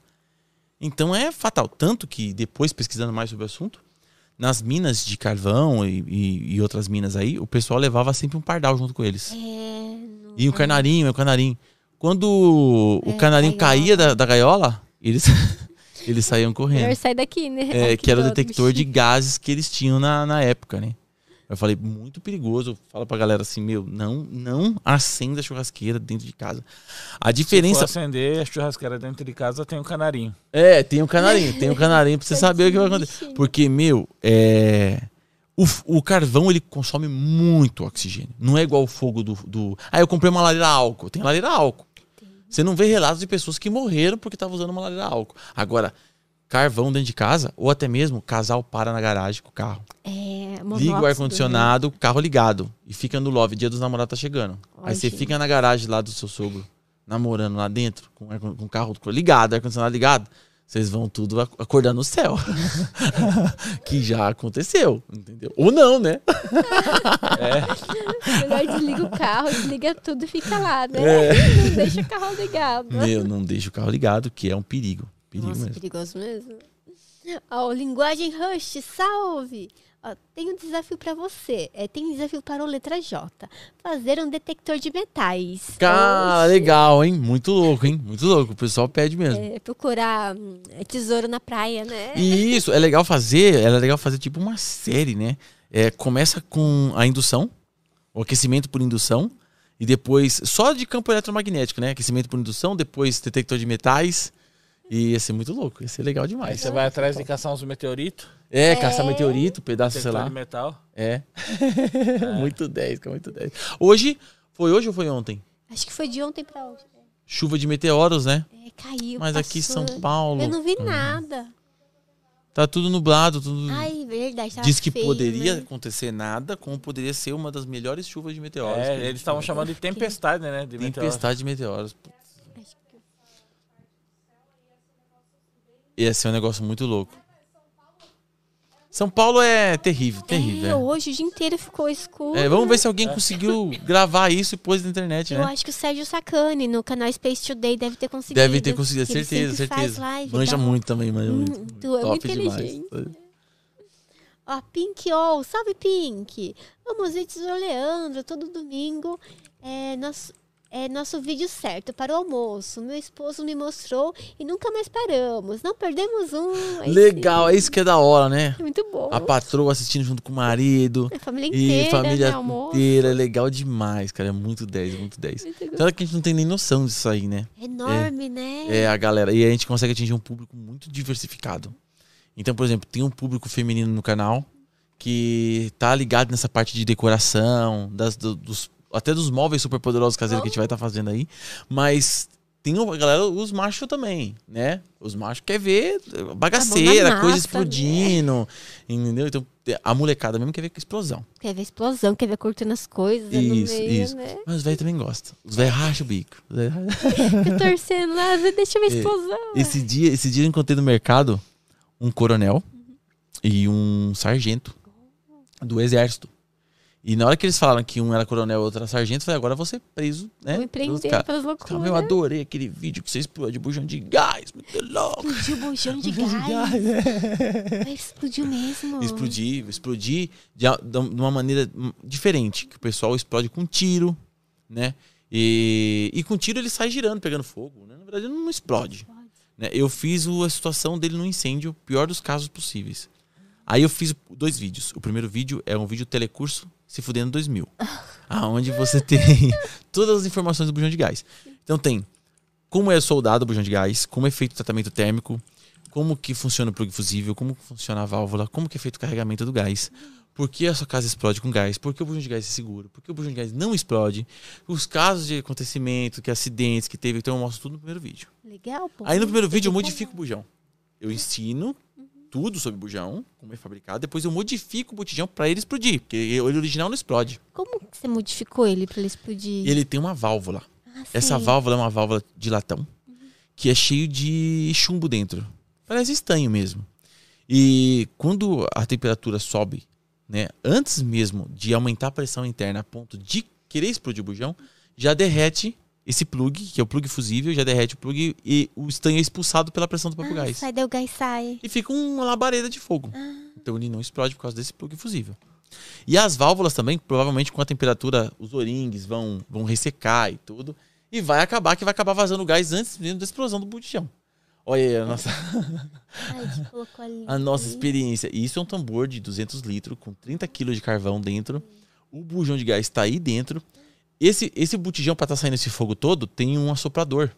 Então é fatal. Tanto que depois, pesquisando mais sobre o assunto, nas minas de carvão e, e- e outras minas aí, o pessoal levava sempre um pardal junto com eles. É, não- E o canarinho, o canarinho. Quando o É, canarinho gaiola. caía da, da gaiola, eles, eles saíam correndo. Melhor sair daqui, né? É, que era o detector de gases que eles tinham na, na época, né? Eu falei, muito perigoso. Eu falo pra galera assim, meu, não, não acenda a churrasqueira dentro de casa. A Se for diferença. acender a churrasqueira dentro de casa, tem um canarinho. É, tem um canarinho, tem um canarinho pra você saber o que vai acontecer. Porque, meu, é. O, o carvão ele consome muito oxigênio. Não é igual o fogo do, do. Ah, eu comprei uma lareira álcool. Tem lareira álcool. Você não vê relatos de pessoas que morreram porque estavam usando uma lareira a álcool. Agora, carvão dentro de casa, ou até mesmo casal para na garagem com o carro. É, Liga o monóxido, ar-condicionado, carro ligado. E fica no love. Dia dos namorados tá chegando. Ai, Aí você gente. fica na garagem lá do seu sogro, namorando lá dentro, com, com o carro ligado, ar-condicionado ligado. Vocês vão tudo ac- acordar no céu. que já aconteceu, entendeu? Ou não, né? né? Melhor desliga o carro, desliga tudo e fica lá, né? É. Não deixa o carro ligado. Meu, não deixa o carro ligado, que é um perigo. Perigo Nossa, mesmo. perigoso mesmo. Ó, linguagem Rush, salve! Ó, tem um desafio pra você. É, tem um desafio para o letra J. Fazer um detector de metais. Cara, Oxi. legal, hein? Muito louco, hein? Muito louco. O pessoal pede mesmo. É, procurar hum, é, tesouro na praia, né? E isso, é legal fazer, é legal fazer tipo uma série, né? É, começa com a indução, o aquecimento por indução, e depois só de campo eletromagnético, né? Aquecimento por indução, depois detector de metais. E ia ser muito louco, ia ser legal Aí demais. você vai atrás de caçar uns meteoritos, É, caçar meteorito, pedaço, sei lá. de metal. É. muito 10, cara, muito 10. Hoje, foi hoje ou foi ontem? Acho que foi de ontem pra hoje. Chuva de meteoros, né? É, caiu. Mas aqui em São passou. Paulo, Eu não vi nada. tá tudo nublado, tudo... Ai, verdade. tava Diz que feio, poderia né? acontecer nada, como poderia ser uma das melhores chuvas de meteoros. É, eles estavam chamando de tempestade, né? De. Tempestade de meteoros. Putz, Acho que- Ia ser um negócio muito louco. São Paulo é terrível, terrível. É, é. hoje o dia inteiro ficou escuro. É, vamos ver se alguém conseguiu gravar isso e pôs na internet, Eu né? acho que o Sérgio Sacani, no canal Space Today, deve ter conseguido. Deve ter conseguido, certeza, certeza. live, Manja tá? muito também, manja Hum, muito. tu é muito Top demais. inteligente. Ó, Pink All, salve Pink! Vamos vídeos do Leandro, todo domingo. É é nosso vídeo certo para o almoço. Meu esposo me mostrou e nunca mais paramos. Não perdemos um. Aí Legal, é isso que é da hora, né? sim, Muito bom. A patroa assistindo junto com o marido. A família inteira, E família né, inteira, é legal demais, cara. É muito 10, é muito 10. Muito Claro que a gente não tem nem noção disso aí, né? Enorme, né? É a galera. E a gente consegue atingir um público muito diversificado. Então, por exemplo, tem um público feminino no canal que tá ligado nessa parte de decoração, das, do- dos, até dos móveis super poderosos caseiros que a gente vai estar fazendo aí. Mas tem uma galera, os machos também, né? Os machos quer ver bagaceira, massa, coisa né? explodindo. Entendeu? Então, a molecada mesmo quer ver explosão. Quer ver explosão, quer ver cortando as coisas Isso, meio, isso. né? Mas os velhos também gostam. Os velhos racham o bico. Fica torcendo lá, deixa ver É. explosão. Esse dia, esse dia eu encontrei no mercado um coronel e um sargento do exército. E na hora que eles falaram que um era coronel e outro era sargento, eu falei, agora vou ser preso, né? Vou pelos empreender pelas loucuras. Eu adorei aquele vídeo que você explodiu bujão de gás, muito louco. Explodiu o bujão de gás. Vai, Explodiu mesmo. Explodir, explodir de, de uma maneira diferente, que o pessoal explode com tiro, né? E, e com tiro ele sai girando, pegando fogo, né? Na verdade, ele não explode. né? Eu fiz a situação dele no incêndio, pior dos casos possíveis. Aí eu fiz dois vídeos. O primeiro vídeo é um vídeo telecurso se fudendo 2000. aonde você tem todas as informações do bujão de gás. Então tem como é soldado o bujão de gás, como é feito o tratamento térmico, como que funciona o plug fusível, como funciona a válvula, como que é feito o carregamento do gás, por que a sua casa explode com gás, por que o bujão de gás é seguro, por que o bujão de gás não explode, os casos de acontecimento, que acidentes que teve, então eu mostro tudo no primeiro vídeo. Legal, pô. Aí no primeiro vídeo eu modifico o bujão. Eu ensino tudo sobre bujão, como é fabricado, depois eu modifico o botijão para ele explodir, porque ele original não explode. Como que você modificou ele pra ele explodir? Ele tem uma válvula. Ah, Essa válvula é uma válvula de latão que é cheio de chumbo dentro. Parece estanho mesmo. E quando a temperatura sobe, né, antes mesmo de aumentar a pressão interna a ponto de querer explodir o bujão, já derrete esse plug, que é o plug fusível, já derrete o plug e o estanho é expulsado pela pressão do próprio Ah, gás. sai, daí o gás sai. E fica uma labareda de fogo. Então ele não explode por causa desse plug fusível. E as válvulas também, provavelmente com a temperatura, os o-rings vão, vão ressecar e tudo. E vai acabar, que vai acabar vazando gás antes mesmo da explosão do botijão. Olha aí a nossa, Ai, a nossa experiência. E isso é um tambor de 200 litros com 30 quilos de carvão dentro. O bujão de gás está aí dentro. Esse, esse botijão, para estar saindo esse fogo todo, tem um assoprador.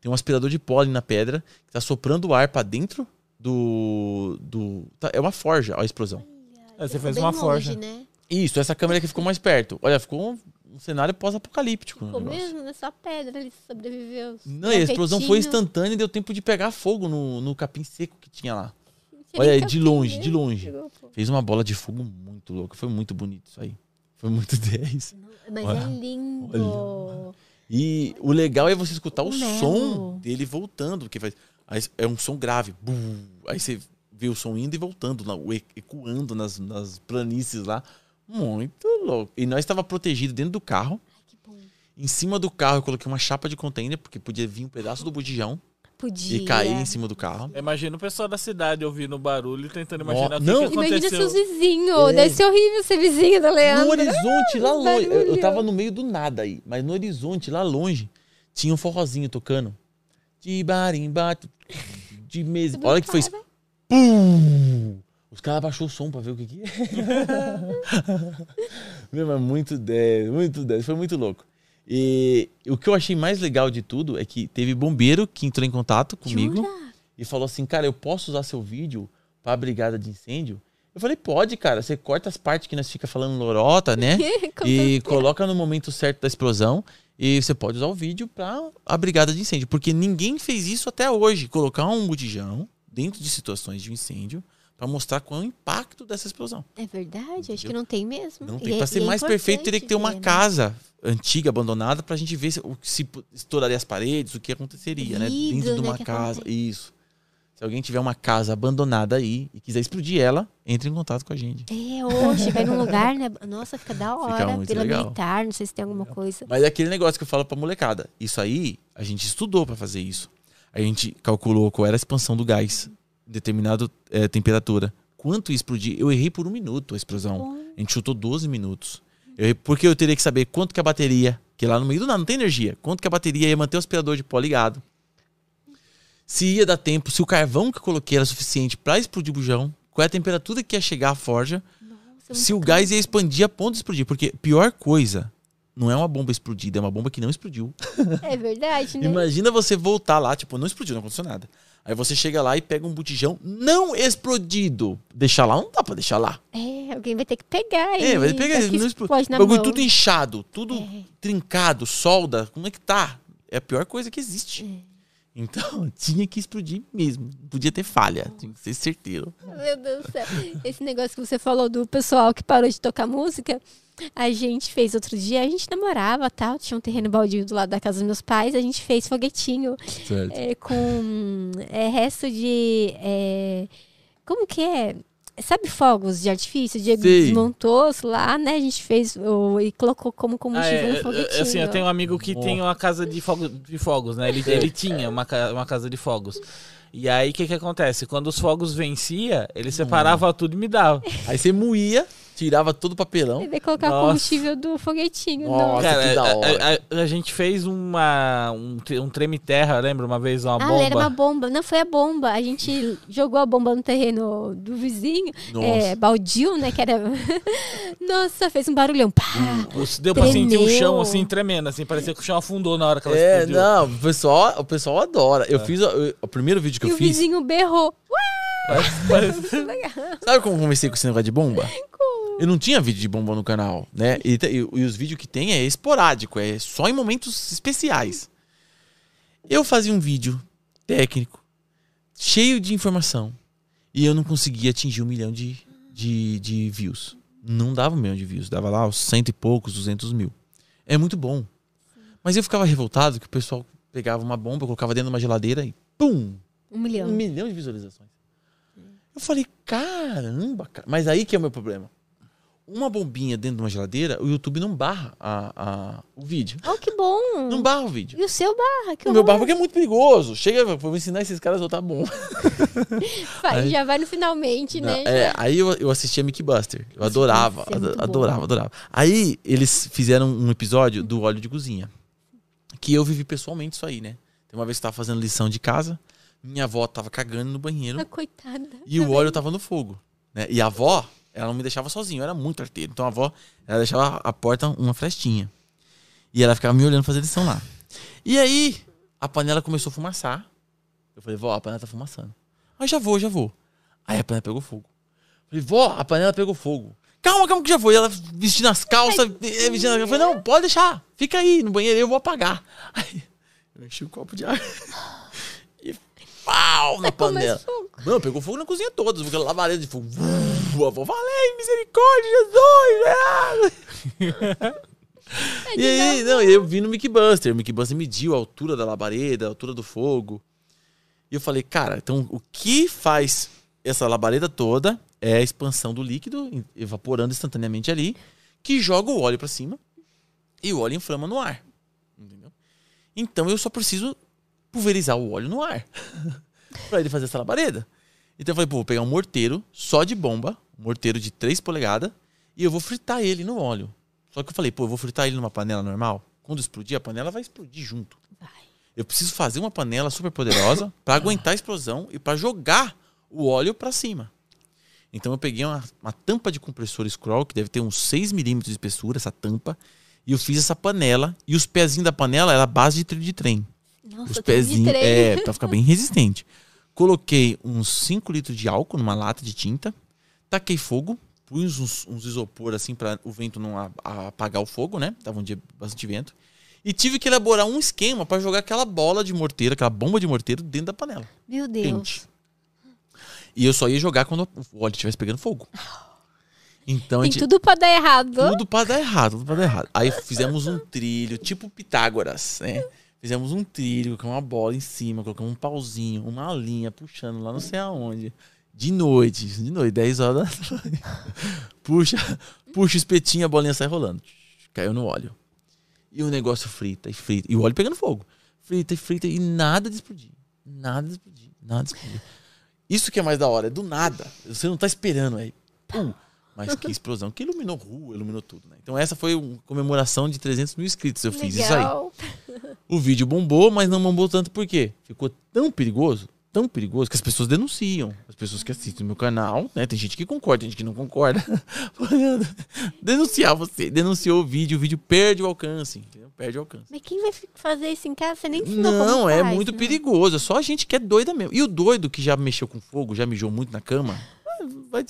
Tem um aspirador de pólen na pedra que está soprando o ar para dentro do. do tá- é uma forja a explosão. Aí você fez uma longe, forja. né? Isso, essa câmera aqui ficou mais perto. Olha, ficou um, um cenário pós-apocalíptico. Ficou mesmo, né? Só pedra ali sobreviveu. Não, e a explosão foi instantânea e deu tempo de pegar fogo no, no capim seco que tinha lá. Olha nem aí, de longe, né? de longe. Fez uma bola de fogo muito louca. Foi muito bonito isso aí. Foi muito 10. Mas Olha, é lindo. E o legal é você escutar o som dele voltando, porque faz, é um som grave. Bum. Aí você vê o som indo e voltando, lá, ecoando nas, nas planícies lá. Muito louco. E nós estava protegido dentro do carro. Ai, que bom. Em cima do carro eu coloquei uma chapa de container, porque podia vir um pedaço do botijão Podia. e cair em cima do carro. Imagina o pessoal da cidade ouvindo o barulho e tentando imaginar o que, não. que Imagina aconteceu. seus vizinhos. É. Deve ser horrível ser vizinho do Leandro. No horizonte, lá longe. Eu, tava no meio do nada aí, mas no horizonte, lá longe, tinha um forrozinho tocando. De barimba, de mesa. Olha o que foi. cara. Pum! Os caras abaixou o som pra ver o que que é. Meu, mas muito 10, muito 10. Foi muito louco. E o que eu achei mais legal de tudo é que teve bombeiro que entrou em contato comigo Jura? e falou assim: Cara, eu posso usar seu vídeo pra brigada de incêndio? Eu falei: Pode, cara. Você corta as partes que nós fica falando lorota, né? E coloca no momento certo da explosão. E você pode usar o vídeo pra a brigada de incêndio. Porque ninguém fez isso até hoje. Colocar um botijão dentro de situações de incêndio pra mostrar qual é o impacto dessa explosão. É verdade, acho que não tem mesmo. Não tem. é- Pra ser é mais perfeito, teria que ter uma né? casa antiga, abandonada, pra gente ver se, se estouraria as paredes, o que aconteceria, né? Vidro, Dentro de né, uma casa. Isso. Se alguém tiver uma casa abandonada aí e quiser explodir ela, entre em contato com a gente. É, ou chegar num lugar, né? Nossa, fica da hora. muito pela legal. militar, não sei se tem alguma coisa. Mas é aquele negócio que eu falo pra molecada. Isso aí, a gente estudou pra fazer isso. A gente calculou qual era a expansão do gás, determinada eh, temperatura. Quanto ia explodir? Eu errei por um minuto a explosão. A gente chutou 12 minutos. Eu porque eu teria que saber quanto que a bateria, que lá no meio do nada não tem energia, quanto que a bateria ia manter o aspirador de pó ligado. Se ia dar tempo, se o carvão que eu coloquei era suficiente pra explodir o bujão, qual é a temperatura que ia chegar à forja, Nossa, se o gás ia expandir a ponto de explodir. Porque pior coisa não é uma bomba explodida, é uma bomba que não explodiu. É verdade, né? Imagina você voltar lá, tipo, não explodiu, não aconteceu nada. Aí você chega lá e pega um botijão não explodido. Deixar lá, não dá pra deixar lá. É, alguém vai ter que pegar É, vai e pegar, daqui não explode explode. na Bagulho mão. tudo inchado, tudo É. trincado, solda. Como é que tá? É a pior coisa que existe. É. Então, tinha que explodir mesmo. Podia ter falha, tinha que ser certeiro. Meu Deus do céu. Esse negócio que você falou do pessoal que parou de tocar música, a gente fez outro dia, a gente namorava tal, tinha um terreno baldio do lado da casa dos meus pais, a gente fez foguetinho Certo. é, com é, resto de. é, como que é? Sabe fogos de artifício? O Diego Sei. desmontou lá, né? A gente fez o, e colocou como Ah, combustível é, no é, foguetinho. assim, eu tenho um amigo que tem uma casa de, fogo, de fogos, né? Ele, ele tinha uma, uma casa de fogos. E aí, o que que acontece? Quando os fogos vencia, ele separava tudo e me dava. Aí você moía, tirava todo o papelão. Ele vai colocar o Nossa. combustível do foguetinho. Nossa. Nossa. Cara, que da a- hora. A, a- a gente fez uma, um, um treme-terra, lembra? Uma vez uma Ah, bomba. era uma bomba. Não, foi a bomba. A gente jogou a bomba no terreno do vizinho. Nossa. É, baldio, né? Que era. Nossa, fez um barulhão. Pá! O- Deu pra sentir o Tremeu. chão assim, tremendo, assim. Parecia que o chão afundou na hora que ela É, explodiu. não, o pessoal, o pessoal adora. Eu fiz o, o primeiro vídeo que e eu o fiz. vizinho berrou. Parece- Sabe como eu comecei com esse negócio de bomba? Eu não tinha vídeo de bomba no canal, né? E, e- e os vídeos que tem é esporádico, é só em momentos especiais. Eu fazia um vídeo técnico, cheio de informação, e eu não conseguia atingir um milhão de, de, de views. Não dava um milhão de views, dava lá os cento e poucos, duzentos mil. É muito bom. Mas eu ficava revoltado que o pessoal pegava uma bomba, colocava dentro de uma geladeira e pum! Um milhão. Um milhão de visualizações. Eu falei, caramba, cara. Mas aí que é o meu problema. Uma bombinha dentro de uma geladeira, o YouTube não barra a, a- o vídeo. Oh, que bom. Não barra o vídeo. E o seu barra, que O meu barra porque é muito perigoso. Chega, vou ensinar esses caras a soltar bom. Vai, Aí- Já vai no finalmente, né? Não, é, aí eu, eu assistia Mickey Buster. Eu adorava, Nossa, é adorava, adorava. Aí eles fizeram um episódio do óleo de cozinha. Que eu vivi pessoalmente isso aí, né? Tem uma vez que eu tava fazendo lição de casa, minha avó tava cagando no banheiro Ah, Coitada. e o óleo tava no fogo. Né? E a avó, ela não me deixava sozinho, eu era muito arteiro. Então a avó, ela deixava a porta uma frestinha. E ela ficava me olhando fazer lição lá. E aí, a panela começou a fumaçar. Eu falei, vó, a panela tá fumaçando. Ah, já vou, já vou. Aí a panela pegou fogo. Falei, vó, a panela pegou fogo. Calma, calma que já foi. Ela vestindo as calças, eh, vestindo as... Eu falei, não, pode deixar. Fica aí no banheiro, eu vou apagar. Aí, eu enchi o copo de água. Pau na panela. Não, pegou fogo na cozinha toda. Aquela labareda de fogo. A avó, falei, misericórdia, Jesus! é. E aí, não, eu vi no Mickey Buster. O Mickey Buster mediu a altura da labareda, a altura do fogo. E eu falei, cara, então o que faz essa labareda toda é a expansão do líquido, evaporando instantaneamente ali, que joga o óleo pra cima e o óleo inflama no ar. Entendeu? Então eu só preciso pulverizar o óleo no ar pra ele fazer essa labareda. Então eu falei, pô, vou pegar um morteiro só de bomba, um morteiro de 3 polegadas, e eu vou fritar ele no óleo. Só que eu falei, pô, eu vou fritar ele numa panela normal. Quando explodir, a panela vai explodir junto. Vai. Eu preciso fazer uma panela super poderosa para aguentar a explosão e para jogar o óleo para cima. Então eu peguei uma, uma tampa de compressor scroll, que deve ter uns 6 milímetros de espessura, essa tampa, e eu fiz essa panela, e os pezinhos da panela era a base de trilho de trem. Nossa, Os pezinhos, é, pra ficar bem resistente. Coloquei uns 5 litros de álcool numa lata de tinta, taquei fogo, pus uns, uns isopor assim para o vento não a- a- apagar o fogo, né? Tava um dia bastante vento. E tive que elaborar um esquema para jogar aquela bola de morteiro, aquela bomba de morteiro dentro da panela. Meu Deus. Quente. E eu só ia jogar quando o óleo estivesse pegando fogo. Então gente, tudo pra dar errado. tudo pra dar errado, tudo pra dar errado. Aí fizemos um trilho, tipo Pitágoras, né? Fizemos um trilho com uma bola em cima, colocamos um pauzinho, uma linha puxando lá não sei aonde. De noite, de noite, 10 horas da noite. Puxa, puxa o espetinho, a bolinha sai rolando. Caiu no óleo. E o negócio frita e frita. E o óleo pegando fogo. Frita e frita e nada de explodir. Nada de explodir. Nada de explodir. Isso que é mais da hora, é do nada. Você não tá esperando aí. Pum. Mas que explosão, que iluminou rua, iluminou tudo, né? Então essa foi uma comemoração de 300 mil inscritos. Eu fiz isso aí. Legal. O vídeo bombou, mas não bombou tanto por quê? Ficou tão perigoso, tão perigoso, que as pessoas denunciam. As pessoas que assistem o meu canal, né? Tem gente que concorda, tem gente que não concorda. Denunciar você. Denunciou o vídeo, o vídeo perde o alcance. Entendeu? Perde o alcance. Mas quem vai fazer isso em casa? Você nem ensinou Não, é faz, muito né? perigoso. É só a gente que é doida mesmo. E o doido que já mexeu com fogo, já mijou muito na cama. ah, vai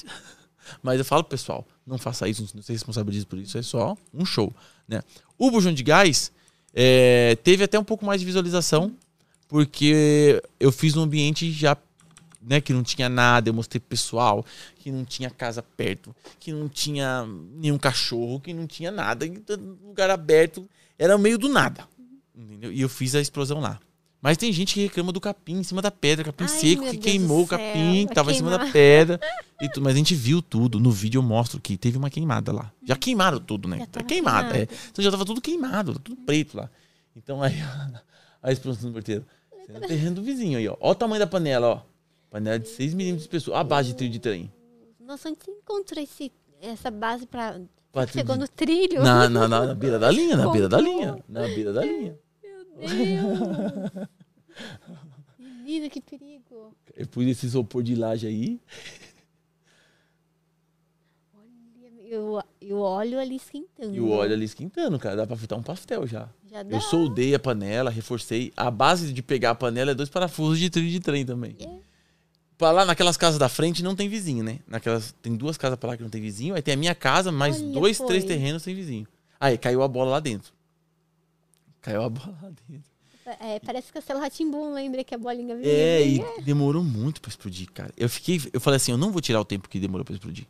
Mas eu falo, pessoal, não faça isso, não se responsabilize por isso. É só um show. Né? O Bujão de Gás é, teve até um pouco mais de visualização, porque eu fiz um ambiente já né, que não tinha nada, eu mostrei pessoal que não tinha casa perto, que não tinha nenhum cachorro, que não tinha nada, lugar aberto, era meio do nada. Entendeu? E eu fiz a explosão lá. Mas tem gente que reclama do capim em cima da pedra, capim Ai, seco, que Deus queimou o capim, que tava em cima da pedra. E mas a gente viu tudo. No vídeo eu mostro que teve uma queimada lá. Já queimaram tudo, né? Já Tá tava queimado. é. Então já tava tudo queimado, tudo preto lá. Então aí a explosão do porteiro. Você no terreno do vizinho aí, ó. Olha o tamanho da panela, ó. Panela de 6 milímetros de espessura. A base de trilho de trem. Nossa, onde você encontrou esse, essa base pra. Pra Chegou trilho no trilho? Na, na, na, na beira da linha, na beira da Comprou. linha. Na beira da linha. Menina, que perigo. Eu pus esse isopor de laje aí. E o, e o óleo ali esquentando. E o óleo ali esquentando, cara. Dá pra fritar um pastel já. Já dá. Eu soldei a panela, reforcei. A base de pegar a panela é dois parafusos de trilho de trem também. É. Pra lá, naquelas casas da frente, não tem vizinho, né? Naquelas, tem duas casas pra lá que não tem vizinho. Aí tem a minha casa, mais Olha, dois, foi. três terrenos sem vizinho. Aí caiu a bola lá dentro. Caiu a bola lá dentro. É, parece Castelo Ratimbum, lembra que a bolinha vinha? É, e vinha? demorou muito pra explodir, cara. Eu fiquei, eu falei assim, eu não vou tirar o tempo que demorou pra explodir.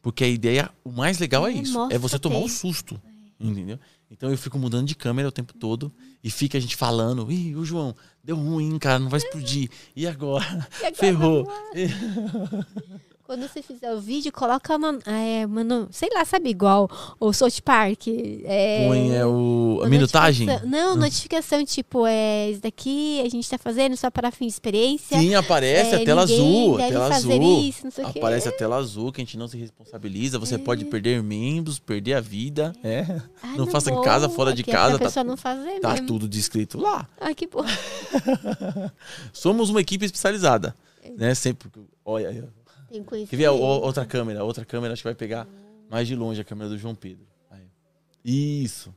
Porque a ideia, o mais legal é, É, isso, é você tomar o tempo. susto. Entendeu? Então eu fico mudando de câmera o tempo todo e fica a gente falando, ih, o João, deu ruim, cara, não vai explodir. E agora? E agora Ferrou. Quando você fizer o vídeo, coloca uma, é, mano, sei lá, sabe igual o South Park. É, Põe é, o, a minutagem. Não, notificação tipo, é isso daqui a gente tá fazendo só para fim de experiência. Sim, aparece É, a tela azul. A tela azul. isso, não sei o quê. Aparece a tela azul que a gente não se responsabiliza. Você pode perder membros, perder a vida. É. Ah, não faça em casa, fora de é casa, tá- pessoa não fazer Tá mesmo. tudo descrito lá. Ah, que bom. Somos uma equipe especializada. Né? Sempre. Olha. Tem. Quer ver a outra câmera? Outra câmera acho que vai pegar mais de longe a câmera do João Pedro. Aí. Isso.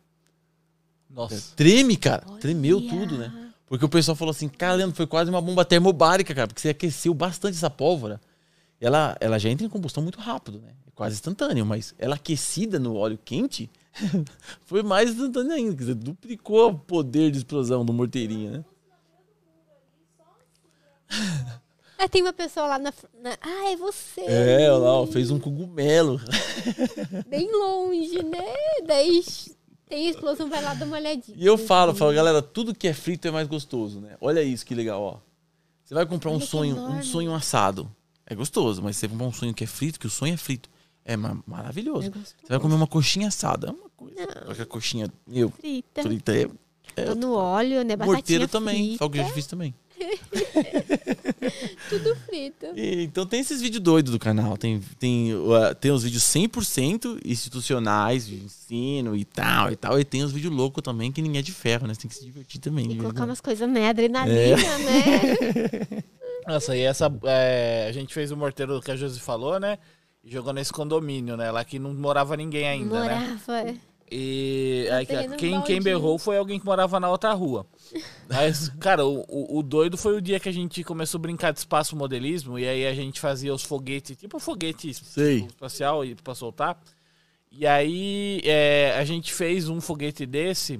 Nossa. Treme, cara. Olha. Tremeu tudo, né? Porque o pessoal falou assim, cara, Leandro, foi quase uma bomba termobárica, cara, porque você aqueceu bastante essa pólvora. Ela, ela já entra em combustão muito rápido, né? É quase instantâneo, mas ela aquecida no óleo quente foi mais instantâneo ainda. Quer dizer, duplicou o poder de explosão do morteirinho, né? Ah, tem uma pessoa lá na, na- Ah, é você. É, olha lá, ó, fez um cogumelo. Bem longe, né? Daí tem explosão, vai lá dar uma olhadinha. E eu falo, falo, galera, tudo que é frito é mais gostoso, né? Olha isso que legal, ó. Você vai comprar um Olha que sonho, um enorme. sonho assado. É gostoso, mas você comprar um sonho que é frito, que o sonho é frito, é ma- maravilhoso. É gostoso. Você vai comer uma coxinha assada, é uma coisa. Só que a coxinha, meu, Frita. frita é. é no óleo, né? Batatinha morteiro também, frita. fogo de artifício também. Tudo frito. E, então tem esses vídeos doidos do canal. Tem, tem, uh, tem os vídeos 100% institucionais, de ensino e tal e tal. E tem os vídeos loucos também, que ninguém é de ferro, né? Você tem que se divertir também. E colocar umas coisas meio adrenalina, É. né? Nossa, e essa. é, a gente fez o morteiro que a Josi falou, né? E jogou nesse condomínio, né? Lá que não morava ninguém ainda, né? Morava. E Tá aí, quem, quem berrou foi alguém que morava na outra rua. Mas, cara, o, o, o doido foi o dia que a gente começou a brincar de espaço modelismo. E aí a gente fazia os foguetes, tipo foguete Sei. espacial e pra soltar. E aí é, a gente fez um foguete desse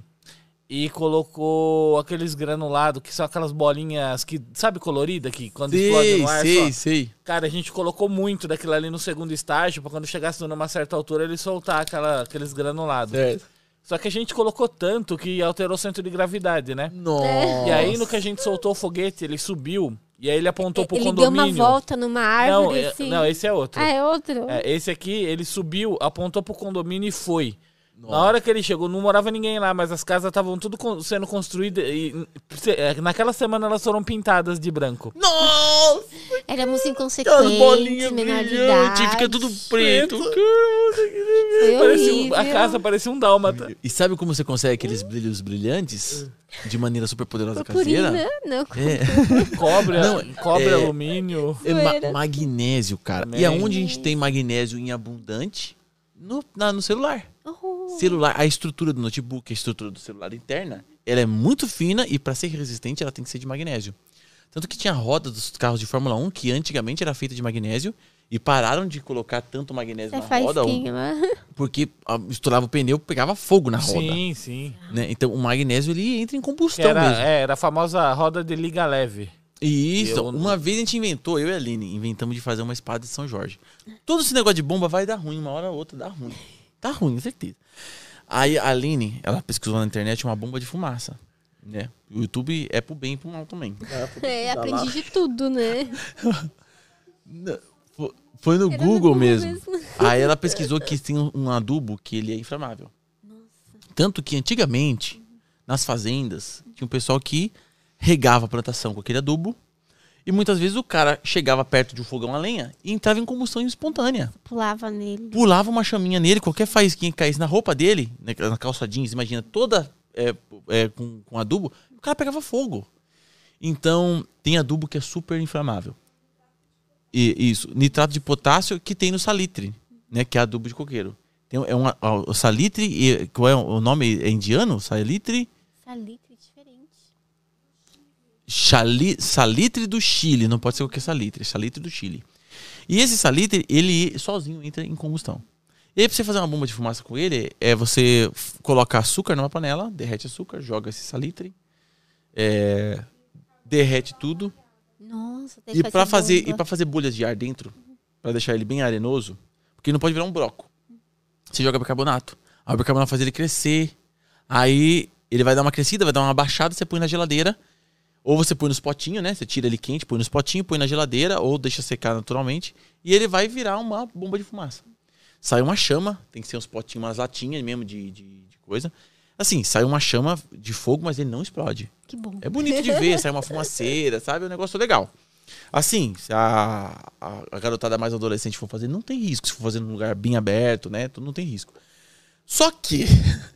e colocou aqueles granulados, que são aquelas bolinhas que, sabe, colorida, que quando explode Sei, no ar. sei, só- sei. Cara, a gente colocou muito daquilo ali no segundo estágio, pra quando chegasse numa certa altura ele soltar aquela, aqueles granulados. Certo. Só que a gente colocou tanto que alterou o centro de gravidade, né? Nossa. E aí, no que a gente soltou o foguete, ele subiu. E aí ele apontou pro Ele deu condomínio. uma volta numa não, árvore, é- assim. não, esse é outro. Ah, é outro? É, esse aqui, ele subiu, apontou pro condomínio e foi. Na hora que ele chegou, não morava ninguém lá, mas as casas estavam tudo con- sendo construídas e é, naquela semana elas foram pintadas de branco. Nossa! Éramos inconsequentes, bolinhas menor de brilhantes, idade. fica tudo preto. Foi Parecia um- a casa parecia um dálmata. E sabe como você consegue aqueles brilhos brilhantes? De maneira super poderosa Purpurina? caseira? Não, É. Cobre, Não, cobre é- alumínio. É ma- magnésio, cara. Também. E aonde a gente tem magnésio em abundante? No, na- no celular. Oh, Celular, a estrutura do notebook, a estrutura do celular interna, ela é muito fina e para ser resistente ela tem que ser de magnésio. Tanto que tinha roda dos carros de Fórmula 1 que antigamente era feita de magnésio e pararam de colocar tanto magnésio Você na faz roda porque ah, estourava o pneu, pegava fogo na roda. Sim, sim. né? Então o magnésio ele entra em combustão era, mesmo. é, era a famosa roda de liga leve. Isso, Eu- uma vez a gente inventou, eu e a Aline, inventamos de fazer uma espada de São Jorge. Todo esse negócio de bomba vai dar ruim, uma hora ou outra dá ruim. Tá ruim, com certeza. Aí a Aline, ela pesquisou na internet uma bomba de fumaça. Né? O YouTube é pro bem e pro mal também. É, aprendi de tudo, né? Foi no Era Google no mesmo. Aí ela pesquisou que tem um- um adubo que ele é inflamável. Tanto que antigamente, nas fazendas, tinha um pessoal que regava a plantação com aquele adubo. E muitas vezes o cara chegava perto de um fogão a lenha e entrava em combustão espontânea. Pulava nele. Pulava uma chaminha nele, qualquer faísquinha que caísse na roupa dele, né, na calça jeans, imagina, toda é, é, com, com adubo, o cara pegava fogo. Então, tem adubo que é super inflamável. E, isso, nitrato de potássio que tem no salitre, né, que é adubo de coqueiro. Tem, é um, o salitre, qual é o nome? É indiano? Salitre? Salitre. Chali- salitre do Chile, não pode ser qualquer salitre, é salitre do Chile. E esse salitre, ele sozinho entra em combustão. E aí, pra você fazer uma bomba de fumaça com ele, é você colocar açúcar numa panela, derrete açúcar, joga esse salitre, é, derrete tudo. Nossa, tem E que pra fazer, e pra fazer bolhas de ar dentro, pra deixar ele bem arenoso, porque não pode virar um broco. Você joga bicarbonato. Aí o bicarbonato faz ele crescer. Aí ele vai dar uma crescida, vai dar uma baixada, você põe na geladeira. Ou você põe nos potinhos, né? Você tira ele quente, põe nos potinhos, põe na geladeira, ou deixa secar naturalmente. E ele vai virar uma bomba de fumaça. Sai uma chama, tem que ser uns potinhos, umas latinhas mesmo de, de, de coisa. Assim, sai uma chama de fogo, mas ele não explode. Que bom. É bonito de ver, sai uma fumaceira, sabe? É um negócio legal. Assim, se a, a, a garotada mais adolescente for fazer, não tem risco. Se for fazer num lugar bem aberto, né? Tudo não tem risco. Só que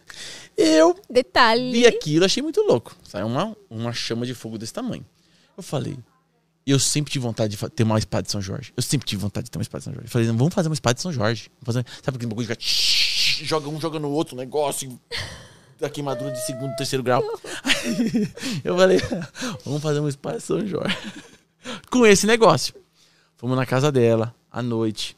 eu Detalhe. vi aquilo, achei muito louco. Saiu uma, uma chama de fogo desse tamanho. Eu falei, eu sempre tive vontade de ter uma espada de São Jorge. Eu sempre tive vontade de ter uma espada de São Jorge. Eu falei, vamos fazer uma espada de São Jorge. Vamos fazer, sabe aquele bagulho de ficar joga um, joga no outro, negócio da queimadura de segundo, terceiro grau. eu falei, vamos fazer uma espada de São Jorge. Com esse negócio. Fomos na casa dela, à noite.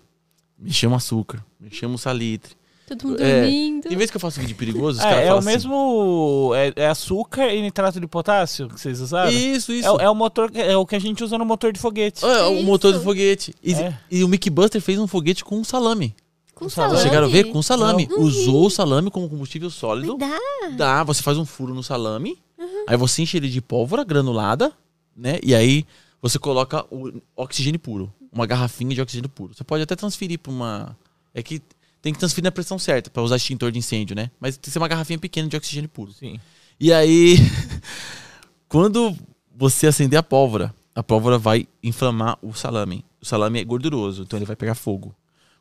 Mexemos açúcar, mexemos salitre. Todo mundo É, dormindo. Tem vezes que eu faço vídeo perigoso, os É, caras é falam o assim, mesmo. É, é açúcar e nitrato de potássio que vocês usaram? Isso, isso. É, o- é o motor, é o que a gente usa no motor de foguete. É, o Isso. motor do foguete. E, É. e o Mickey Buster fez um foguete com salame. Com salame. salame. Chegaram a ver? Com salame. Não. Usou o salame como combustível sólido. Dá. Dá, você faz um furo no salame. Aí você enche ele de pólvora granulada, né? E aí você coloca o oxigênio puro. Uma garrafinha de oxigênio puro. Você pode até transferir pra uma. É que tem que transferir na pressão certa pra usar extintor de incêndio, né? Mas tem que ser uma garrafinha pequena de oxigênio puro. Sim. E aí, quando você acender a pólvora, a pólvora vai inflamar o salame. O salame é gorduroso, então ele vai pegar fogo.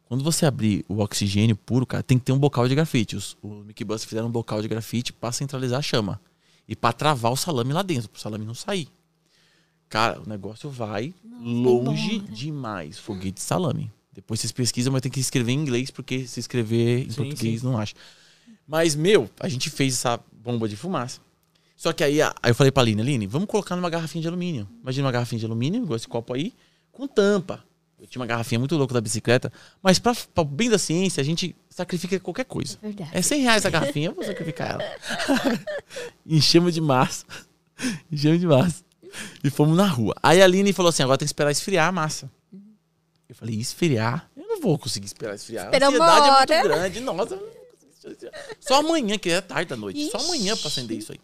Quando você abrir o oxigênio puro, cara, tem que ter um bocal de grafite. Os, o Mickey Bus fizeram um bocal de grafite pra centralizar a chama. E pra travar o salame lá dentro, pro salame não sair. Cara, o negócio vai longe embora. demais. Foguete de salame. Depois vocês pesquisam, mas tem que escrever em inglês, porque se escrever em Sim, português sim. não acha. Mas, meu, a gente fez essa bomba de fumaça. Só que aí, aí eu falei pra Aline, Aline, vamos colocar numa garrafinha de alumínio. Imagina uma garrafinha de alumínio, igual esse copo aí, com tampa. Eu tinha uma garrafinha muito louca da bicicleta, mas pra, pra bem da ciência, a gente sacrifica qualquer coisa. Verdade. É 100 reais a garrafinha, eu vou sacrificar ela. Enchemos de massa. Enchemos de massa. E fomos na rua. Aí a Aline falou assim: agora tem que esperar esfriar a massa. Eu falei: esfriar? Eu não vou conseguir esperar esfriar. Esperar a ansiedade é muito grande. Nossa. Só amanhã, que é tarde da noite. Só amanhã pra acender isso aí.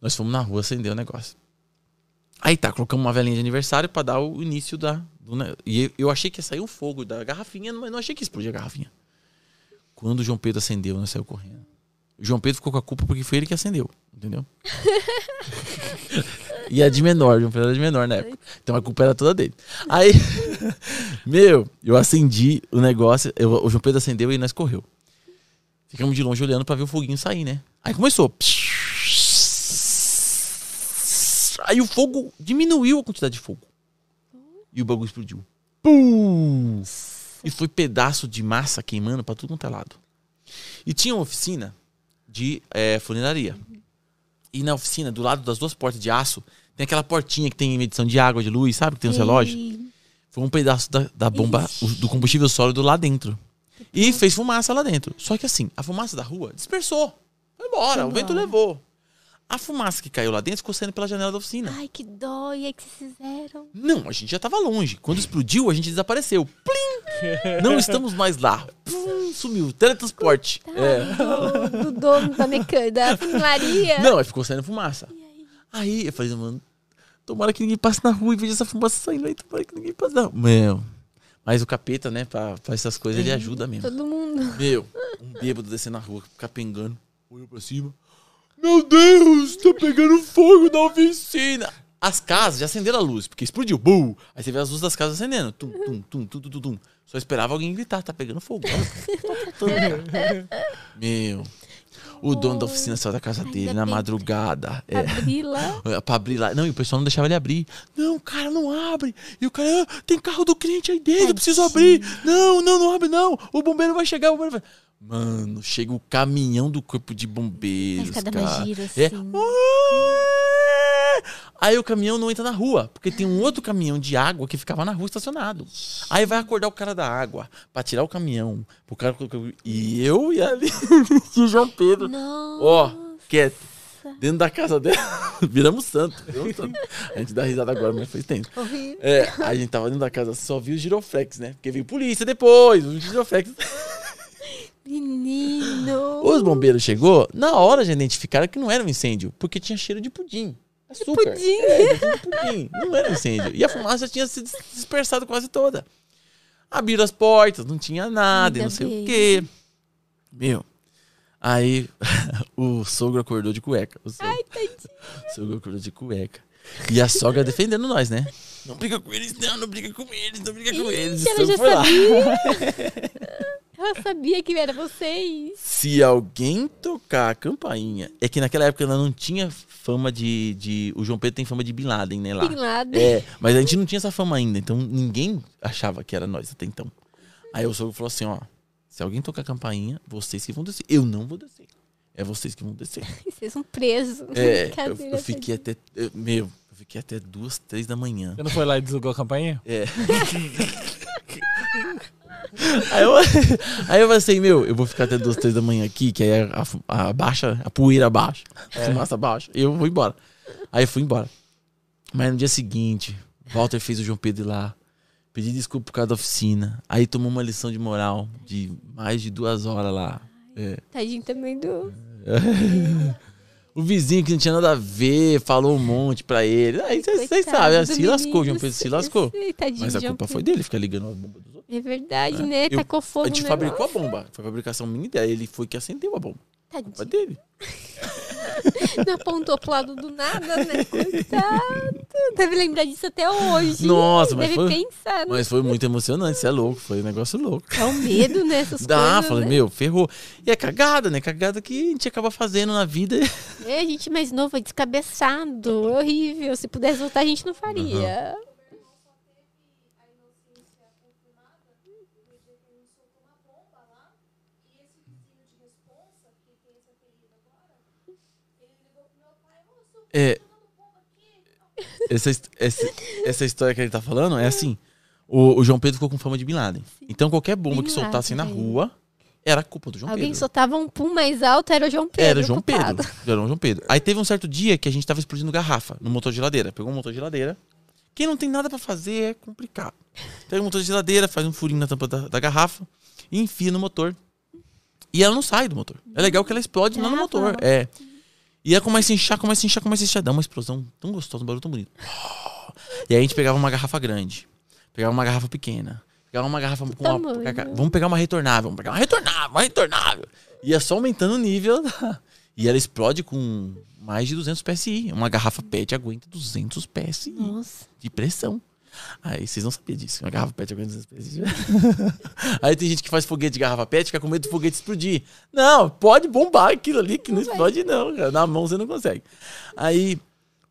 Nós fomos na rua acender o negócio. Aí tá, colocamos uma velhinha de aniversário pra dar o início da. Do, ne- e eu- achei que ia sair um fogo da garrafinha, mas não achei que ia explodir a garrafinha. Quando o João Pedro acendeu, nós saiu correndo. O João Pedro ficou com a culpa porque foi ele que acendeu, entendeu? e é de menor, João Pedro era de menor na época. Então a culpa era toda dele. Aí, meu, eu acendi o negócio, eu- o João Pedro acendeu e nós correu. Ficamos de longe olhando pra ver o foguinho sair, né? Aí começou. Aí o fogo diminuiu a quantidade de fogo. E o bagulho explodiu. Pum! E foi pedaço de massa queimando pra tudo quanto é lado. E tinha uma oficina de é. E na oficina, do lado das duas portas de aço, tem aquela portinha que tem medição de água, de luz, sabe? Que tem os relógios. Foi um pedaço da, da bomba, o- do combustível sólido lá dentro. E fez fumaça lá dentro. Só que assim, a fumaça da rua dispersou. Foi embora, Foi o vento embora. levou. A fumaça que caiu lá dentro ficou saindo pela janela da oficina. Ai, que dó. E aí, que vocês fizeram? Não, a gente já tava longe. Quando explodiu, a gente desapareceu. Plim! Não estamos mais lá. Pum, sumiu. Teletransporte. É. Do, do dono da mecânica, da funilaria. Não, aí ficou saindo fumaça. Aí eu falei, mano, tomara que ninguém passe na rua e veja essa fumaça saindo aí. Tomara que ninguém passe na rua. Meu. Mas o capeta, né, pra, pra essas coisas, ele ajuda mesmo. Todo mundo. Meu, um bêbado descendo na rua, capengando, olhou pra cima. Meu Deus, tá pegando fogo na oficina. As casas já acenderam a luz, porque explodiu. Bum! Aí você vê as luzes das casas acendendo. Tum, tum, tum, tum, tum, tum, tum. Só esperava alguém gritar, tá pegando fogo. Tá. Meu. O dono da oficina saiu da casa dele na madrugada. É. Abri lá. É, Pra abrir lá. Não, e o pessoal não deixava ele abrir. Não, cara, não abre. E o cara, "Ah, tem carro do cliente aí dentro, eu preciso abrir. Não, não, não abre, não. O bombeiro vai chegar, o bombeiro vai. Mano, chega o caminhão do corpo de bombeiros. Cara. giro É. assim. Aí o caminhão não entra na rua, porque tem um outro caminhão de água que ficava na rua estacionado. Aí vai acordar o cara da água pra tirar o caminhão. Pro cara, e eu e ali, o João Pedro. Não. Ó, quieto. Dentro da casa dela. Viramos santo. Viramos santo. A gente dá risada agora, mas foi tempo. É, a gente tava dentro da casa, só viu os giroflex, né? Porque veio polícia depois, os giroflex. Menino. Os bombeiros chegou, na hora já identificaram que não era um incêndio, porque tinha cheiro de pudim. Açúcar. pudim. É, de pudim. Não era um incêndio. E a fumaça tinha se dis- dispersado quase toda. Abriram as portas, não tinha nada, e Ainda não sei bem. o quê. Meu. Aí o sogro acordou de cueca. O sogro, Ai, tadinho. o sogro acordou de cueca. E a sogra defendendo nós, né? Não briga com eles, não, não briga com eles, não briga com eles. Ixi, ela já foi lá. Ela sabia que era vocês. Se alguém tocar a campainha. É que naquela época ela não tinha fama de, de. O João Pedro tem fama de Bin Laden, né? Lá. Bin Laden. É, mas a gente não tinha essa fama ainda. Então ninguém achava que era nós até então. Aí o sogro falou assim: ó. Se alguém tocar a campainha, vocês que vão descer. Eu não vou descer. É vocês que vão descer. Vocês são presos. É, eu, eu fiquei até. eu- meu, eu fiquei até duas, três da manhã. Você não foi lá e desligou a campainha? É. Aí eu, aí eu pensei, meu, eu vou ficar até duas, três da manhã aqui, que aí a, fu- a baixa, a poeira baixa, a fumaça baixa. Eu vou embora. Aí eu fui embora. Mas no dia seguinte, Walter fez o João Pedro ir lá, pedi desculpa por causa da oficina. Aí tomou uma lição de moral de mais de duas horas lá. É. Tadinho também do. O vizinho que não tinha nada a ver, falou um monte pra ele. Aí vocês sabem, se lascou, o João. Pedro se lascou. Sei, Tadinho Mas a culpa foi dele, ficar ligando as bombas dos. É verdade, né? Eu- Tacou fogo A gente fabricou a negócio. bomba. Foi a fabricação minha ideia. Ele foi que acendeu a bomba. Tadinho. dele. Não apontou pro lado do nada, né? Coitado. Deve lembrar disso até hoje. Nossa, mas Deve foi, pensar, né? mas foi muito emocionante. Isso é louco. Foi um negócio louco. É o medo, né? Essas Dá, coisas, falei, né? meu, ferrou. E é cagada, né? Cagada que a gente acaba fazendo na vida. É, a gente mais novo, é descabeçado. É horrível. Se pudesse voltar, a gente não faria. É. Essa, essa, essa história que ele tá falando é assim: o, o João Pedro ficou com fama de Bin Laden. Então qualquer bomba que soltasse na rua era culpa do João Alguém Pedro. soltava um pum mais alto, era o João Pedro. Era o João culpado. Pedro. Era o João Pedro. Aí teve um certo dia que a gente tava explodindo garrafa no motor de geladeira. Pegou um motor de geladeira. Quem não tem nada pra fazer é complicado. Pega um motor de geladeira, faz um furinho na tampa da, da garrafa e enfia no motor. E ela não sai do motor. É legal que ela explode lá no motor. É. E ela começa a inchar, começa a inchar, começa a inchar. Dá uma explosão tão gostosa, um barulho tão bonito. E aí a gente pegava uma garrafa grande. Pegava uma garrafa pequena. Pegava uma garrafa com uma? Vamos pegar uma retornável. Vamos pegar uma retornável, uma retornável. Ia só aumentando o nível. da- E ela explode com mais de 200 PSI. Uma garrafa PET aguenta 200 PSI Nossa. de pressão. Aí vocês não sabiam disso. Uma garrafa PET aguenta 200 PSI. Aí tem gente que faz foguete de garrafa PET e fica com medo do foguete explodir. Não, pode bombar aquilo ali que não explode, não. cara. Na mão você não consegue. Aí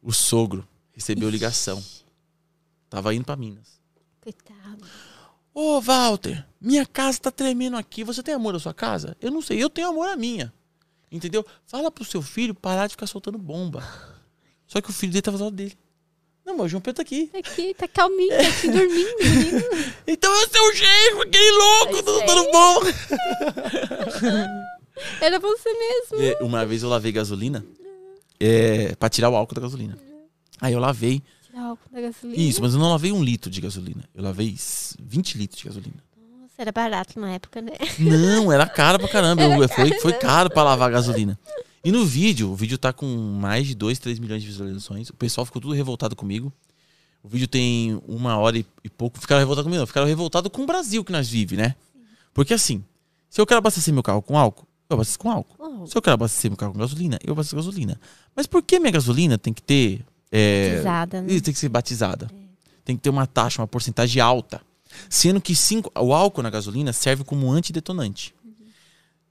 o sogro recebeu ligação. Tava indo pra Minas. Coitado. Ô, Walter, minha casa tá tremendo aqui. Você tem amor à sua casa? Eu não sei, eu tenho amor à minha. Entendeu? Fala pro seu filho parar de ficar soltando bomba. Só que o filho dele tava do lado dele. Não, mas o João Pedro tá aqui. Tá aqui, tá calminho, tá aqui dormindo, menino. Então eu sou o genro, aquele louco, Eu tô sei. soltando bomba. Era você mesmo. É, uma vez eu lavei gasolina é, pra tirar o álcool da gasolina. Aí eu lavei. Tirar o álcool da gasolina. Isso, mas eu não lavei um litro de gasolina. Eu lavei s- 20 litros de gasolina. Nossa, era barato na época, né? Não, era caro pra caramba. Eu- Era foi, caro, foi né? caro pra lavar gasolina. E no vídeo, o vídeo tá com mais de 2, 3 milhões de visualizações. O pessoal ficou tudo revoltado comigo. O vídeo tem uma hora e, e pouco. Ficaram revoltados comigo, não. Ficaram revoltados com o Brasil que nós vivemos, né? Porque assim, se eu quero abastecer meu carro com álcool, eu abasteço com álcool. Oh, Se eu quero abastecer meu carro com gasolina, eu abasteço com gasolina. Mas por que minha gasolina tem que ter. É, Batizada, né? Tem que ser batizada. Tem que ter uma taxa, uma porcentagem alta. Sendo que cinco, o álcool na gasolina serve como antidetonante.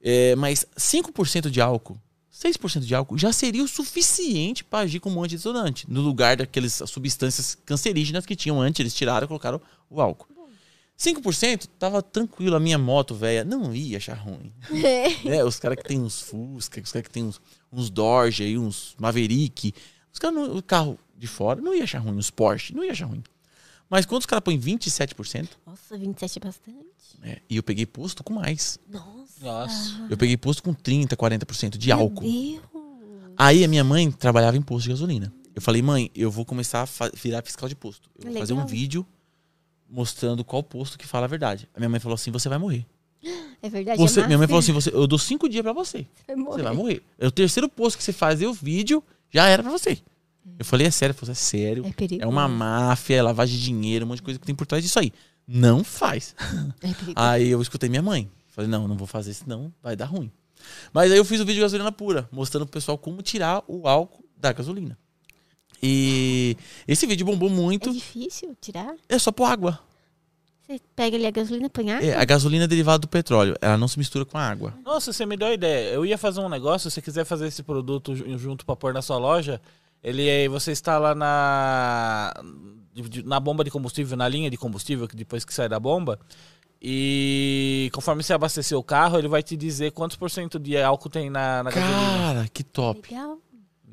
É, mas 5% de álcool, 6% de álcool já seria o suficiente para agir como antidetonante. No lugar daquelas substâncias cancerígenas que tinham antes, eles tiraram e colocaram o álcool. 5% tava tranquilo, a minha moto, velha, não ia achar ruim É. Os caras que tem uns Fusca, os caras que tem uns, uns Dodge aí, uns Maverick. Os caras, o carro de fora não ia achar ruim, os Porsche, não ia achar ruim. Mas quando os caras põem 27%, Nossa, 27 é bastante. é, e eu peguei posto com mais. Nossa. Nossa. Eu peguei posto com 30, 40% de Meu álcool. Deus. Aí a minha mãe trabalhava em posto de gasolina. Eu falei, mãe, eu vou começar a virar fiscal de posto. Eu vou fazer um vídeo mostrando qual posto que fala a verdade. A minha mãe falou assim: você vai morrer. É verdade. Você, é minha mãe falou assim: você, eu dou cinco dias pra você. Vai morrer. Você vai morrer. É o terceiro posto que você fazer o vídeo, já era pra você. Eu falei, é sério? Falou, é sério. É perigoso. É uma máfia, é lavagem de dinheiro, um monte de coisa que tem por trás disso aí. Não faz. É. Aí eu escutei minha mãe. Falei, não, não vou fazer isso, não, vai dar ruim. Mas aí eu fiz o vídeo de gasolina pura, mostrando pro pessoal como tirar o álcool da gasolina. E esse vídeo bombou É muito. difícil tirar? É só pôr água. Você pega ali a gasolina, põe água? É, a gasolina é derivada do petróleo. Ela não se mistura com a água. Nossa, você me deu a ideia. Eu ia fazer um negócio, se você quiser fazer esse produto ju- junto pra pôr na sua loja, ele é, você está lá na na bomba de combustível, na linha de combustível, que depois que sai da bomba, e conforme você abastecer o carro, ele vai te dizer quantos por cento de álcool tem na, na gasolina. Cara, que top. Legal.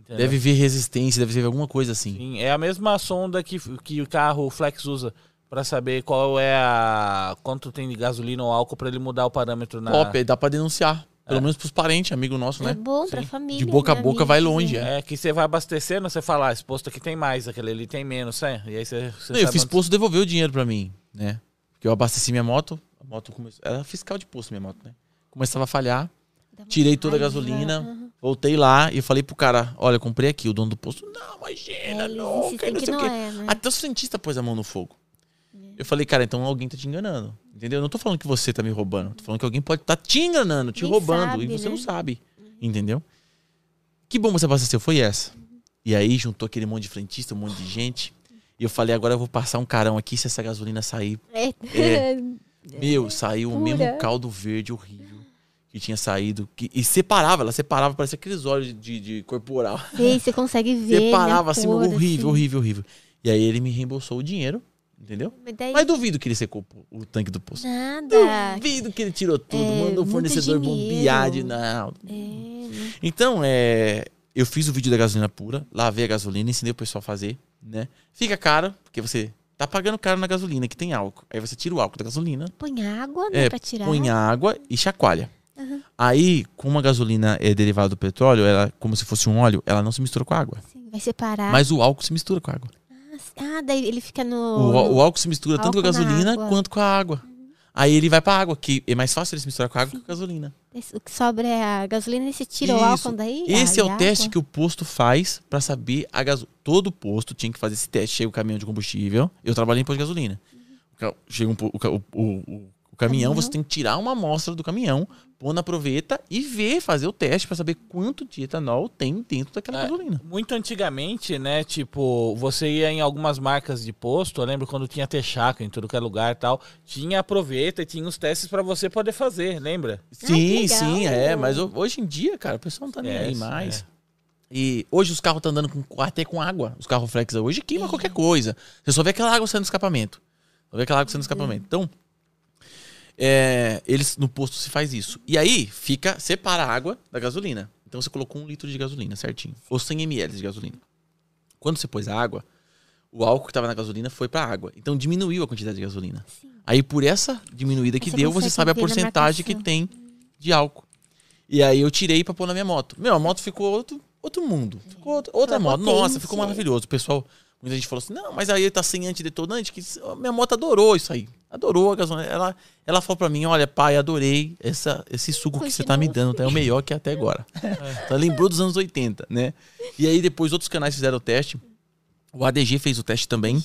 Deve ver resistência, deve ver alguma coisa assim. Sim, é a mesma sonda que, que o carro Flex usa pra saber qual é a quanto tem de gasolina ou álcool pra ele mudar o parâmetro na Top, dá pra denunciar. Pelo É. menos pros parentes, amigo nosso, É né? bom pra Sim. família. De boca a né, boca vai longe, é. É que você vai abastecendo, você fala, ah, esse posto aqui tem mais, aquele ali tem menos, é? E aí você, você Não, eu fiz onde- posto devolver o dinheiro pra mim, né? Porque eu abasteci minha moto, a moto começou. Era fiscal de posto minha moto, né? Começava a falhar, tirei toda a gasolina, Aham. voltei lá e falei pro cara: olha, eu comprei aqui, o dono do posto. Não, imagina, É, nunca, e não sei o quê. é, né? Até o frentista pôs a mão no fogo. Eu falei, cara, então alguém tá te enganando. Entendeu? Eu não tô falando que você tá me roubando. Tô falando que alguém pode estar te enganando, te Nem roubando. sabe, e você né? não sabe. Entendeu? Que bom você abasteceu, foi essa. E aí juntou aquele monte de frentista, um monte de gente. E eu falei, agora eu vou passar um carão aqui se essa gasolina sair. É. É. Meu, saiu o Pura. mesmo caldo verde horrível que tinha saído. Que, e separava, ela separava, parecia aqueles olhos de, de, corporal. Sei, você consegue ver. separava na assim, cor, horrível, assim. horrível, horrível. E aí ele me reembolsou o dinheiro, entendeu? Mas daí, Mas duvido que ele secou o tanque do posto. nada. Duvido que ele tirou tudo, É, mandou o fornecedor bombear de não. É, né? Então, é, eu fiz o vídeo da gasolina pura, lavei a gasolina, ensinei o pessoal a fazer, né? Fica caro, porque você tá pagando caro na gasolina, que tem álcool. Aí você tira o álcool da gasolina, Põe água, né, É, pra tirar. põe água e chacoalha. Aham. Aí, como a gasolina é derivada do petróleo, ela, como se fosse um óleo, ela não se mistura com a água. Sim, vai separar. Mas o álcool se mistura com a água. Ah, daí ele fica no... O, o álcool se mistura tanto com a álcool na gasolina quanto com a água. Aí ele vai pra água, que é mais fácil ele se misturar com a água que com a gasolina. Esse- O que sobra é a gasolina e você tira o Isso. álcool daí? Esse é o teste que o posto faz pra saber a gasolina. Todo posto tinha que fazer esse teste. Chega o caminhão de combustível. Eu trabalhei em posto de gasolina. O ca- Chega um o, o, o- o- o caminhão, você tem que tirar uma amostra do caminhão, pôr na proveta e ver, fazer o teste pra saber quanto de etanol tem dentro daquela É. gasolina. Muito antigamente, né? Tipo, você ia em algumas marcas de posto, eu lembro quando tinha Texaco em tudo que é lugar e tal, tinha aproveita e tinha os testes pra você poder fazer, lembra? Sim, legal. sim, é. Mas ho- hoje em dia, cara, o pessoal não tá nem É, aí mais. é. E hoje os carros estão andando com, até com água. Os carros flex hoje queima qualquer coisa. Você só vê aquela água saindo do escapamento. Só vê aquela água saindo do escapamento. Então, é, eles no posto se faz isso. E aí fica, separa a água da gasolina. Então você colocou um litro de gasolina certinho. Ou 100 ml de gasolina. Quando você pôs a água, o álcool que estava na gasolina foi pra água. Então diminuiu a quantidade de gasolina. Aí por essa diminuída que Você deu, você sabe a porcentagem que tem de álcool. E aí eu tirei pra pôr na minha moto. Meu, a moto ficou outro, outro mundo. Ficou outra, moto. Nossa, ficou maravilhoso. O pessoal, muita gente falou assim: não, mas aí tá sem antidetonante. Que minha moto adorou isso aí. Adorou a gasolina. Ela, ela falou pra mim: olha, pai, adorei essa, esse suco que você tá me dando. Tá é o melhor que até agora. Então, lembrou dos anos 80, né? E aí depois outros canais fizeram o teste. O ADG fez o teste também.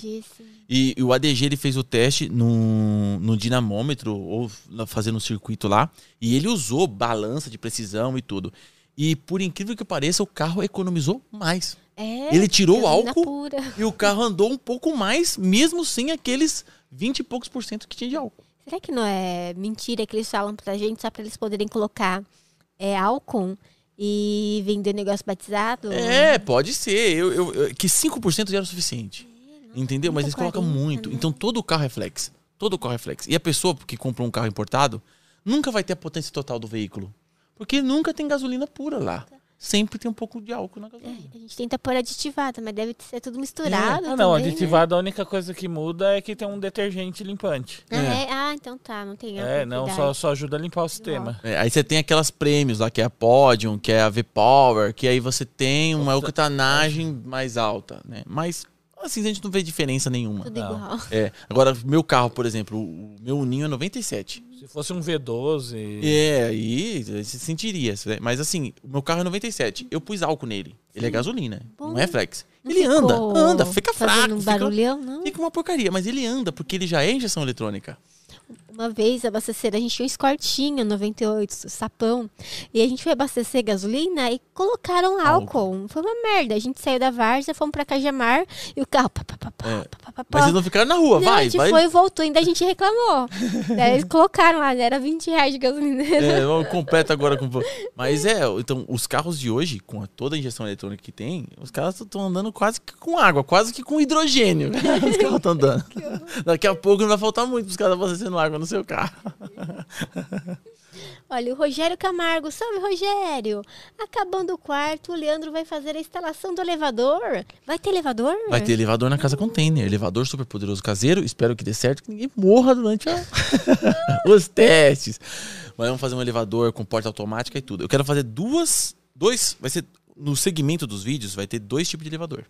E, e o ADG ele fez o teste no, no dinamômetro, ou fazendo um circuito lá. E ele usou balança de precisão e tudo. E por incrível que pareça, o carro economizou mais. É, Ele tirou o álcool pura. e o carro andou um pouco mais, mesmo sem aqueles 20 e poucos por cento que tinha de álcool. Será que não é mentira que eles falam pra gente só pra eles poderem colocar é, álcool e vender negócio batizado? É, pode ser. Eu, eu- eu- que 5% já era o suficiente. Entendeu? Mas eles colocam 40, muito. né? Então todo o carro é flex. Todo o carro é flex. E a pessoa que comprou um carro importado nunca vai ter a potência total do veículo. Porque nunca tem gasolina pura lá. Sempre tem um pouco de álcool na gasolina. A gente tenta pôr aditivada, mas deve ser tudo misturado. Ah, não, também, né? aditivado a única coisa que muda é que tem um detergente limpante. Ah, é? Ah, então tá, não tem É, não, só, só ajuda a limpar o sistema. É, aí você tem aquelas prêmios lá, que é a Podium, que é a V-Power, que aí você tem uma octanagem mais alta, né? Mas assim, a gente não vê diferença nenhuma. Tudo Não. igual. É, agora, meu carro, por exemplo, o meu Ninho é 97. Se fosse um V12. É, aí você sentiria. né? Mas assim, o meu carro é 97. Eu pus álcool nele. Ele é gasolina, Bom. não é flex. Não ele anda, ficou anda, fica fazendo fraco, um fica, barulhão, não? fica uma porcaria. Mas ele anda, porque ele já é injeção eletrônica. Uma vez, abastecer, a gente tinha um escortinho 98, sapão. E a gente foi abastecer gasolina e colocaram álcool. Foi uma merda. A gente saiu da Várzea, fomos pra Cajamar e o carro. Pá, pá, pá, pá, É. pá, pá, Mas vocês não ficaram na rua, Não, vai, a gente vai. foi e voltou, ainda a gente reclamou. Daí eles colocaram lá, era 20 reais de gasolina. É, completo agora com. Mas é, então, os carros de hoje, com toda a injeção eletrônica que tem, os caras estão andando quase que com água, quase que com hidrogênio. os carros estão andando. Daqui a pouco não vai faltar muito para os caras abastecendo água no seu carro. Olha, o Rogério Camargo, salve Rogério! Acabando o quarto, o Leandro vai fazer a instalação do elevador. Vai ter elevador? Vai ter elevador na casa container, elevador super poderoso caseiro. Espero que dê certo, que ninguém morra durante a- os testes. Mas vamos fazer um elevador com porta automática e tudo. Eu quero fazer duas, dois, vai ser no segmento dos vídeos vai ter dois tipos de elevador.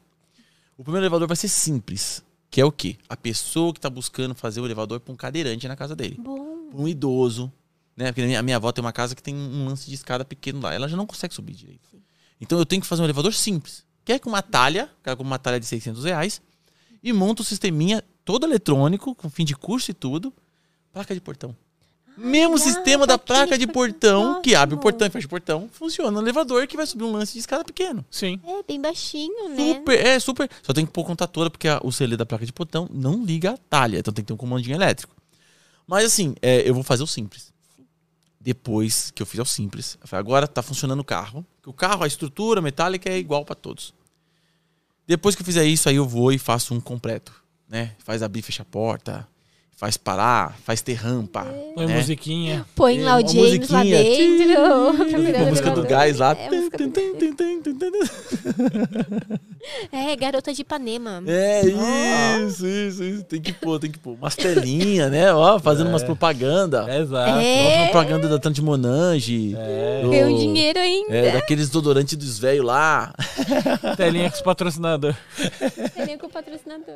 O primeiro elevador vai ser simples, que é o quê? A pessoa que está buscando fazer o elevador para um cadeirante na casa dele, Bom. um idoso, né? Porque a minha, a minha avó tem uma casa que tem um lance de escada pequeno lá, ela já não consegue subir direito. Então eu tenho que fazer um elevador simples, que é com uma talha, é com uma talha de 600 reais, e monto o sisteminha todo eletrônico, com fim de curso e tudo, placa de portão. Mesmo legal, sistema da placa de de então, portão, que abre o portão e fecha o portão, funciona no elevador que vai subir um lance de escada pequeno. Sim. É, bem baixinho, né? Super, é super. Só tem que pôr contatora, porque a- o CL da placa de portão não liga a talha, então tem que ter um comandinho elétrico. Mas assim, é, eu vou fazer o simples. Depois que eu fizer o simples, eu falei, agora tá funcionando o carro. que O carro, a estrutura metálica é igual para todos. Depois que eu fizer isso, aí eu vou e faço um completo, né? Faz abrir e fechar a porta, faz parar, faz ter rampa. Põe né? musiquinha. Põe É, lá o James lá dentro. A música do gás lá. É, é, garota de Ipanema. É isso, isso, isso. Tem que pôr, tem que pôr. Umas telinhas, né? Ó, fazendo umas propaganda. Exato. É. Uma propaganda da Tante Monange. É. do- Ganhou dinheiro ainda. É, daqueles desodorantes dos velhos lá. Telinha com os patrocinadores. Ele com o patrocinador.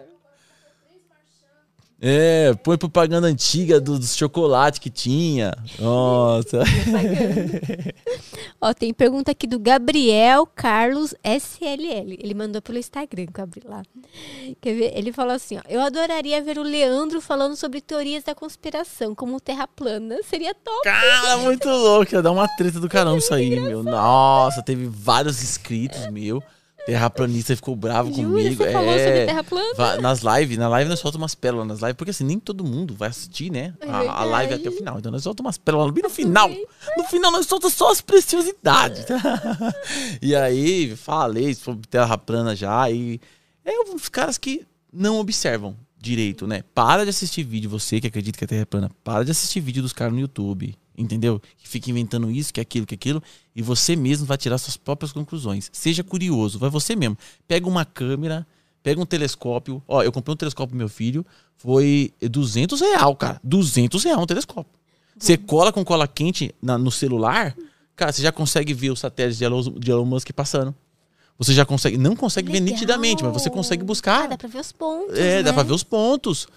É, põe propaganda antiga do- dos chocolates que tinha. Nossa. Ó, tem pergunta aqui do Gabriel Carlos SLL. Ele mandou pelo Instagram que eu abri lá. Quer ver? Ele falou assim: ó, Eu adoraria ver o Leandro falando sobre teorias da conspiração, como terra plana. Seria top. Cara, muito louco. Ia dar uma treta do caramba isso aí, meu. Nossa, teve vários inscritos, meu. Terraplanista ficou bravo comigo. Você falou é. sobre terra plana? Nas lives, na live nós soltamos umas pérolas nas lives, porque assim, nem todo mundo vai assistir, né? É A, a live até o final. Então nós soltamos umas pérolas bem no final. No final nós soltamos só as preciosidades. e aí, falei sobre terra plana já. E é uns caras que não observam direito, né? Para de assistir vídeo, você que acredita que a terra é plana, para de assistir vídeo dos caras no YouTube. Entendeu? Que fica inventando isso, que aquilo, que aquilo, e você mesmo vai tirar suas próprias conclusões. Seja curioso, vai você mesmo. Pega uma câmera, pega um telescópio. Ó, eu comprei um telescópio pro meu filho, foi 200 real, cara. 200 real um telescópio. Você cola com cola quente na- no celular, cara, você já consegue ver os satélites de Elon, de Elon Musk passando. Você já consegue, não consegue ver Legal. nitidamente, mas você consegue Ah, buscar. dá pra ver os pontos. É, né? dá pra ver os pontos.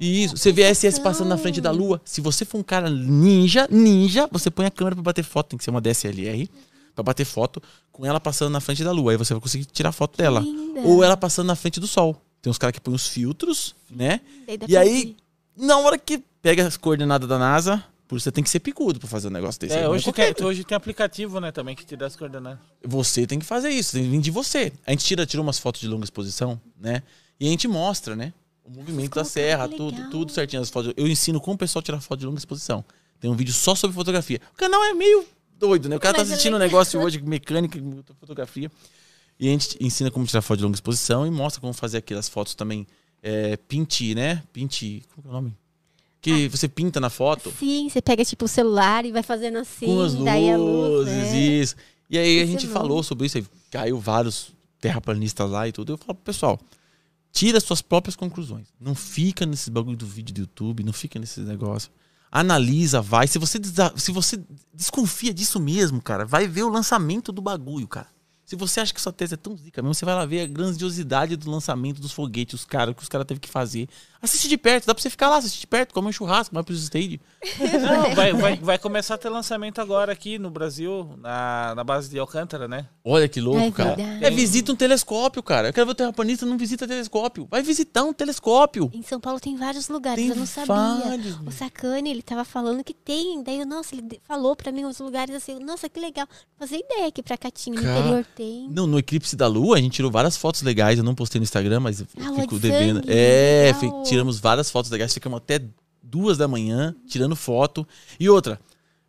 Isso. Você vê a SS passando na frente da Lua. Se você for um cara ninja, ninja, você põe a câmera pra bater foto. Tem que ser uma DSLR pra bater foto com ela passando na frente da Lua. Aí você vai conseguir tirar foto dela. linda. Ou ela passando na frente do Sol. Tem uns caras que põem os filtros, né? Dá E aí, na hora que pega as coordenadas da NASA, por isso você tem que ser picudo pra fazer um negócio desse. É, Não hoje, qualquer- tem, hoje tem aplicativo, né, também, que tira as coordenadas. você tem que fazer isso, tem que vir de você. A gente tira, tira umas fotos de longa exposição, né? E a gente mostra, né? O movimento da serra, tudo, tudo certinho. As fotos. Eu ensino como o pessoal tirar foto de longa exposição. Tem um vídeo só sobre fotografia. O canal é meio doido, né? O cara tá Mas é assistindo um legal. negócio hoje, mecânica, fotografia. E a gente ensina como tirar foto de longa exposição e mostra como fazer aquelas fotos também. É, pinti, né? Pinti. Como é o nome? Que você pinta na foto Sim, você pega tipo o celular e vai fazendo assim, com as daí a luz. luzes, é. isso. E aí a Isso é gente bom. falou sobre isso, aí caiu vários terraplanistas lá e tudo. Eu falo pro pessoal, tira suas próprias conclusões. Não fica nesses bagulho do vídeo do YouTube, não fica nesses negócios. Analisa, vai. Se você, se você desconfia disso mesmo, cara, vai ver o lançamento do bagulho, cara. Se você acha que sua tese é tão zica mesmo, você vai lá ver a grandiosidade do lançamento dos foguetes, os caras, que os caras teve que fazer. Assiste de perto, dá pra você ficar lá, assistir de perto, comer um churrasco, vai pro stage. Não, vai, vai, vai começar a ter lançamento agora aqui no Brasil, na, na base de Alcântara, né? Olha que louco, É cara. É, visita um telescópio, cara. Eu quero ver o terraplanista, não visita telescópio. Vai visitar um telescópio. Em São Paulo tem vários lugares, Tem eu não sabia. vários, O meu. Sacane, ele tava falando que tem. Daí, eu, nossa, ele falou pra mim uns lugares assim, nossa, que legal. Não fazia ideia que pra Catinho, no interior tem. Não, no eclipse da lua, a gente tirou várias fotos legais. Eu não postei no Instagram, mas eu Ah, fico de devendo. sangue, É, legal. Tiramos várias fotos legais. Ficamos até duas da manhã tirando foto. E outra,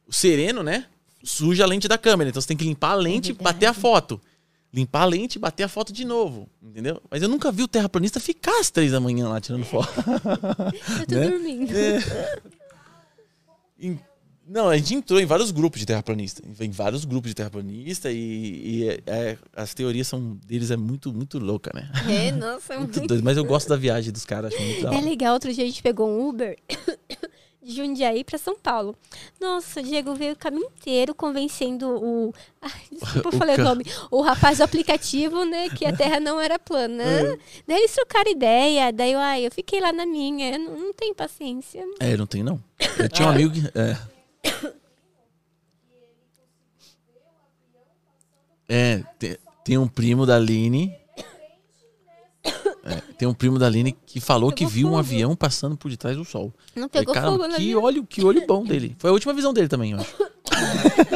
o sereno, né? Suja a lente da câmera. Então você tem que limpar a lente e É bater a foto. Limpar a lente e bater a foto de novo. Entendeu? Mas eu nunca vi o terraplanista ficar às três da manhã lá tirando foto. Eu tô né? dormindo. Em- Não, a gente entrou em vários grupos de terraplanista. Em vários grupos de terraplanista e, e é- é- as teorias são deles é muito, muito louca, né? É, nossa, é Muito muito. doido. Mas eu gosto da viagem dos caras, acho muito É legal, outro dia a gente pegou um Uber de Jundiaí pra São Paulo. Nossa, o Diego veio o caminho inteiro convencendo o. Ai, desculpa, eu O falei o ca- nome. O rapaz do aplicativo, né? Que a terra não era plana. É. Daí eles trocaram ideia. Daí eu, ai, eu fiquei lá na minha. Eu não, não tenho paciência. É, não tem não. Eu tinha um Ah. amigo que. É. É, tem, tem um primo da Aline. É, tem um primo da Aline que falou que Pegou viu um fogo. avião passando por detrás do sol. Não Falei, pegou Caramba, fogo que olho, que olho bom dele. Foi a última visão dele também, eu acho.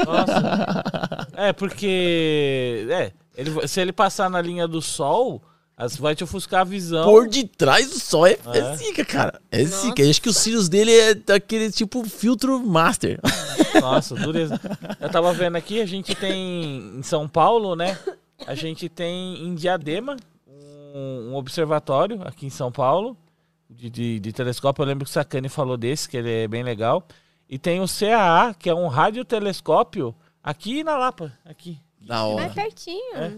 Nossa. é, porque. É, ele, se ele passar na linha do sol, as- vai te ofuscar a visão. Por detrás do sol é, é É. zica, cara. É zica. Eu acho que os cílios dele é daquele tipo filtro master. Nossa, dureza. Eu tava vendo aqui, a gente tem em São Paulo, né? A gente tem em Diadema um, um observatório aqui em São Paulo de, de- de telescópio. Eu lembro que o Sacani falou desse, que ele é bem legal. E tem o CAA, que é um radiotelescópio aqui na Lapa, aqui. Da Vai hora. pertinho. É.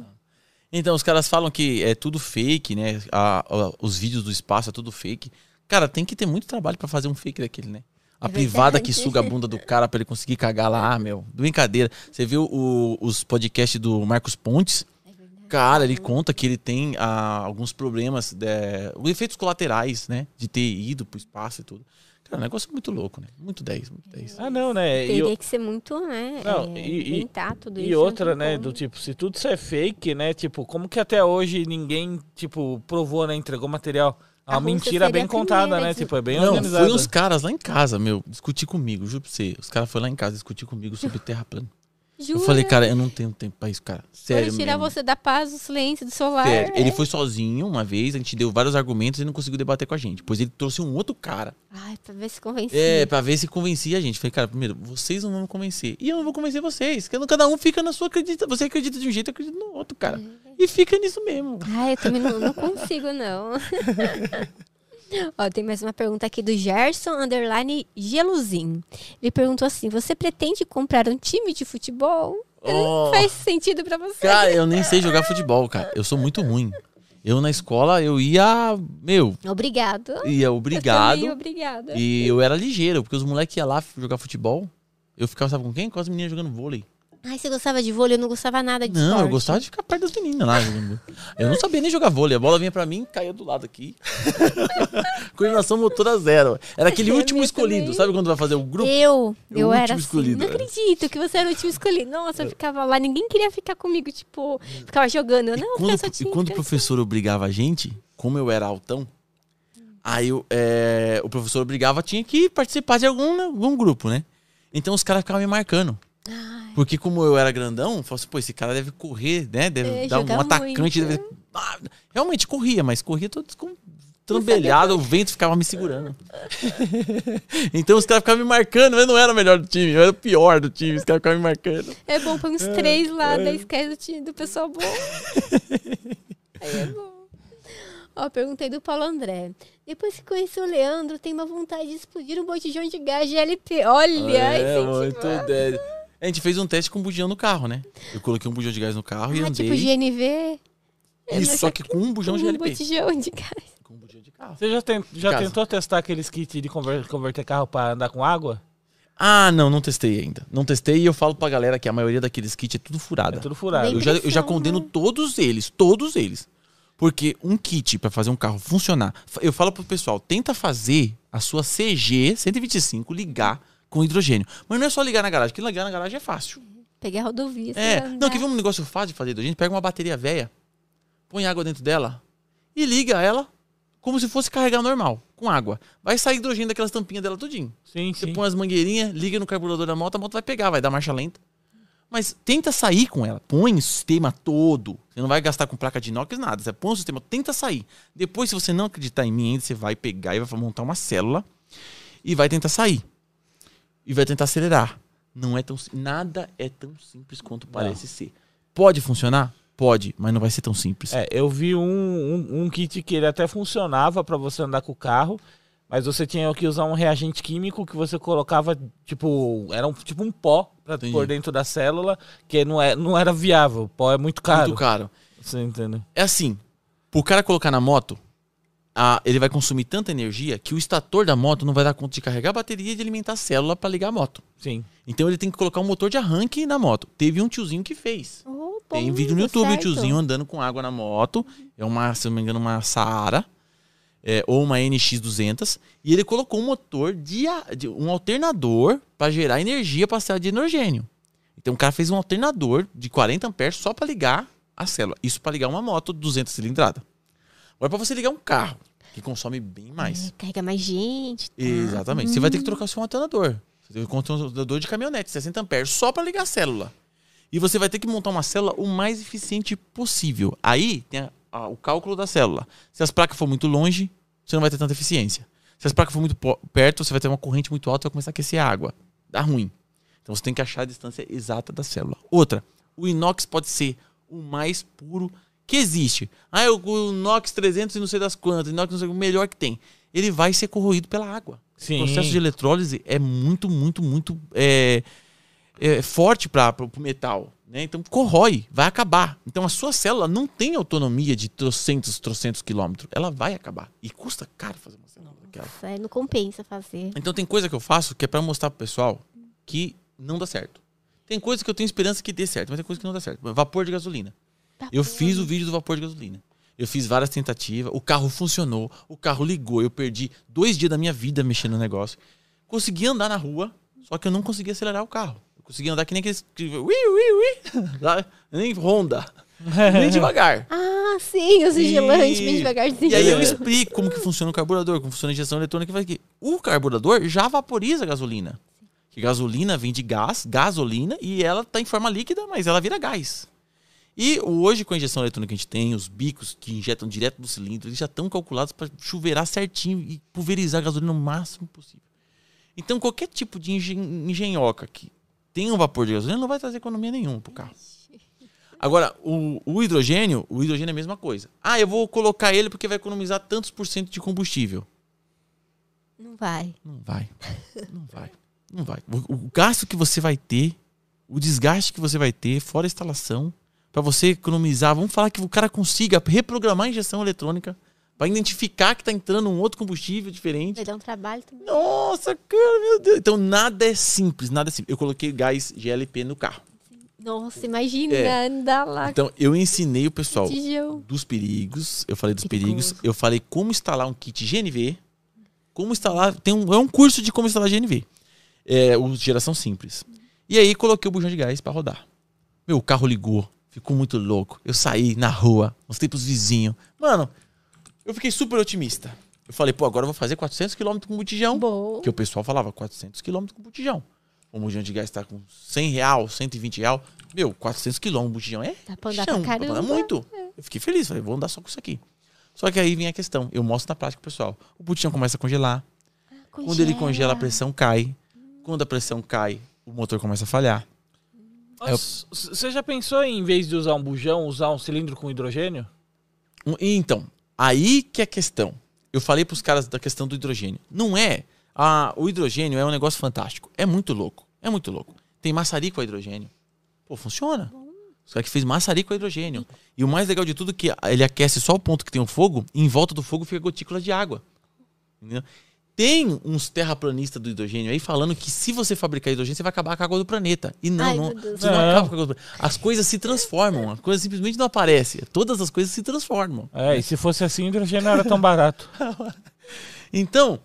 Então, os caras falam que é tudo fake, né? A- a- os vídeos do espaço é tudo fake. Cara, tem que ter muito trabalho pra fazer um fake daquele, né? A É privada que suga a bunda do cara pra ele conseguir cagar lá, meu. Brincadeira. Você viu o- os podcasts do Marcos Pontes? Cara, ele conta que ele tem ah, alguns problemas, é, os efeitos colaterais, né? De ter ido pro espaço e tudo. Cara, um negócio muito louco, né? Muito 10, muito 10. Ah, não, né? E, Teria que ser muito, né? Não, é, e- e- inventar tudo isso. E não outra, né, como. do tipo, se tudo isso é fake, né, tipo, como que até hoje ninguém, tipo, provou, né, entregou material? É A uma Rússia mentira bem a contada, primeira né, a dizer- tipo, é bem Não, organizada. foi uns caras lá em casa, meu, discutir comigo, juro pra você. Os caras foram lá em casa discutir comigo sobre terra plana. Eu Jura? falei, cara, eu não tenho tempo pra isso, cara. Sério Foram tirar mesmo. você da paz, do silêncio, do celular. Sério. Ele foi sozinho uma vez, a gente deu vários argumentos e não conseguiu debater com a gente. Depois ele trouxe um outro cara. Ai, pra ver se convencia. É, pra ver se convencia a gente. Falei, cara, primeiro, vocês não vão me convencer. E eu não vou convencer vocês. Cada- Cada um fica na sua acredita. Você acredita de um jeito, eu acredito no outro, cara. E fica nisso mesmo. Ai, eu também não, não consigo, não. Ó, tem mais uma pergunta aqui do Gerson Underline Geluzin. Ele perguntou assim: você pretende comprar um time de futebol? Oh. Faz sentido pra você? Cara, eu nem sei jogar futebol, cara. Eu sou muito ruim. Eu na escola, eu ia, meu, Obrigado. ia Eu obrigado. também, obrigada. E eu era ligeiro, porque os moleques iam lá jogar futebol. Eu ficava, sabe com quem? Com as meninas jogando vôlei. Ai, você gostava de vôlei? Eu não gostava nada de Não, eu esporte. gostava de ficar perto das meninas lá. Eu não sabia nem jogar vôlei. A bola vinha pra mim caía do lado aqui. Coordenação motora zero. Era aquele É, último escolhido. também. Sabe quando vai fazer o grupo? Eu, O eu era assim. escolhido, Não é. acredito que você era o último escolhido. Nossa, eu ficava lá, ninguém queria ficar comigo, tipo, ficava jogando. Eu não, quando, eu e quando o professor obrigava a gente, como eu era altão, aí eu, é, o professor obrigava, tinha que participar de algum, algum grupo, né? Então os caras ficavam me marcando. Ai, Porque como eu era grandão, eu falava assim, pô, esse cara deve correr, né? Deve É, dar um atacante. Deve... Ah, realmente corria, mas corria todo descom- trambelhado, o vento ficava me segurando. então os caras ficavam me marcando, eu não era o melhor do time, eu era o pior do time, os caras ficavam me marcando. é bom, põe uns três lá, daí esquece do, time, do pessoal bom. Aí é bom. Ó, perguntei do Paulo André. Depois que conheceu o Leandro, tem uma vontade de explodir um botijão de gás GLP. Olha, é, muito 10. A gente fez um teste com um bujão no carro, né? Eu coloquei um bujão de gás no carro e Ah, andei. tipo GNV? É, Isso, só que com um bujão de um LP. botijão de gás. Com um bujão de carro. Você já, ten- já tentou testar aqueles kits de conver- converter carro pra andar com água? Ah, não, não testei ainda. Não testei e eu falo pra galera que a maioria daqueles kits é tudo furada. É tudo furado. Eu já, eu já condeno né? todos eles, todos eles. Porque um kit pra fazer um carro funcionar, eu falo pro pessoal, tenta fazer a sua CG 125 ligar com hidrogênio. Mas não é só ligar na garagem, que ligar na garagem é fácil. Peguei a rodovia. É, não, andar. quer ver um negócio fácil de fazer hidrogênio? Pega uma bateria velha, põe água dentro dela e liga ela como se fosse carregar normal, com água. Vai sair hidrogênio daquelas tampinhas dela tudinho. Sim, Você sim. põe as mangueirinhas, liga no carburador da moto, a moto vai pegar, vai dar marcha lenta. Mas tenta sair com ela. Põe o sistema todo. Você não vai gastar com placa de inox, nada. Você põe o sistema, tenta sair. Depois, se você não acreditar em mim ainda, você vai pegar e vai montar uma célula e vai tentar sair. E vai tentar acelerar. Não é tão nada é tão simples quanto parece ser. Pode funcionar? Pode, mas não vai ser tão simples. É, eu vi um, um, um kit que ele até funcionava pra você andar com o carro, mas você tinha que usar um reagente químico que você colocava, tipo, era um, tipo um pó Entendi. pôr dentro da célula, que não, é, não era viável. O pó é muito caro. Muito caro. Você entendeu? É assim, pro cara colocar na moto, a- ele vai consumir tanta energia que o estator da moto não vai dar conta de carregar a bateria e de alimentar a célula para ligar a moto. Sim. Então ele tem que colocar um motor de arranque na moto. Teve um tiozinho que fez. Oh, Tem vídeo no YouTube, o certo. tiozinho andando com água na moto. É uma, se não me engano, uma Saara. é, ou uma NX200. E ele colocou um motor de, de- um alternador para gerar energia para a célula de hidrogênio. Então o cara fez um alternador de 40 amperes só para ligar a célula. Isso para ligar uma moto 200 cilindrada. Agora para você ligar um carro que consome bem mais. É, carrega mais gente. tá? Exatamente. Você vai ter que trocar o seu alternador. Você tem um alternador de caminhonete, 60 amperes, só para ligar a célula. E você vai ter que montar uma célula o mais eficiente possível. Aí tem a- a- o cálculo da célula. Se as placas for muito longe, você não vai ter tanta eficiência. Se as placas for muito perto, você vai ter uma corrente muito alta e vai começar a aquecer a água. Dá ruim. Então você tem que achar a distância exata da célula. Outra, o inox pode ser o mais puro que existe. Ah, o, o inox 300 e não sei das quantas, inox não sei o melhor que tem. Ele vai ser corroído pela água. Sim. O processo de eletrólise é muito, muito, muito é, é, forte para o metal. Né? Então corrói, vai acabar. Então a sua célula não tem autonomia de trocentos, trocentos quilômetros. Ela vai acabar. E custa caro fazer uma célula daquela. É, não compensa fazer. Então tem coisa que eu faço que é para mostrar pro pessoal que não dá certo. Tem coisa que eu tenho esperança que dê certo, mas tem coisa que não dá certo. Vapor de gasolina. Eu fiz o vídeo do vapor de gasolina. Eu fiz várias tentativas, o carro funcionou, o carro ligou, eu perdi dois dias da minha vida mexendo no negócio. Consegui andar na rua, só que eu não conseguia acelerar o carro. Eu conseguia andar que nem aqueles. que- Ui, ui, ui, nem Honda. Nem devagar. Ah, sim, os vigilantes, bem E- devagarzinho. E aí eu explico como que funciona o carburador, como funciona a injeção eletrônica. vai que O carburador já vaporiza a gasolina. Que gasolina vem de gás, gasolina, e ela tá em forma líquida, mas ela vira gás. E hoje, com a injeção eletrônica que a gente tem, os bicos que injetam direto do cilindro, eles já estão calculados para chuveirar certinho e pulverizar a gasolina o máximo possível. Então, qualquer tipo de engen engenhoca que tenha um vapor de gasolina não vai trazer economia nenhuma pro carro. Agora, o, o hidrogênio, o hidrogênio é a mesma coisa. Ah, eu vou colocar ele porque vai economizar tantos por cento de combustível. Não vai. Não vai. Não vai. Não vai. O, o gasto que você vai ter, o desgaste que você vai ter, fora a instalação, para você economizar, vamos falar que o cara consiga reprogramar a injeção eletrônica para identificar que tá entrando um outro combustível diferente. Vai dar um trabalho também. Nossa, cara, meu Deus. Então nada é simples, nada é simples. Eu coloquei gás GLP no carro. Nossa, imagina É. andar lá Então eu ensinei o pessoal dos perigos, eu falei dos Perigoso. perigos, eu falei como instalar um kit GNV, como instalar, tem um, é um curso de como instalar GNV, é, o geração simples. E aí coloquei o bujão de gás para rodar. Meu, o carro ligou, ficou muito louco. Eu saí na rua, mostrei pros vizinhos. Mano, eu fiquei super otimista. Eu falei, pô, agora eu vou fazer 400 km com botijão. Bom. Que o pessoal falava 400 km com botijão. O bujão de gás tá com 100 real, 120 real. Meu, 400 km o botijão é Dá pra andar chão, pra dá pra caramba. muito. Eu fiquei feliz, falei, vou andar só com isso aqui. Só que aí vem a questão, eu mostro na prática, pro pessoal. O botijão começa a congelar. Quando ele congela, a pressão cai. Quando a pressão cai, o motor começa a falhar. É Você já pensou em, em vez de usar um bujão, usar um cilindro com hidrogênio? Então, aí que é a questão. Eu falei pros caras da questão do hidrogênio. Não é. Ah, o hidrogênio é um negócio fantástico. É muito louco. É muito louco. Tem maçarico a hidrogênio. Pô, funciona. Os caras que fez maçarico a hidrogênio. E o mais legal de tudo é que ele aquece só o ponto que tem o fogo e em volta do fogo fica gotícula de água. Entendeu? Tem uns terraplanistas do hidrogênio aí falando que se você fabricar hidrogênio, você vai acabar com a água do planeta. E não, Ai, não, você não Não. acaba com a água do planeta. As coisas se transformam, a coisa simplesmente não aparece. Todas as coisas se transformam. É, e se fosse assim, o hidrogênio não era tão barato. Então,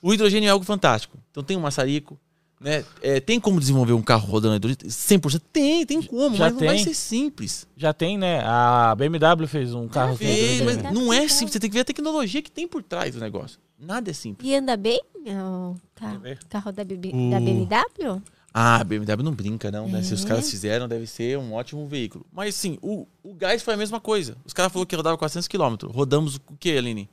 o hidrogênio é algo fantástico. Então tem um maçarico, né? É, tem como desenvolver um carro rodando a hidrogênio? 100%? Tem, tem como, Já mas não vai tem. ser simples. Já tem, né? A BMW fez um carro com É, hidrogênio. mas não é simples, você tem que ver a tecnologia que tem por trás do negócio. Nada é simples. E anda bem o carro, carro da, BB da BMW? Ah, a BMW não brinca, não, né? Se os É. caras fizeram, deve ser um ótimo veículo. Mas sim, o, o gás foi a mesma coisa. Os caras falaram que rodava 400 km. Rodamos o quê, Aline?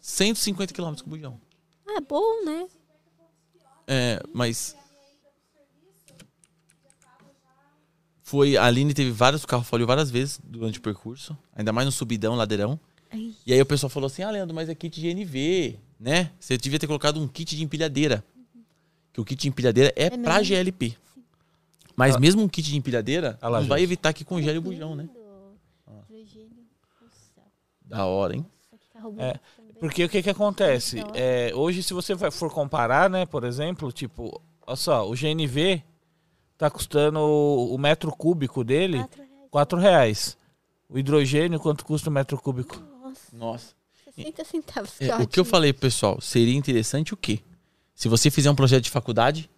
150 km com o bujão. Ah, bom, né? É, mas. Foi. A Aline teve vários. O carro falhou várias vezes durante o percurso. Ainda mais no subidão, ladeirão. Ai. E aí o pessoal falou assim: Ah, Leandro, mas é kit de NV, né? Você devia ter colocado um kit de empilhadeira. Que o kit de empilhadeira é, É pra mesmo? GLP. Mas Ah. mesmo um kit de empilhadeira Ah lá, não vai evitar que congele o bujão, né? Da hora, hein? Nossa, É. Porque o que que acontece? É, hoje, se você for comparar, né, por exemplo, tipo, olha só, o GNV tá custando o, o metro cúbico dele Quatro reais. 4 reais. O hidrogênio, quanto custa o metro cúbico? Nossa, Nossa. 60 centavos. É, que o que eu falei, pessoal, seria interessante o quê? Se você fizer um projeto de faculdade,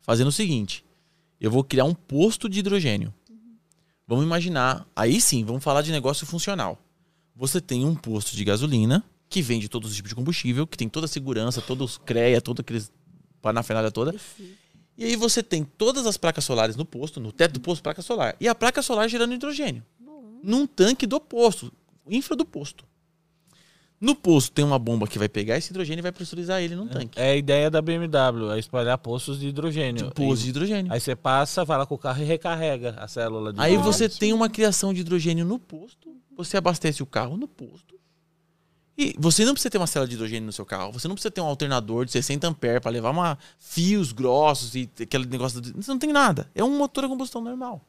fazendo o seguinte: eu vou criar um posto de hidrogênio. Vamos imaginar, aí sim, vamos falar de negócio funcional. Você tem um posto de gasolina que vende todos os tipos de combustível, que tem toda a segurança, todos os CREA, todo aqueles parafernália toda. E aí você tem todas as placas solares no posto, no teto do posto, placa solar. E a placa solar gerando hidrogênio. Bom, Num tanque do posto, infra do posto. No posto tem uma bomba que vai pegar esse hidrogênio e vai pressurizar ele num tanque. É a ideia da BMW, é espalhar poços de hidrogênio. De posto de hidrogênio. Aí você passa, vai lá com o carro e recarrega a célula de Aí hidrogênio. você tem uma criação de hidrogênio no posto, você abastece o carro no posto. E você não precisa ter uma célula de hidrogênio no seu carro, você não precisa ter um alternador de 60 amperes para levar uma, fios grossos e aquele negócio. De, você não tem nada. É um motor a combustão normal.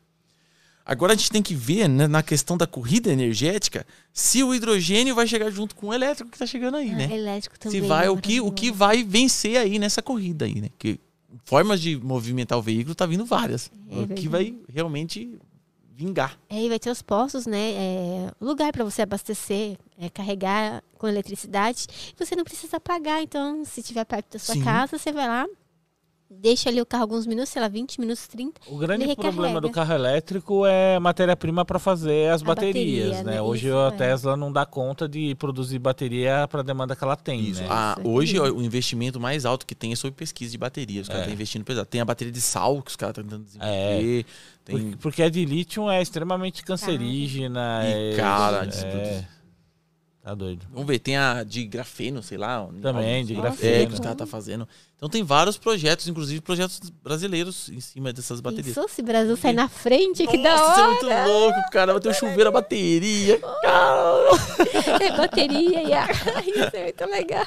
Agora a gente tem que ver né, na questão da corrida energética se o hidrogênio vai chegar junto com o elétrico que está chegando aí, ah, né? elétrico também. se vai é o que o que vai vencer aí nessa corrida aí, né? Que formas de movimentar o veículo tá vindo várias. É o que vai realmente vingar. É, e vai ter os postos, né? É, lugar para você abastecer, é, carregar com eletricidade. Você não precisa pagar. Então, se estiver perto da sua Sim. casa, você vai lá, deixa ali o carro alguns minutos, sei lá, 20 minutos, 30. O grande problema do carro elétrico é matéria-prima para fazer as A baterias, bateria, né? né? Hoje Isso, a é. Tesla não dá conta de produzir bateria para a demanda que ela tem, Isso. né? Ah, Isso hoje ó, o investimento mais alto que tem é sobre pesquisa de bateria. Os caras É. estão investindo pesado. Tem a bateria de sal que os caras estão tentando desenvolver. Tem... Porque, porque a de lítio é extremamente cancerígena. E é, cara é. Tá doido. Vamos ver, tem a de grafeno, sei lá. Também, de É, grafeno. que os caras estão fazendo. Então tem vários projetos, inclusive projetos brasileiros em cima dessas baterias. Pensou se o Brasil sair na frente? Que da Nossa, isso é hora! muito louco, cara. Vai ter um chuveiro a bateria. Cara. É, bateria e ar. Isso é muito legal.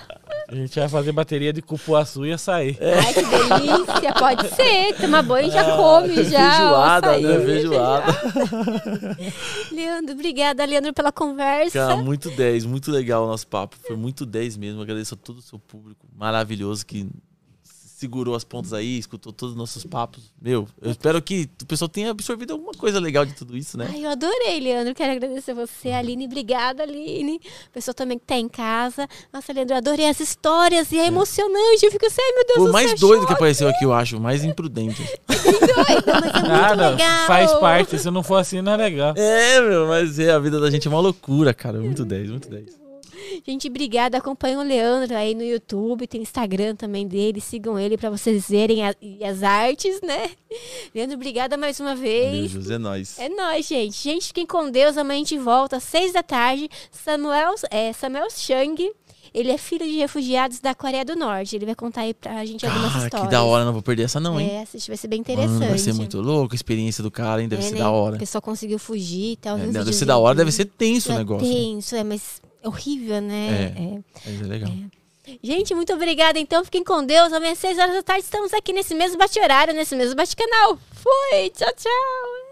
A gente vai fazer bateria de cupuaçu e açaí. Ai, que delícia. Pode ser. Toma banho e já come. Já, Feijoada, açaí, né? Feijoada. Leandro, obrigada, Leandro, pela conversa. Cara, muito 10, muito legal o nosso papo. Foi muito 10 mesmo. Agradeço a todo o seu público maravilhoso que segurou as pontas aí, escutou todos os nossos papos. Meu, eu espero que o pessoal tenha absorvido alguma coisa legal de tudo isso, né? Ai, eu adorei, Leandro. Quero agradecer você, Aline. Obrigada, Aline. Pessoa também que tá em casa. Nossa, Leandro, eu adorei as histórias e é emocionante. Eu fico assim, ai meu Deus do o mais céu, doido que apareceu aqui, eu acho. o Mais imprudente. doido, mas é muito Nada, legal. faz parte. Se não for assim, não é legal. É, meu, mas é, a vida da gente é uma loucura, cara. Muito 10, muito 10. Gente, obrigada. Acompanhem o Leandro aí no YouTube, tem Instagram também dele. Sigam ele pra vocês verem a- as artes, né? Leandro, obrigada mais uma vez. José, é nóis. É nóis, gente. Gente, fiquem com Deus. Amanhã a gente volta às seis da tarde. Samuel, é, Samuel Chang, ele é filho de refugiados da Coreia do Norte. Ele vai contar aí pra gente algumas Cara, histórias. que da hora, não vou perder essa não, hein? É, assiste, vai ser bem Mano, interessante. vai ser muito louco a experiência do cara, hein? Deve É, ser né? da O hora. pessoal conseguiu fugir e tal. É, uns deve ser da hora, deve ser tenso o É negócio. tenso, é, mas horrível, né? É. É. Mas é legal. Gente, muito obrigada. Então, fiquem com Deus. Amanhã às 6 horas da tarde estamos aqui nesse mesmo bate-horário, nesse mesmo bate-canal. Fui! Tchau, tchau!